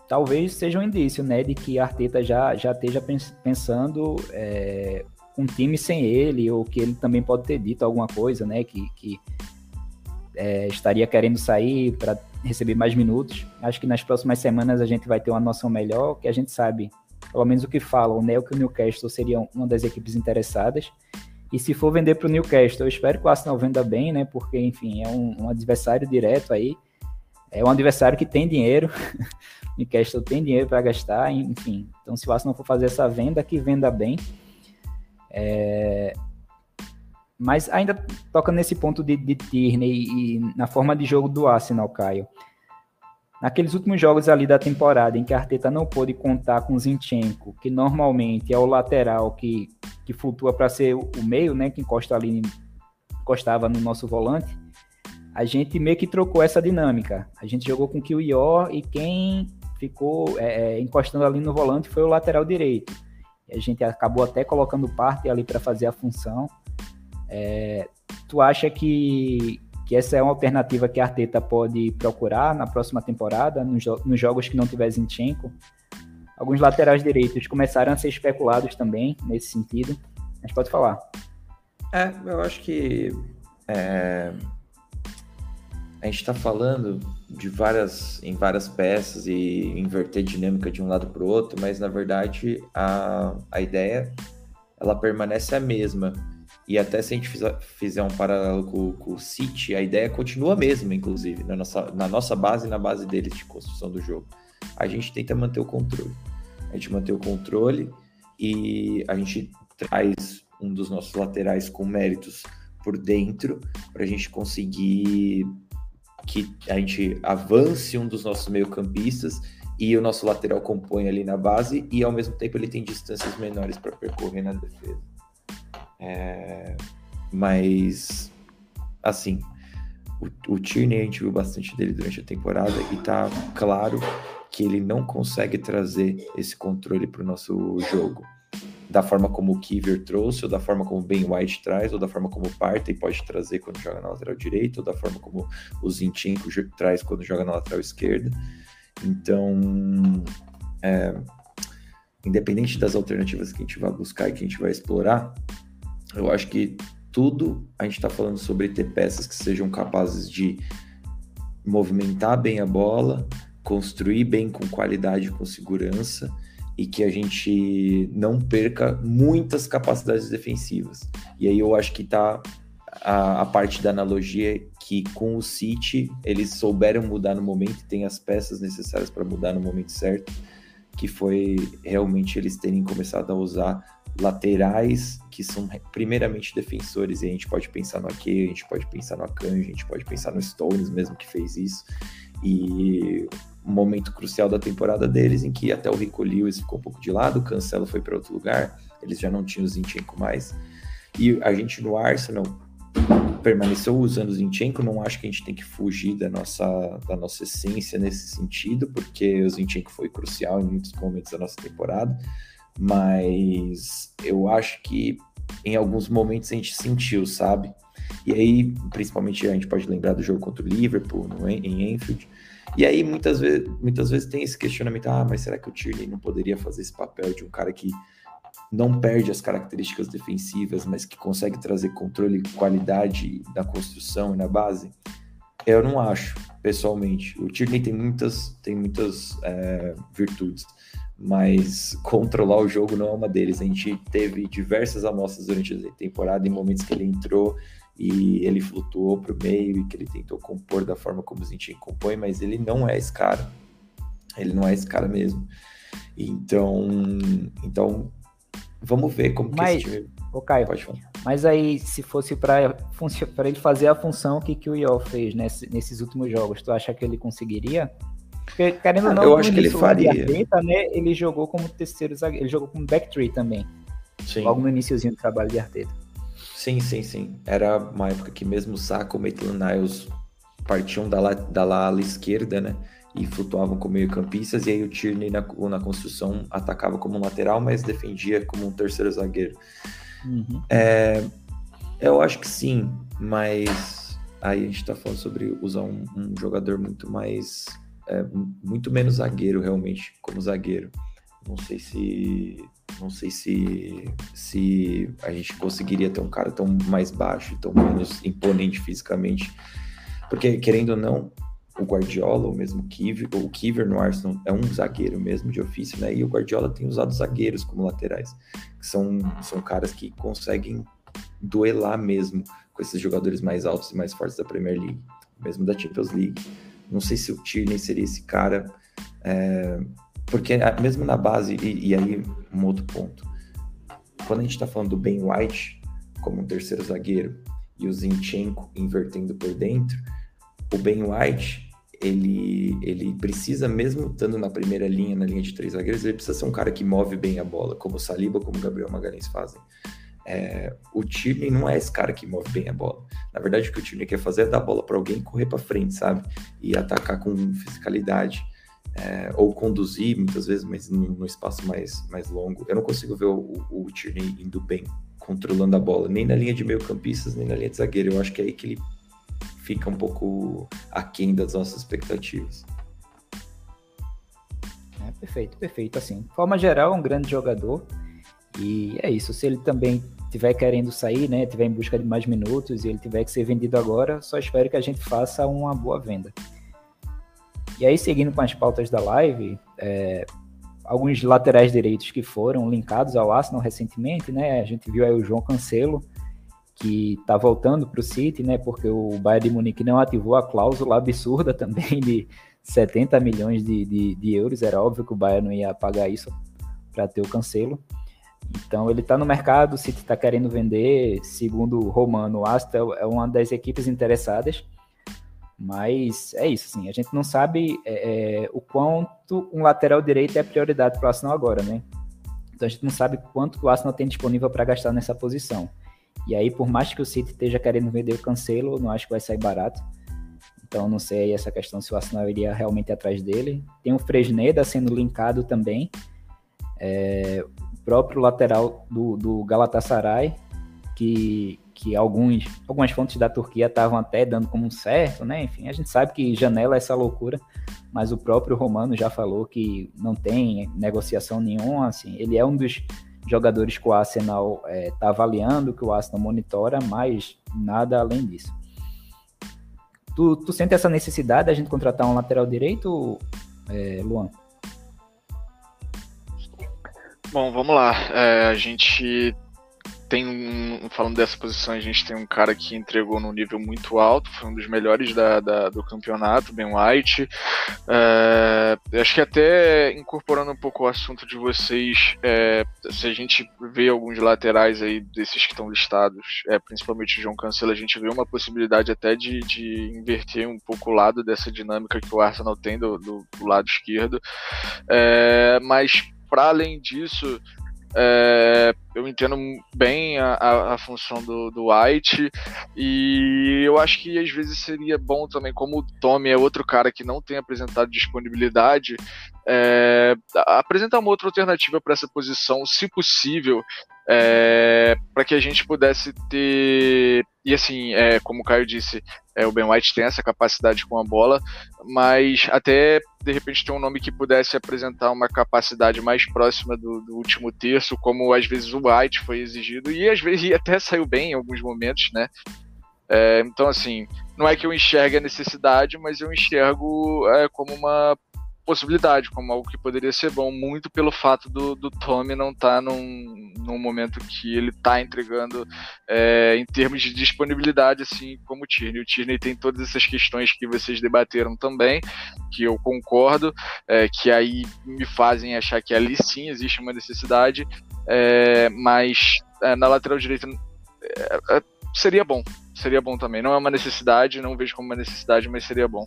talvez seja um indício, né, de que Arteta já, já esteja pensando é, um time sem ele, ou que ele também pode ter dito alguma coisa, né, que, que é, estaria querendo sair para receber mais minutos. Acho que nas próximas semanas a gente vai ter uma noção melhor, que a gente sabe, pelo menos o que falam, né, que o Newcastle seria uma das equipes interessadas. E se for vender para o Newcastle, eu espero que o Arsenal venda bem, né? Porque, enfim, é um, um adversário direto aí. É um adversário que tem dinheiro. <laughs> Newcastle tem dinheiro para gastar, enfim. Então, se o Arsenal for fazer essa venda, que venda bem. É... Mas ainda toca nesse ponto de, de Tierney e na forma de jogo do Arsenal, Caio. Naqueles últimos jogos ali da temporada em que a Arteta não pôde contar com Zinchenko, que normalmente é o lateral que, que flutua para ser o meio, né, que encosta ali, encostava no nosso volante, a gente meio que trocou essa dinâmica. A gente jogou com o Ior e quem ficou é, é, encostando ali no volante foi o lateral direito. A gente acabou até colocando parte ali para fazer a função. É, tu acha que, que essa é uma alternativa que a Arteta pode procurar na próxima temporada, nos, nos jogos que não tiver Zinchenko. Alguns laterais direitos começaram a ser especulados também nesse sentido, mas pode falar. É, eu acho que é, a gente está falando de várias em várias peças e inverter dinâmica de um lado para o outro, mas na verdade a, a ideia ela permanece a mesma e até se a gente fizer, um paralelo com, com, o City, a ideia continua a mesma, inclusive, na nossa, na nossa base e na base deles de construção do jogo. A gente tenta manter o controle. A gente mantém o controle e a gente traz um dos nossos laterais com méritos por dentro para a gente conseguir que a gente avance um dos nossos meio-campistas e o nosso lateral compõe ali na base e ao mesmo tempo ele tem distâncias menores para percorrer na defesa. É, mas, assim, o, o Tierney a gente viu bastante dele durante a temporada e tá claro que ele não consegue trazer esse controle para o nosso jogo. Da forma como o Kiver trouxe, ou da forma como o Ben White traz, ou da forma como o Partey pode trazer quando joga na lateral direita, ou da forma como o Zinchenko traz quando joga na lateral esquerda. Então, é, independente das alternativas que a gente vai buscar e que a gente vai explorar, eu acho que tudo a gente está falando sobre ter peças que sejam capazes de movimentar bem a bola, construir bem com qualidade, com segurança e que a gente não perca muitas capacidades defensivas. E aí eu acho que está a, a, parte da analogia que com o City eles souberam mudar no momento, tem as peças necessárias para mudar no momento certo, que foi realmente eles terem começado a usar laterais que são primeiramente defensores, e a gente pode pensar no Ake, a gente pode pensar no Akanji, a gente pode pensar no Stones mesmo que fez isso, e um momento crucial da temporada deles, em que até o Rico Lewis ficou um pouco de lado, o Cancelo foi para outro lugar, eles já não tinham o Zinchenko mais, e a gente no Arsenal permaneceu usando o Zinchenko, não acho que a gente tem que fugir da nossa, da nossa essência nesse sentido, porque o Zinchenko foi crucial em muitos momentos da nossa temporada, mas eu acho que em alguns momentos a gente sentiu, sabe? E aí, principalmente a gente pode lembrar do jogo contra o Liverpool no, em Enfield, E aí, muitas vezes, muitas vezes tem esse questionamento: ah, mas será que o Tierney não poderia fazer esse papel de um cara que não perde as características defensivas, mas que consegue trazer controle e qualidade na construção e na base? Eu não acho, pessoalmente. O Tierney tem muitas, tem muitas é, virtudes, mas <laughs> controlar o jogo não é uma deles. A gente teve diversas amostras durante a temporada em momentos que ele entrou e ele flutuou para o meio e que ele tentou compor da forma como o Zintin compõe, mas ele não é esse cara. Ele não é esse cara mesmo. Então, então vamos ver como mas, que esse time Ô, Caio, Pode falar. Mas aí, se fosse para ele fazer a função que, que o Iol fez nesse, nesses últimos jogos, tu acha que ele conseguiria? Porque, querendo ou não, eu acho que ele faria. Arteta, né, ele jogou como terceiro zagueiro, ele jogou como back three também. Sim. Logo no iníciozinho do trabalho de Arteta. Sim, sim, sim. Era uma época que mesmo o Saka, o Maitland Niles partiam da, la, da ala esquerda, né? e flutuavam como meio-campistas, e aí o Tierney na, na construção atacava como lateral, mas defendia como um terceiro zagueiro. Uhum. É, eu acho que sim, mas aí a gente está falando sobre usar um, um jogador muito mais. É, muito menos zagueiro, realmente, como zagueiro. Não sei se. Não sei se, se a gente conseguiria ter um cara tão mais baixo, tão menos imponente fisicamente. Porque, querendo ou não, o Guardiola, ou mesmo o Kiver, o Kiver no Arsenal é um zagueiro mesmo de ofício, né? E o Guardiola tem usado zagueiros como laterais, que são, são caras que conseguem duelar mesmo com esses jogadores mais altos e mais fortes da Premier League, mesmo da Champions League. Não sei se o Tierney seria esse cara, é, porque mesmo na base, e, e, aí um outro ponto, quando a gente está falando do Ben White como um terceiro zagueiro e o Zinchenko invertendo por dentro, o Ben White ele, ele precisa, mesmo estando na primeira linha, na linha de três zagueiros, ele precisa ser um cara que move bem a bola, como o Saliba, como o Gabriel Magalhães fazem. É, o Tierney não é esse cara que move bem a bola. Na verdade, o que o Tierney quer fazer é dar a bola para alguém correr para frente, sabe? E atacar com fisicalidade. É, ou conduzir, muitas vezes, mas no, espaço mais, mais longo. Eu não consigo ver o, o, o Tierney indo bem, controlando a bola, nem na linha de meio campistas, nem na linha de zagueiro. Eu acho que é aí que ele fica um pouco aquém das nossas expectativas. É, perfeito, perfeito. Assim, de forma geral, é um grande jogador. E é isso. Se ele também tiver querendo sair, né, tiver em busca de mais minutos e ele tiver que ser vendido agora, só espero que a gente faça uma boa venda. E aí, seguindo com as pautas da live, é, alguns laterais direitos que foram linkados ao Arsenal recentemente, né? A gente viu aí o João Cancelo, que está voltando para o City, né? Porque o Bayern de Munique não ativou a cláusula absurda também de 70 milhões de, de, de euros. Era óbvio que o Bayern não ia pagar isso para ter o cancelo. Então ele está no mercado, o City está querendo vender. Segundo o Romano, o Aston é uma das equipes interessadas. Mas é isso, assim, a gente não sabe é, é, o quanto um lateral direito é prioridade para o Arsenal agora, né? Então a gente não sabe quanto o Arsenal tem disponível para gastar nessa posição. E aí, por mais que o City esteja querendo vender o Cancelo, não acho que vai sair barato. Então, não sei essa questão se o Arsenal iria realmente atrás dele. Tem o Fresneda sendo linkado também. É, o próprio lateral do, do Galatasaray, que, que alguns, algumas fontes da Turquia estavam até dando como certo, né? Enfim, a gente sabe que janela é essa loucura, mas o próprio Romano já falou que não tem negociação nenhuma, assim, ele é um dos jogadores que o Arsenal está é, tá avaliando, que o Arsenal monitora, mas nada além disso. Tu, tu sente essa necessidade da gente contratar um lateral direito, é, Luan? Bom, vamos lá. É, a gente tem um, falando dessa posição, a gente tem um cara que entregou num nível muito alto, foi um dos melhores da, da do campeonato, Ben White. É, acho que até incorporando um pouco o assunto de vocês, é, se a gente vê alguns laterais aí desses que estão listados, é, principalmente o João Cancelo, a gente vê uma possibilidade até de, de inverter um pouco o lado dessa dinâmica que o Arsenal tem do, do, do lado esquerdo. É, mas para além disso, é, eu entendo bem a, a, função do, do, White e eu acho que às vezes seria bom também, como o Tommy é outro cara que não tem apresentado disponibilidade, é, apresentar uma outra alternativa para essa posição, se possível. É, para que a gente pudesse ter. E assim, é, como o Caio disse, é, o Ben White tem essa capacidade com a bola, mas até de repente ter um nome que pudesse apresentar uma capacidade mais próxima do, do, último terço, como às vezes o White foi exigido, e às vezes <laughs> até saiu bem em alguns momentos, né? É, então, assim, não é que eu enxergue a necessidade, mas eu enxergo é, como uma possibilidade, como algo que poderia ser bom, muito pelo fato do, do Tommy não estar tá num, num momento que ele está entregando é, em termos de disponibilidade, assim como o Tierney. O Tierney tem todas essas questões que vocês debateram também, que eu concordo, é, que aí me fazem achar que ali sim existe uma necessidade, é, mas é, na lateral direita é, é, seria bom, seria bom também. Não é uma necessidade, não vejo como uma necessidade, mas seria bom.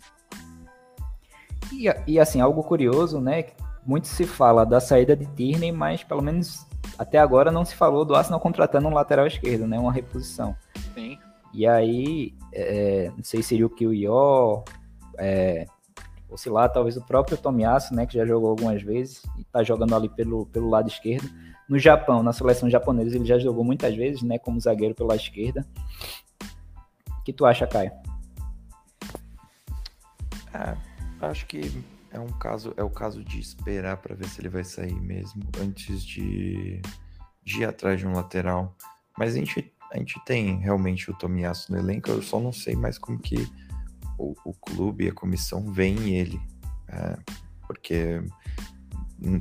E, e assim, algo curioso, né? Muito se fala da saída de Tierney, mas pelo menos até agora não se falou do Arsenal contratando um lateral esquerdo, né? Uma reposição. Sim. E aí, é, não sei se seria o que o Ió, é, ou sei lá, talvez o próprio Tomiasso, né? Que já jogou algumas vezes e tá jogando ali pelo, pelo lado esquerdo. No Japão, na seleção japonesa, ele já jogou muitas vezes, né? Como zagueiro pela esquerda. O que tu acha, Caio? Ah, Acho que é um caso, é o caso de esperar para ver se ele vai sair mesmo antes de, de ir atrás de um lateral. Mas a gente, a gente tem realmente o Tomiasso no elenco, eu só não sei mais como que o, o clube e a comissão veem ele. É, porque,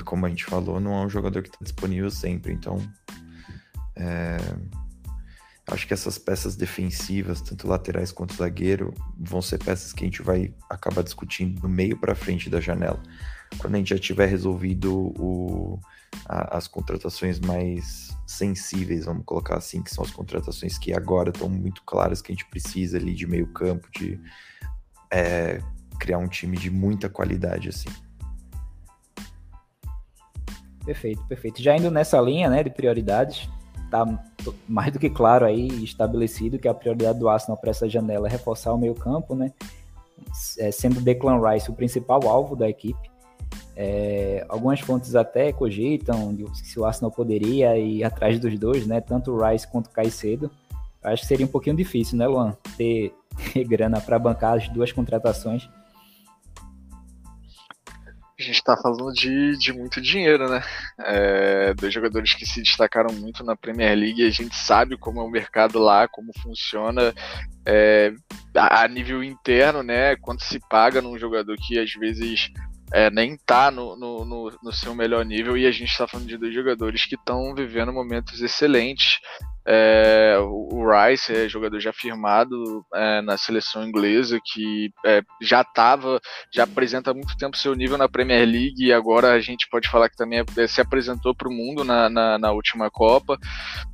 como a gente falou, não é um jogador que está disponível sempre, então. É, Acho que essas peças defensivas, tanto laterais quanto zagueiro, vão ser peças que a gente vai acabar discutindo no meio para frente da janela. Quando a gente já tiver resolvido o, a, as contratações mais sensíveis, vamos colocar assim, que são as contratações que agora estão muito claras que a gente precisa ali de meio campo, de é, criar um time de muita qualidade assim. Perfeito, perfeito. Já indo nessa linha né, de prioridades, tá mais do que claro aí, estabelecido que a prioridade do Arsenal para essa janela é reforçar o meio campo, né? É, sendo Declan Rice o principal alvo da equipe. É, algumas fontes até cogitam se o Arsenal poderia ir atrás dos dois, né? Tanto o Rice quanto o Caicedo. Acho que seria um pouquinho difícil, né, Luan? Ter, <laughs> ter grana para bancar as duas contratações a gente está falando de, de muito dinheiro, né? É, dois jogadores que se destacaram muito na Premier League, a gente sabe como é o mercado lá, como funciona é, a, nível interno, né? Quanto se paga num jogador que às vezes é, nem tá no, no, no, no, seu melhor nível, e a gente está falando de dois jogadores que estão vivendo momentos excelentes. É, o Rice é jogador já firmado é, na seleção inglesa, que é, já estava, já apresenta há muito tempo seu nível na Premier League e agora a gente pode falar que também é, se apresentou para o mundo na, na, na, última Copa.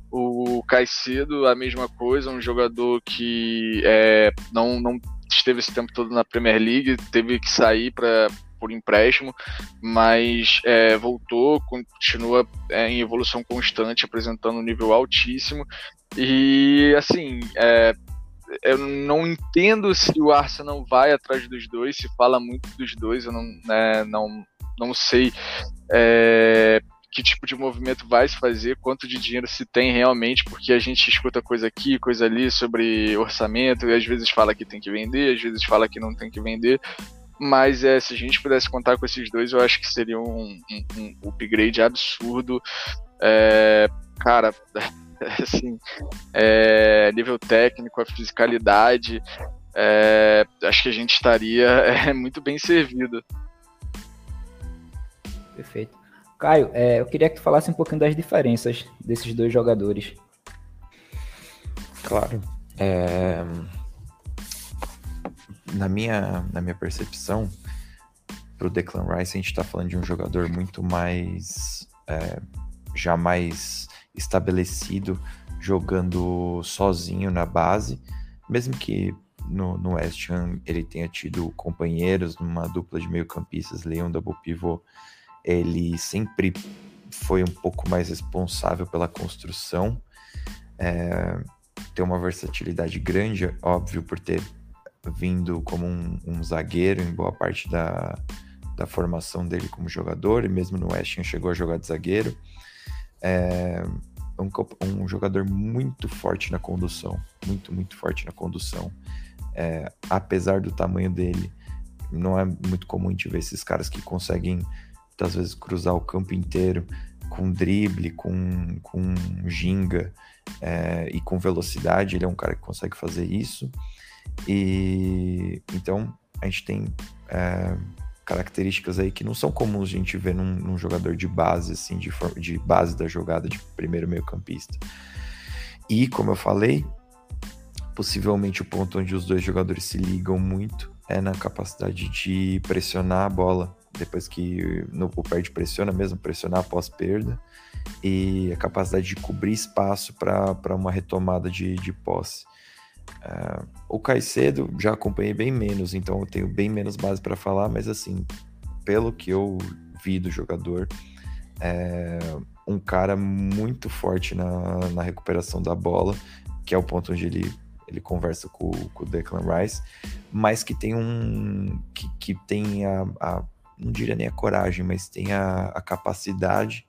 O Caicedo, a mesma coisa, um jogador que é, não, não esteve esse tempo todo na Premier League, teve que sair para por empréstimo, mas é, voltou, continua é, em evolução constante, apresentando um nível altíssimo. E assim, é, eu não entendo se o Arsenal vai atrás dos dois, se fala muito dos dois, eu não, né, não, não sei é, que tipo de movimento vai se fazer, quanto de dinheiro se tem realmente, porque a gente escuta coisa aqui, coisa ali sobre orçamento, e às vezes fala que tem que vender, às vezes fala que não tem que vender. Mas é, se a gente pudesse contar com esses dois, eu acho que seria um, um, um upgrade absurdo. É, cara, <laughs> assim, é, nível técnico, a fisicalidade, é, acho que a gente estaria <laughs> é, muito bem servido. Perfeito. Caio, é, eu queria que tu falasse um pouquinho das diferenças desses dois jogadores. Claro. É, na minha, na minha percepção, para o Declan Rice, a gente está falando de um jogador muito mais. É, já mais estabelecido, jogando sozinho na base, mesmo que no, no West Ham ele tenha tido companheiros numa dupla de meio-campistas, Leão double pivô, ele sempre foi um pouco mais responsável pela construção, é, tem uma versatilidade grande, óbvio, por ter vindo como um, um, zagueiro em boa parte da, da formação dele como jogador, e mesmo no West Ham chegou a jogar de zagueiro. É, um, um jogador muito forte na condução, muito, muito forte na condução. É, apesar do tamanho dele, não é muito comum a gente ver esses caras que conseguem, às vezes, cruzar o campo inteiro com drible, com, com ginga é, e com velocidade. Ele é um cara que consegue fazer isso. E então a gente tem é, características aí que não são comuns a gente ver num, num jogador de base, assim, de, de base da jogada de primeiro meio campista. E, como eu falei, possivelmente o ponto onde os dois jogadores se ligam muito é na capacidade de pressionar a bola depois que no, perde pressiona mesmo, pressionar após perda e a capacidade de cobrir espaço para uma retomada de, de posse. Uh, o Caicedo já acompanhei bem menos, então eu tenho bem menos base para falar, mas assim, pelo que eu vi do jogador, é um cara muito forte na, na recuperação da bola, que é o ponto onde ele, ele conversa com, com o Declan Rice, mas que tem um. que, que tem a, a, não diria nem a coragem, mas tem a, a capacidade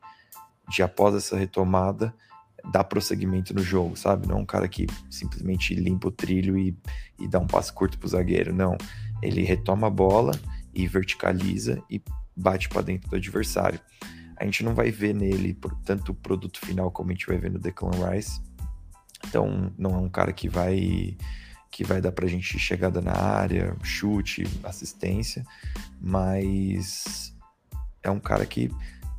de, após essa retomada, dar prosseguimento no jogo, sabe? Não é um cara que simplesmente limpa o trilho e, e dá um passe curto pro zagueiro, não. Ele retoma a bola e verticaliza e bate para dentro do adversário. A gente não vai ver nele tanto o produto final como a gente vai ver no Declan Rice. Então, não é um cara que vai que vai dar pra gente chegada na área, chute, assistência, mas é um cara que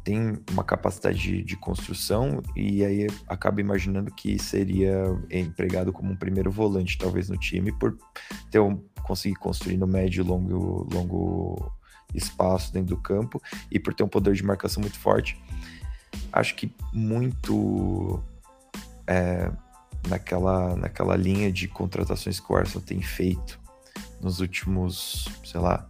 tem uma capacidade de, de, construção e aí acaba imaginando que seria empregado como um primeiro volante, talvez no time, por ter um, conseguir construir no médio e longo, longo espaço dentro do campo e por ter um poder de marcação muito forte. Acho que muito é, naquela, naquela linha de contratações que o Arsenal tem feito nos últimos, sei lá,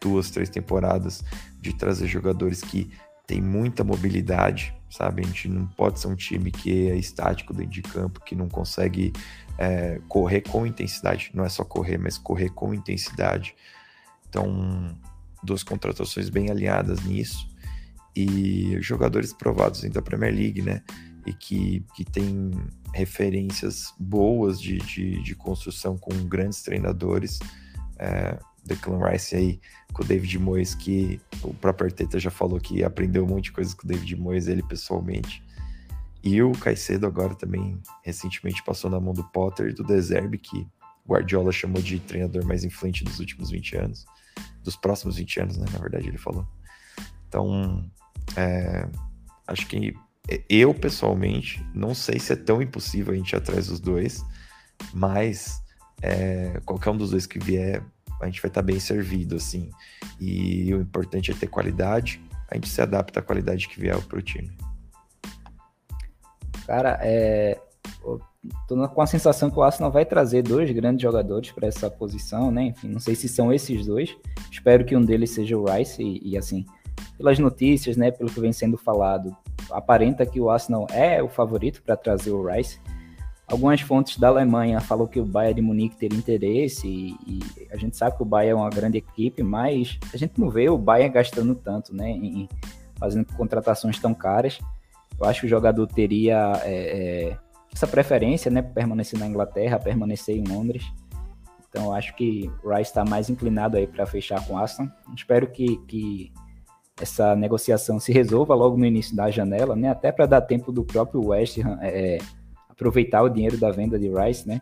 duas, três temporadas, de trazer jogadores que tem muita mobilidade, sabe? A gente não pode ser um time que é estático dentro de campo, que não consegue é, correr com intensidade. Não é só correr, mas correr com intensidade. Então, duas contratações bem alinhadas nisso. E jogadores provados da Premier League, né? E que, que tem referências boas de, de, de construção com grandes treinadores. É, Declan Rice aí com o David Moyes, que o próprio Arteta já falou que aprendeu um monte de coisas com o David Moyes, ele pessoalmente. E o Caicedo agora também recentemente passou na mão do Potter e do Deserbe, que Guardiola chamou de treinador mais influente dos últimos 20 anos, dos próximos 20 anos, né? Na verdade, ele falou. Então, é, acho que eu pessoalmente não sei se é tão impossível a gente ir atrás dos dois, mas é, qualquer um dos dois que vier a gente vai estar tá bem servido, assim. E o importante é ter qualidade, a gente se adapta à qualidade que vier para o time. Cara, é, tô com a sensação que o Arsenal vai trazer dois grandes jogadores para essa posição, né? Enfim, não sei se são esses dois. Espero que um deles seja o Rice e, e, assim, pelas notícias, né, pelo que vem sendo falado, aparenta que o Arsenal é o favorito para trazer o Rice. Algumas fontes da Alemanha falam que o Bayern de Munique teria interesse e, e, a gente sabe que o Bayern é uma grande equipe, mas a gente não vê o Bayern gastando tanto, né, em, fazendo contratações tão caras. Eu acho que o jogador teria é, é, essa preferência, né, permanecer na Inglaterra, permanecer em Londres. Então eu acho que o Rice está mais inclinado aí para fechar com Aston. Espero que, que essa negociação se resolva logo no início da janela, né, até para dar tempo do próprio West Ham é, aproveitar o dinheiro da venda de Rice, né?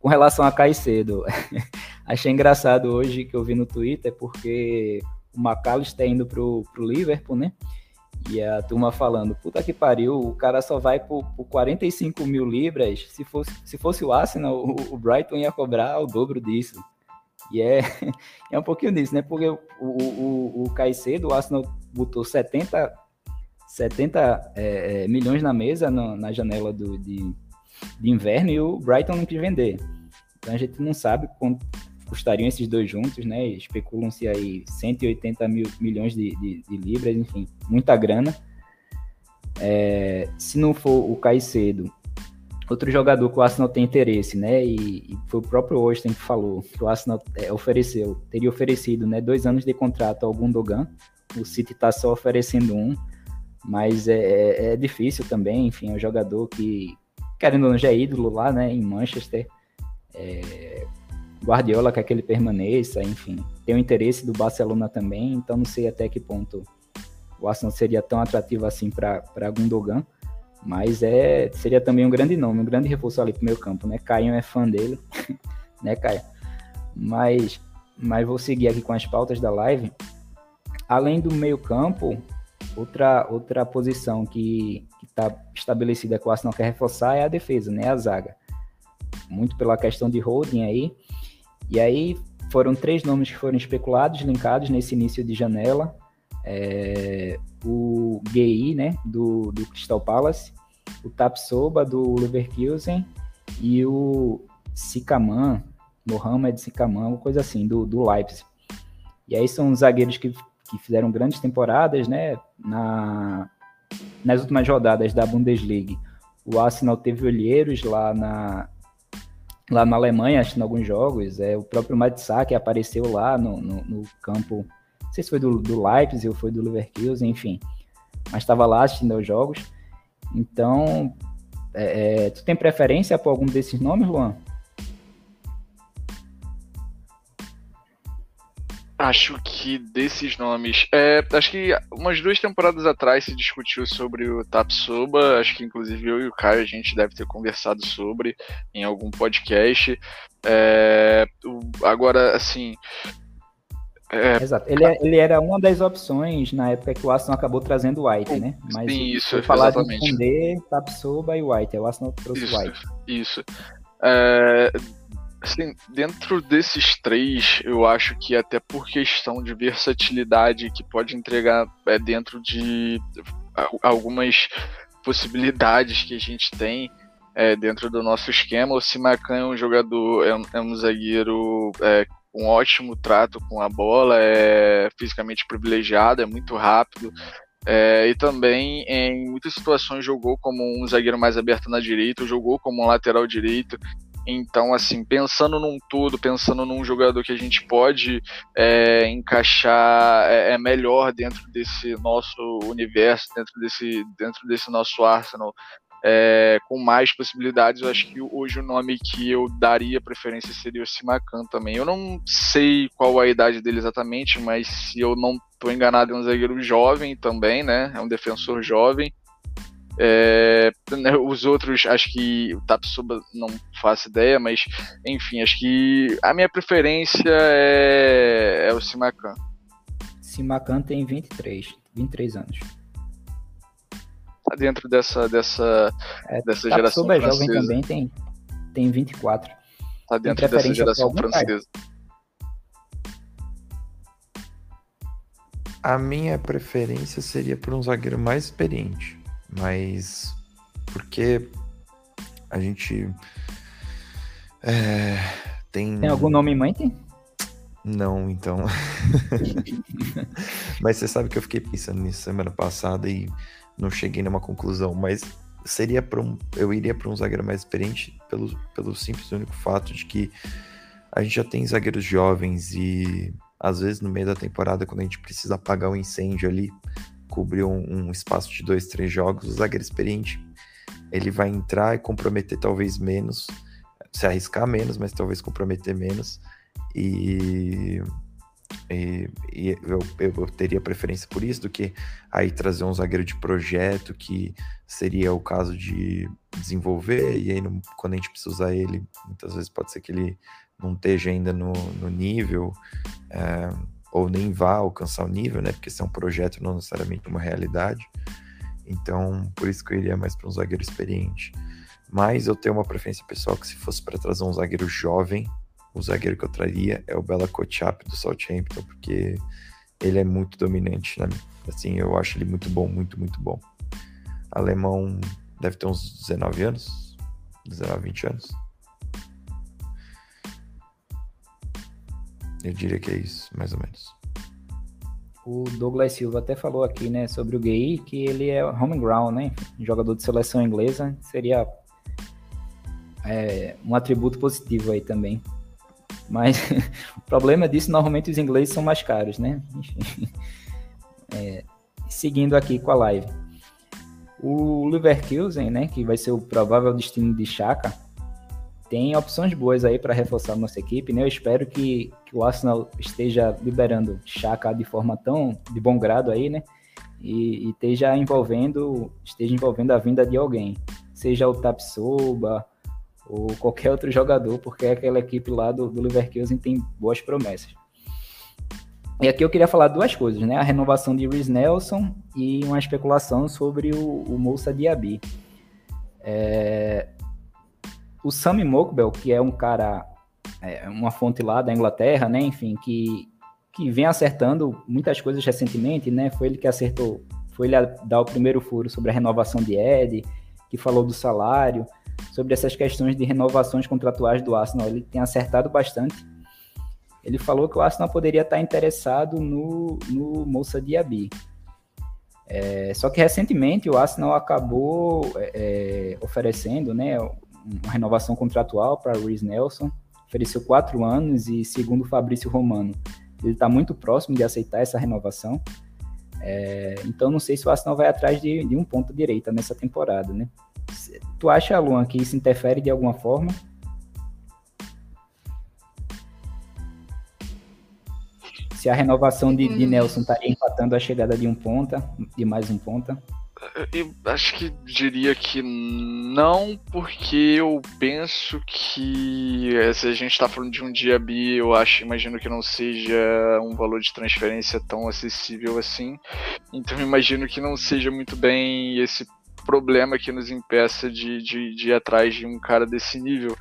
Com relação a Caicedo, <laughs> achei engraçado hoje que eu vi no Twitter, porque o McAllister está indo pro, pro Liverpool, né? E a turma falando, puta que pariu, o cara só vai por, por 45 mil libras. Se fosse, se fosse o Arsenal, o, o Brighton ia cobrar o dobro disso. E é, <laughs> é um pouquinho disso, né? Porque o, o, o Caicedo, o Arsenal botou 70 70 é, é, milhões na mesa no, na janela do, de, de inverno e o Brighton não quis vender. Então a gente não sabe quanto custariam esses dois juntos, né? Especulam-se aí 180 mil, milhões de, de, de, libras, enfim, muita grana. É, se não for o Caicedo, outro jogador que o Arsenal tem interesse, né? E, e foi o próprio Austin que falou que o Arsenal é, ofereceu, teria oferecido, né? Dois anos de contrato ao Gundogan. O City está só oferecendo um Mas é, é, é difícil também, enfim, é um jogador que, querendo ou não, já é ídolo lá, né, em Manchester. É, Guardiola quer que ele permaneça, enfim. Tem o interesse do Barcelona também, então não sei até que ponto o Arsenal seria tão atrativo assim para Gundogan. Mas é, seria também um grande nome, um grande reforço ali pro meu campo, né? Caio é fã dele, <laughs> né, Caio? Mas, mas vou seguir aqui com as pautas da live. Além do meio campo, outra, outra posição que está estabelecida que o Arsenal quer reforçar é a defesa, né? A zaga. Muito pela questão de holding aí. E aí foram três nomes que foram especulados, linkados nesse início de janela. É, o GI, né, do, do Crystal Palace, o Tapsoba do Leverkusen e o Sikaman, Mohamed uma coisa assim, do, do Leipzig. E aí são zagueiros que, que fizeram grandes temporadas, né, na, nas últimas rodadas da Bundesliga. O Arsenal teve olheiros lá na, lá na Alemanha, acho que em alguns jogos. É, o próprio Matzak apareceu lá no, no, no campo não sei se foi do, do Leipzig ou foi do Leverkusen, enfim. Mas estava lá assistindo aos jogos. Então, é, é, tu tem preferência por algum desses nomes, Luan? Acho que desses nomes. É, acho que umas duas temporadas atrás se discutiu sobre o Tapsoba. Acho que inclusive eu e o Caio a gente deve ter conversado sobre em algum podcast. É, agora, assim, é, Exato. Ele, é, ele, era uma das opções na época que o Aston acabou trazendo o White, né? Mas Sim, isso, falar exatamente. de Kundê, Tapsoba e White. O Aston trouxe isso, White. Isso. É, assim, dentro desses três, eu acho que até por questão de versatilidade que pode entregar é, dentro de algumas possibilidades que a gente tem é, dentro do nosso esquema, o Simacan é um jogador, é um, é um zagueiro é, um ótimo trato com a bola, é fisicamente privilegiado, é muito rápido. É, e também em muitas situações jogou como um zagueiro mais aberto na direita, jogou como um lateral direito. Então, assim, pensando num todo, pensando num jogador que a gente pode é, encaixar é, é, melhor dentro desse nosso universo, dentro desse, dentro desse nosso Arsenal, é, com mais possibilidades. Eu acho que hoje o nome que eu daria preferência seria o Simacan também. Eu não sei qual a idade dele exatamente, mas se eu não estou enganado, é um zagueiro jovem também, né? É um defensor jovem. É, né, os outros, acho que o Tapsuba não faço ideia, mas enfim, acho que a minha preferência é, é o Simacan. Simacan tem 23, 23 anos tá dentro dessa, dessa, é, dessa tá geração super francesa. jovem também, tem, tem 24. Tá dentro dessa geração francesa. A minha preferência seria por um zagueiro mais experiente, mas porque a gente é, tem. Tem algum nome em mente? Não, então. <laughs> mas você sabe que eu fiquei pensando nisso semana passada e não cheguei numa conclusão, mas seria para um, eu iria para um zagueiro mais experiente pelo, pelo simples único fato de que a gente já tem zagueiros jovens e às vezes no meio da temporada quando a gente precisa apagar o um incêndio ali, cobrir um, um, espaço de dois, três jogos, o zagueiro experiente ele vai entrar e comprometer talvez menos, se arriscar menos, mas talvez comprometer menos. E e, e eu, eu, eu, teria preferência por isso do que aí trazer um zagueiro de projeto que seria o caso de desenvolver e aí não, quando a gente precisa usar ele muitas vezes pode ser que ele não esteja ainda no, no nível é, ou nem vá alcançar o nível, né? Porque esse é um projeto, não necessariamente uma realidade. Então, por isso que eu iria mais para um zagueiro experiente. Mas eu tenho uma preferência pessoal que se fosse para trazer um zagueiro jovem, o zagueiro que eu traria é o Bela Kotchap do Southampton, porque ele é muito dominante, né? Assim, eu acho ele muito bom, muito, muito bom. Alemão deve ter uns 19 anos, 19, 20 anos. Eu diria que é isso, mais ou menos. O Douglas Silva até falou aqui, né, sobre o Gay, que ele é home ground, né? Jogador de seleção inglesa, seria é, um atributo positivo aí também. Mas <laughs> o problema disso, normalmente os ingleses são mais caros, né? Enfim. <laughs> É, seguindo aqui com a live. O Leverkusen, né, que vai ser o provável destino de Chaka, tem opções boas aí para reforçar a nossa equipe, né? Eu espero que, que o Arsenal esteja liberando Chaka de forma tão de bom grado aí, né? E, e, esteja envolvendo, esteja envolvendo a vinda de alguém, seja o Tapsoba ou qualquer outro jogador, porque aquela equipe lá do, do Leverkusen tem boas promessas. E aqui eu queria falar duas coisas, né? A renovação de Rhys Nelson e uma especulação sobre o, o Moussa Diaby. É... O Sammy Mokbel, que é um cara, é, uma fonte lá da Inglaterra, né? Enfim, que, que vem acertando muitas coisas recentemente, né? Foi ele que acertou, foi ele a dar o primeiro furo sobre a renovação de Ed, que falou do salário, sobre essas questões de renovações contratuais do Arsenal. Ele tem acertado bastante ele falou que o Arsenal poderia estar interessado no, no Moussa Diaby. É, só que recentemente o Arsenal acabou é, é oferecendo né, uma renovação contratual para Reece Nelson, ofereceu quatro anos e segundo o Fabrício Romano, ele está muito próximo de aceitar essa renovação. É, então não sei se o Arsenal vai atrás de, de um ponto direita nessa temporada, né? Tu acha, Luan, que isso interfere de alguma forma? se a renovação de, de hum. Nelson estaria empatando a chegada de um ponta, de mais um ponta? Eu acho que diria que não, porque eu penso que eh, se a gente está falando de um dia bi, eu acho, imagino que não seja um valor de transferência tão acessível assim. Então imagino que não seja muito bem esse problema que nos impeça de, de, de ir atrás de um cara desse nível.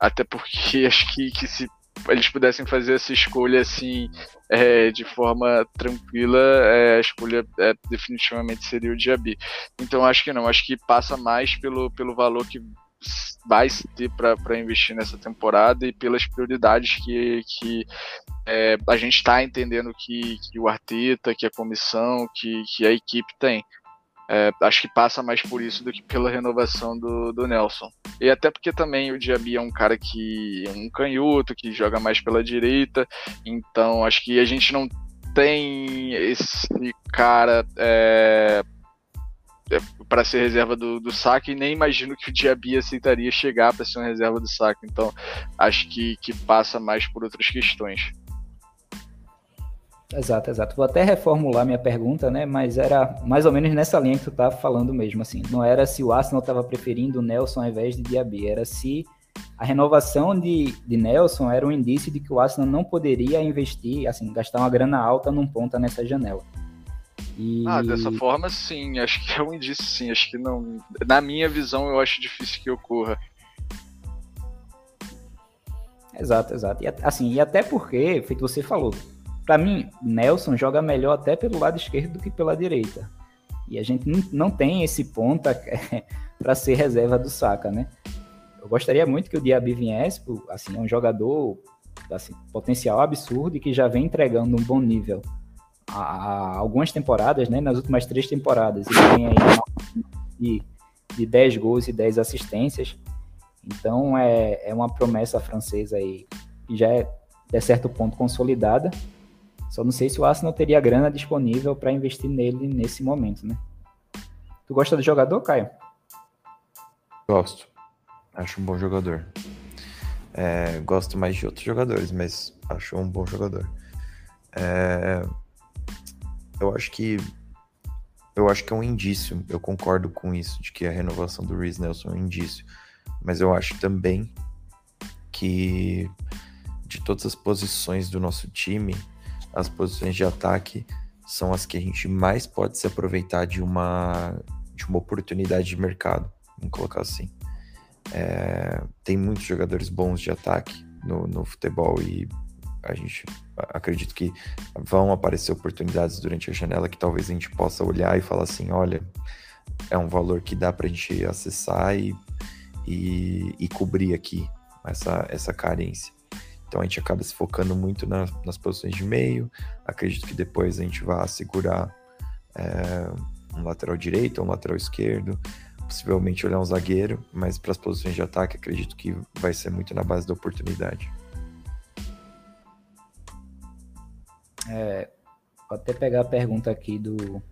Até porque <laughs> acho que, que se eles pudessem fazer essa escolha assim é, de forma tranquila, é, a escolha é, definitivamente seria o Diaby. Então acho que não, acho que passa mais pelo, pelo valor que vai se ter para investir nessa temporada e pelas prioridades que, que é, a gente está entendendo que, que o Arteta, que a comissão, que, que a equipe tem. É, acho que passa mais por isso do que pela renovação do, do Nelson. E até porque também o Diaby é um cara que é um canhoto, que joga mais pela direita, então acho que a gente não tem esse cara é, é, para ser reserva do, do e nem imagino que o Diaby aceitaria chegar para ser uma reserva do saque. Então acho que, que passa mais por outras questões. Exato, exato. Vou até reformular minha pergunta, né? Mas era mais ou menos nessa linha que tu estava falando mesmo, assim. Não era se o Arsenal estava preferindo o Nelson ao invés de Diaby, era se a renovação de, de Nelson era um indício de que o Arsenal não poderia investir, assim, gastar uma grana alta num ponta nessa janela. E... Ah, dessa forma, sim. Acho que é um indício, sim. Acho que não. Na minha visão, eu acho difícil que ocorra. Exato, exato. E, assim, e até porque, feito você falou, para mim, Nelson joga melhor até pelo lado esquerdo do que pela direita. E a gente não, tem esse ponta <laughs> para ser reserva do Saka, né? Eu gostaria muito que o Diaby viesse, assim, é um jogador assim, potencial absurdo e que já vem entregando um bom nível há algumas temporadas, né? Nas últimas três temporadas. Ele tem aí de, de 10 gols e 10 assistências. Então é, é uma promessa francesa aí que já é, de certo ponto, consolidada só não sei se o Arsenal teria grana disponível para investir nele nesse momento, né? Tu gosta do jogador, Caio? Gosto. Acho um bom jogador. É, gosto mais de outros jogadores, mas acho um bom jogador. É, eu acho que eu acho que é um indício. Eu concordo com isso de que a renovação do Reese Nelson é um indício, mas eu acho também que de todas as posições do nosso time, as posições de ataque são as que a gente mais pode se aproveitar de uma, de uma oportunidade de mercado, vamos colocar assim. É, tem muitos jogadores bons de ataque no, no futebol e a gente acredito que vão aparecer oportunidades durante a janela que talvez a gente possa olhar e falar assim, olha, é um valor que dá para a gente acessar e, e, e, cobrir aqui essa, essa carência. Então a gente acaba se focando muito na, nas posições de meio. Acredito que depois a gente vai segurar é, um lateral direito um lateral esquerdo, possivelmente olhar um zagueiro, mas para as posições de ataque acredito que vai ser muito na base da oportunidade. É, vou até pegar a pergunta aqui do,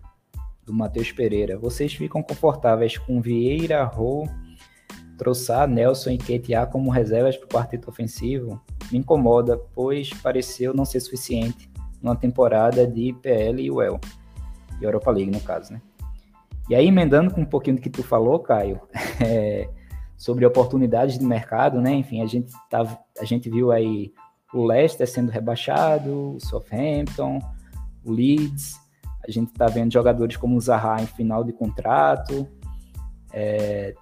do Matheus Pereira. Vocês ficam confortáveis com Vieira, Rô, Troçar, Nelson e Ketia como reservas para o quarteto ofensivo? Me incomoda, pois pareceu não ser suficiente numa temporada de IPL e UEL. E Europa League, no caso, né? E aí, emendando com um pouquinho do que tu falou, Caio, <laughs> é, sobre oportunidades de mercado, né? Enfim, a gente, tá, a gente viu aí o Leicester sendo rebaixado, o Southampton, o Leeds, a gente está vendo jogadores como o Zaha em final de contrato. É,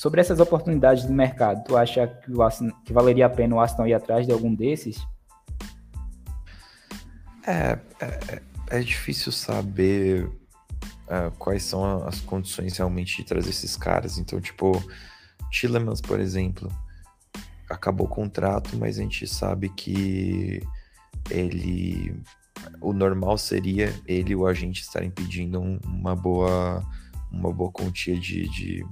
sobre essas oportunidades de mercado, tu acha que, o que valeria a pena o Arsenal ir atrás de algum desses? É, é, é difícil saber uh, quais são as condições realmente de trazer esses caras. Então, tipo, Tillemans, por exemplo, acabou o contrato, mas a gente sabe que ele. O normal seria ele e o agente estarem pedindo um, uma boa uma boa quantia de, de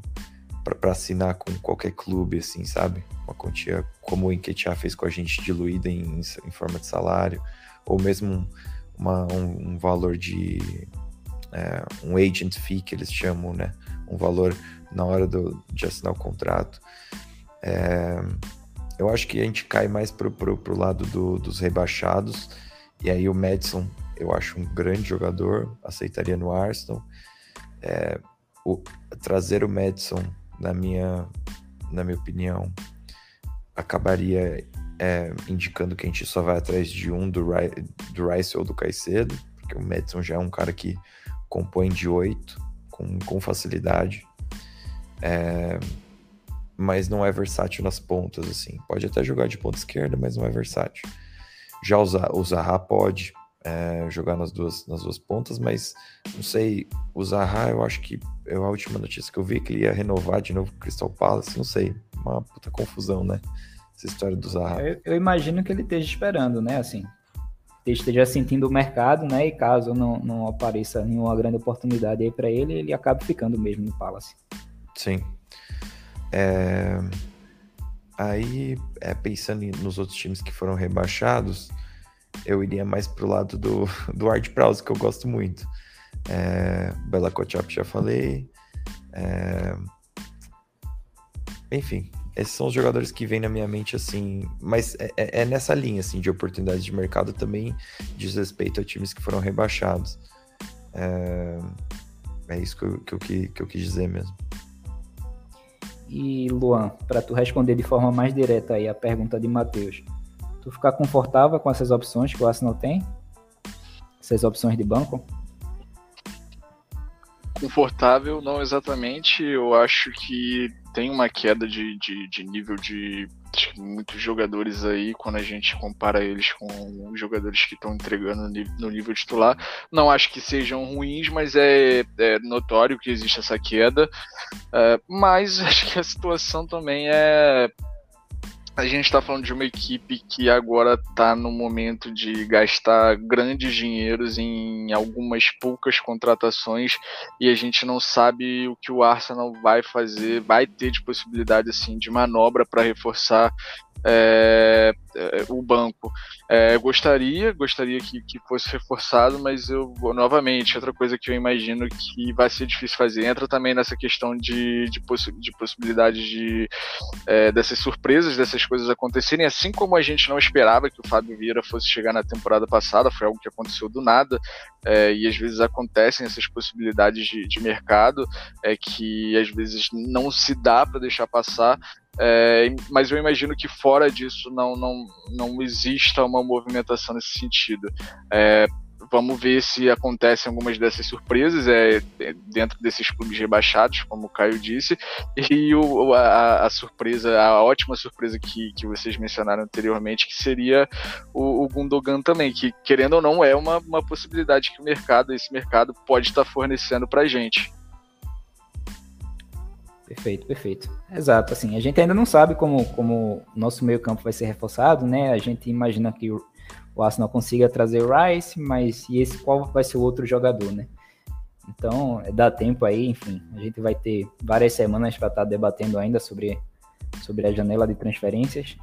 para assinar com qualquer clube, assim, sabe? Uma quantia como o Enquetear fez com a gente, diluída em, em forma de salário, ou mesmo uma, um, um valor de é, um agent fee que eles chamam, né? Um valor na hora do, de assinar o contrato. É, eu acho que a gente cai mais pro, pro, pro lado do, dos rebaixados. E aí o Madison, eu acho um grande jogador, aceitaria no Arsenal. É, o, trazer o Madison, na minha, na minha opinião, acabaria é, indicando que a gente só vai atrás de um do, do Rice ou do Caicedo, porque o Madison já é um cara que compõe de oito com, com facilidade. É, mas não é versátil nas pontas, assim. Pode até jogar de ponta esquerda, mas não é versátil. Já o Zaha pode é, jogar nas duas, nas duas pontas, mas não sei, o Zaha, eu acho que é a última notícia que eu vi que ele ia renovar de novo o Crystal Palace, não sei, uma puta confusão, né? Essa história do Zaha. Eu, eu imagino que ele esteja esperando, né? Assim, esteja sentindo o mercado, né? E caso não, não apareça nenhuma grande oportunidade aí para ele, ele acaba ficando mesmo no Palace. Sim, é... Aí, é, pensando nos outros times que foram rebaixados, eu iria mais pro lado do, do Art Prowse, que eu gosto muito. É, Bela Kochap já falei. É... Enfim, esses são os jogadores que vêm na minha mente assim, mas é, é, é, nessa linha assim de oportunidades de mercado também diz respeito a times que foram rebaixados. É, é isso que eu, que, eu, que eu quis dizer mesmo. E Luan, para tu responder de forma mais direta aí a pergunta de Matheus, tu ficar confortável com essas opções que o Arsenal tem? Essas opções de banco? Confortável, não exatamente. Eu acho que tem uma queda de, de, de nível de muitos jogadores aí, quando a gente compara eles com os jogadores que estão entregando no nível titular. Não acho que sejam ruins, mas é, é notório que existe essa queda. É, mas <laughs> acho que a situação também é a gente está falando de uma equipe que agora está no momento de gastar grandes dinheiros em algumas poucas contratações e a gente não sabe o que o Arsenal vai fazer, vai ter de possibilidade assim de manobra para reforçar é, é, o banco. É, gostaria, gostaria que, que fosse reforçado, mas eu, novamente, outra coisa que eu imagino que vai ser difícil fazer, entra também nessa questão de, de, possi de possibilidades de, é, dessas surpresas, dessas coisas acontecerem, assim como a gente não esperava que o Fábio Vieira fosse chegar na temporada passada, foi algo que aconteceu do nada, é, e às vezes acontecem essas possibilidades de, de mercado, que às vezes não se dá para deixar passar, é, mas eu imagino que fora disso não, não, não exista uma movimentação nesse sentido. É, vamos ver se acontecem algumas dessas surpresas é, dentro desses clubes rebaixados, como o Caio disse, e o, a, a, surpresa, a ótima surpresa que, que vocês mencionaram anteriormente, que seria o, o Gundogan também, que querendo ou não é uma, uma possibilidade que o mercado, esse mercado pode estar fornecendo para a gente. Perfeito, perfeito. Exato, assim, a gente ainda não sabe como, como o nosso meio campo vai ser reforçado, né? A gente imagina que o, o Arsenal consiga trazer o Rice, mas e esse qual vai ser o outro jogador, né? Então, é, dá tempo aí, enfim, a gente vai ter várias semanas para estar tá debatendo ainda sobre, sobre a janela de transferências.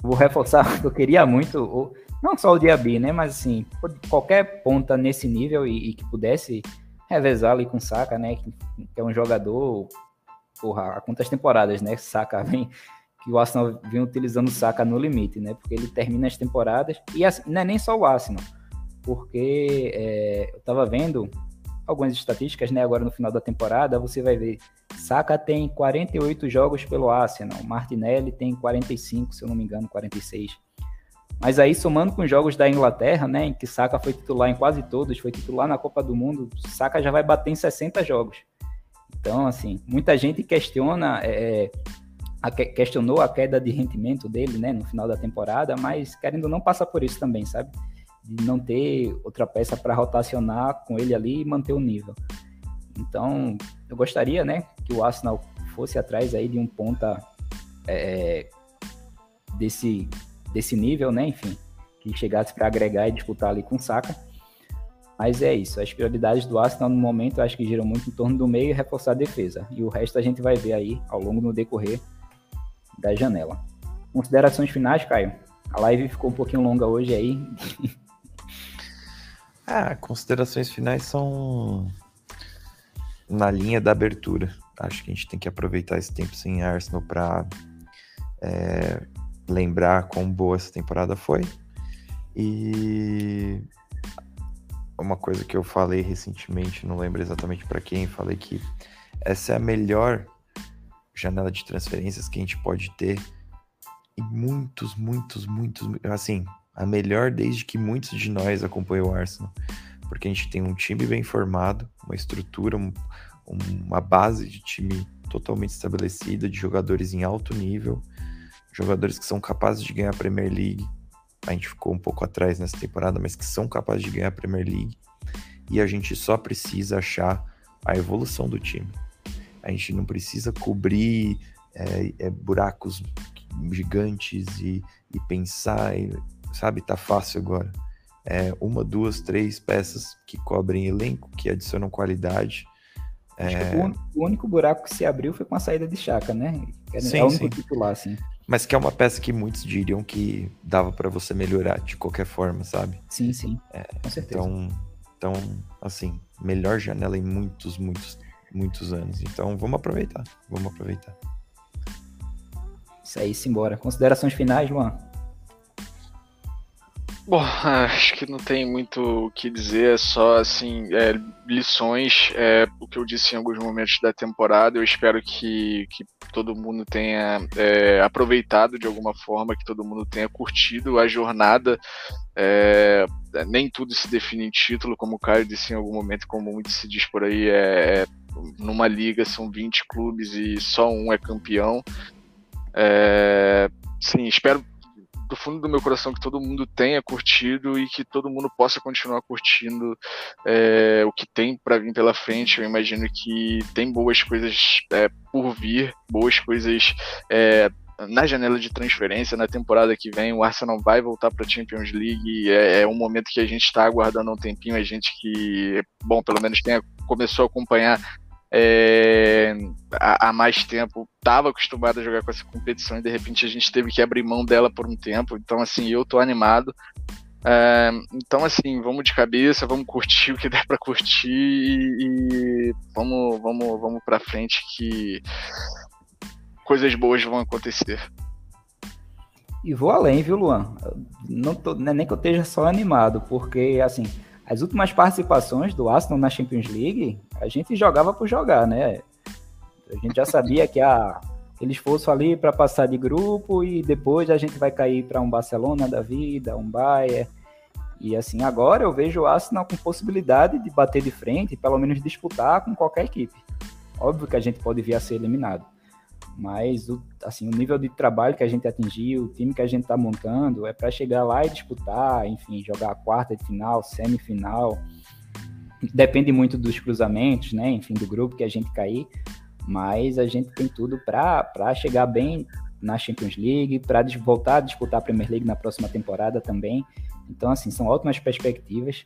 Vou reforçar <laughs> que eu queria muito, não só o Diaby, né? Mas assim, qualquer ponta nesse nível e, e que pudesse revezar ali com o Saka, né? Que, que é um jogador, porra, há quantas temporadas, né? Saka vem que o Arsenal vem utilizando o Saka no limite, né? Porque ele termina as temporadas e assim, não é nem só o Arsenal, porque é, eu tava vendo algumas estatísticas, né? Agora no final da temporada, você vai ver Saka tem 48 jogos pelo Arsenal, Martinelli tem 45, se eu não me engano, 46. Mas aí, somando com os jogos da Inglaterra, né, em que Saka foi titular em quase todos, foi titular na Copa do Mundo, Saka já vai bater em 60 jogos. Então, assim, muita gente questiona, é, a, questionou a queda de rendimento dele, né, no final da temporada, mas querendo não passar por isso também, sabe? De não ter outra peça para rotacionar com ele ali e manter o nível. Então, eu gostaria, né, que o Arsenal fosse atrás aí de um ponta é, desse desse nível, né? Enfim, que chegasse para agregar e disputar ali com o Saka. Mas é isso. As prioridades do Arsenal no momento eu acho que giram muito em torno do meio e reforçar a defesa. E o resto a gente vai ver aí ao longo do decorrer da janela. Considerações finais, Caio? A live ficou um pouquinho longa hoje aí. <laughs> ah, considerações finais são na linha da abertura. Acho que a gente tem que aproveitar esse tempo sem Arsenal para é, lembrar quão boa essa temporada foi. E uma coisa que eu falei recentemente, não lembro exatamente para quem, falei que essa é a melhor janela de transferências que a gente pode ter em muitos, muitos, muitos, assim, a melhor desde que muitos de nós acompanham o Arsenal, porque a gente tem um time bem formado, uma estrutura, um, uma base de time totalmente estabelecida, de jogadores em alto nível, jogadores que são capazes de ganhar a Premier League. A gente ficou um pouco atrás nessa temporada, mas que são capazes de ganhar a Premier League. E a gente só precisa achar a evolução do time. A gente não precisa cobrir é, é, buracos gigantes e, e pensar, e, sabe, tá fácil agora. É, uma, duas, três peças que cobrem elenco, que adicionam qualidade. É... O, único buraco que se abriu foi com a saída de Chaka, né? É sim, é o único sim. titular, assim. Mas que é uma peça que muitos diriam que dava para você melhorar de qualquer forma, sabe? Sim, sim. É, com certeza. Então, então, assim, melhor janela em muitos, muitos, muitos anos. Então, vamos aproveitar. Vamos aproveitar. Isso aí, simbora. Considerações finais, Luan? Bom, <laughs> acho que não tem muito o que dizer, é só assim, é, lições, é, o que eu disse em alguns momentos da temporada. Eu espero que, que todo mundo tenha é, aproveitado de alguma forma, que todo mundo tenha curtido a jornada. É, nem tudo se define em título, como o Caio disse em algum momento, como muito se diz por aí, é, é numa liga são 20 clubes e só um é campeão. É, sim, espero do fundo do meu coração que todo mundo tenha curtido e que todo mundo possa continuar curtindo é, o que tem para vir pela frente. Eu imagino que tem boas coisas é, por vir, boas coisas é, na janela de transferência na temporada que vem. O Arsenal vai voltar para a Champions League. É, é, um momento que a gente está aguardando um tempinho. A gente que, bom, pelo menos tenha, começou a acompanhar é, há, há, mais tempo estava acostumado a jogar com essa competição e de repente a gente teve que abrir mão dela por um tempo. Então, assim, eu tô animado. É, então, assim, vamos de cabeça, vamos curtir <laughs> o que der para curtir e, e, vamos, vamos, vamos para frente que coisas boas vão acontecer. E vou além, viu, Luan? Não, tô, é nem que eu esteja só animado, porque, assim, as últimas participações do Arsenal na Champions League, a gente jogava por jogar, né? A gente já sabia que a, aquele esforço ali para passar de grupo e depois a gente vai cair para um Barcelona da vida, um Bayern. E assim, agora eu vejo o Arsenal com possibilidade de bater de frente, pelo menos disputar com qualquer equipe. Óbvio que a gente pode vir a ser eliminado mas o, assim, o nível de trabalho que a gente atingiu, o time que a gente está montando, é para chegar lá e disputar, enfim, jogar a quarta de final, semifinal. Depende muito dos cruzamentos, né? Enfim, do grupo que a gente cair, mas a gente tem tudo para chegar bem na Champions League, para voltar a disputar a Premier League na próxima temporada também. Então, assim, são ótimas perspectivas.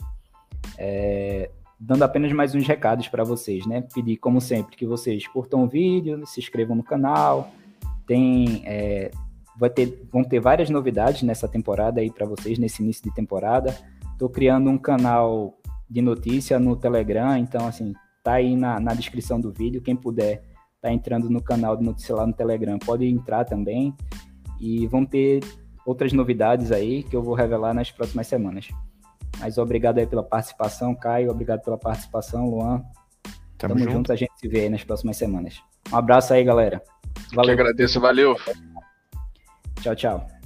É, dando apenas mais uns recados para vocês, né? Pedir, como sempre, que vocês curtam o vídeo, se inscrevam no canal. Tem, é, vai ter, vão ter várias novidades nessa temporada aí para vocês, nesse início de temporada. Estou criando um canal de notícia no Telegram, então assim, tá aí na, na descrição do vídeo, quem puder tá entrando no canal de notícia lá no Telegram, pode entrar também, e vão ter outras novidades aí que eu vou revelar nas próximas semanas. Mas obrigado aí pela participação, Caio, obrigado pela participação, Luan. Tamo, Tamo junto. junto, a gente se vê aí nas próximas semanas. Um abraço aí, galera. Valeu. Eu que agradeço, valeu. Tchau, tchau.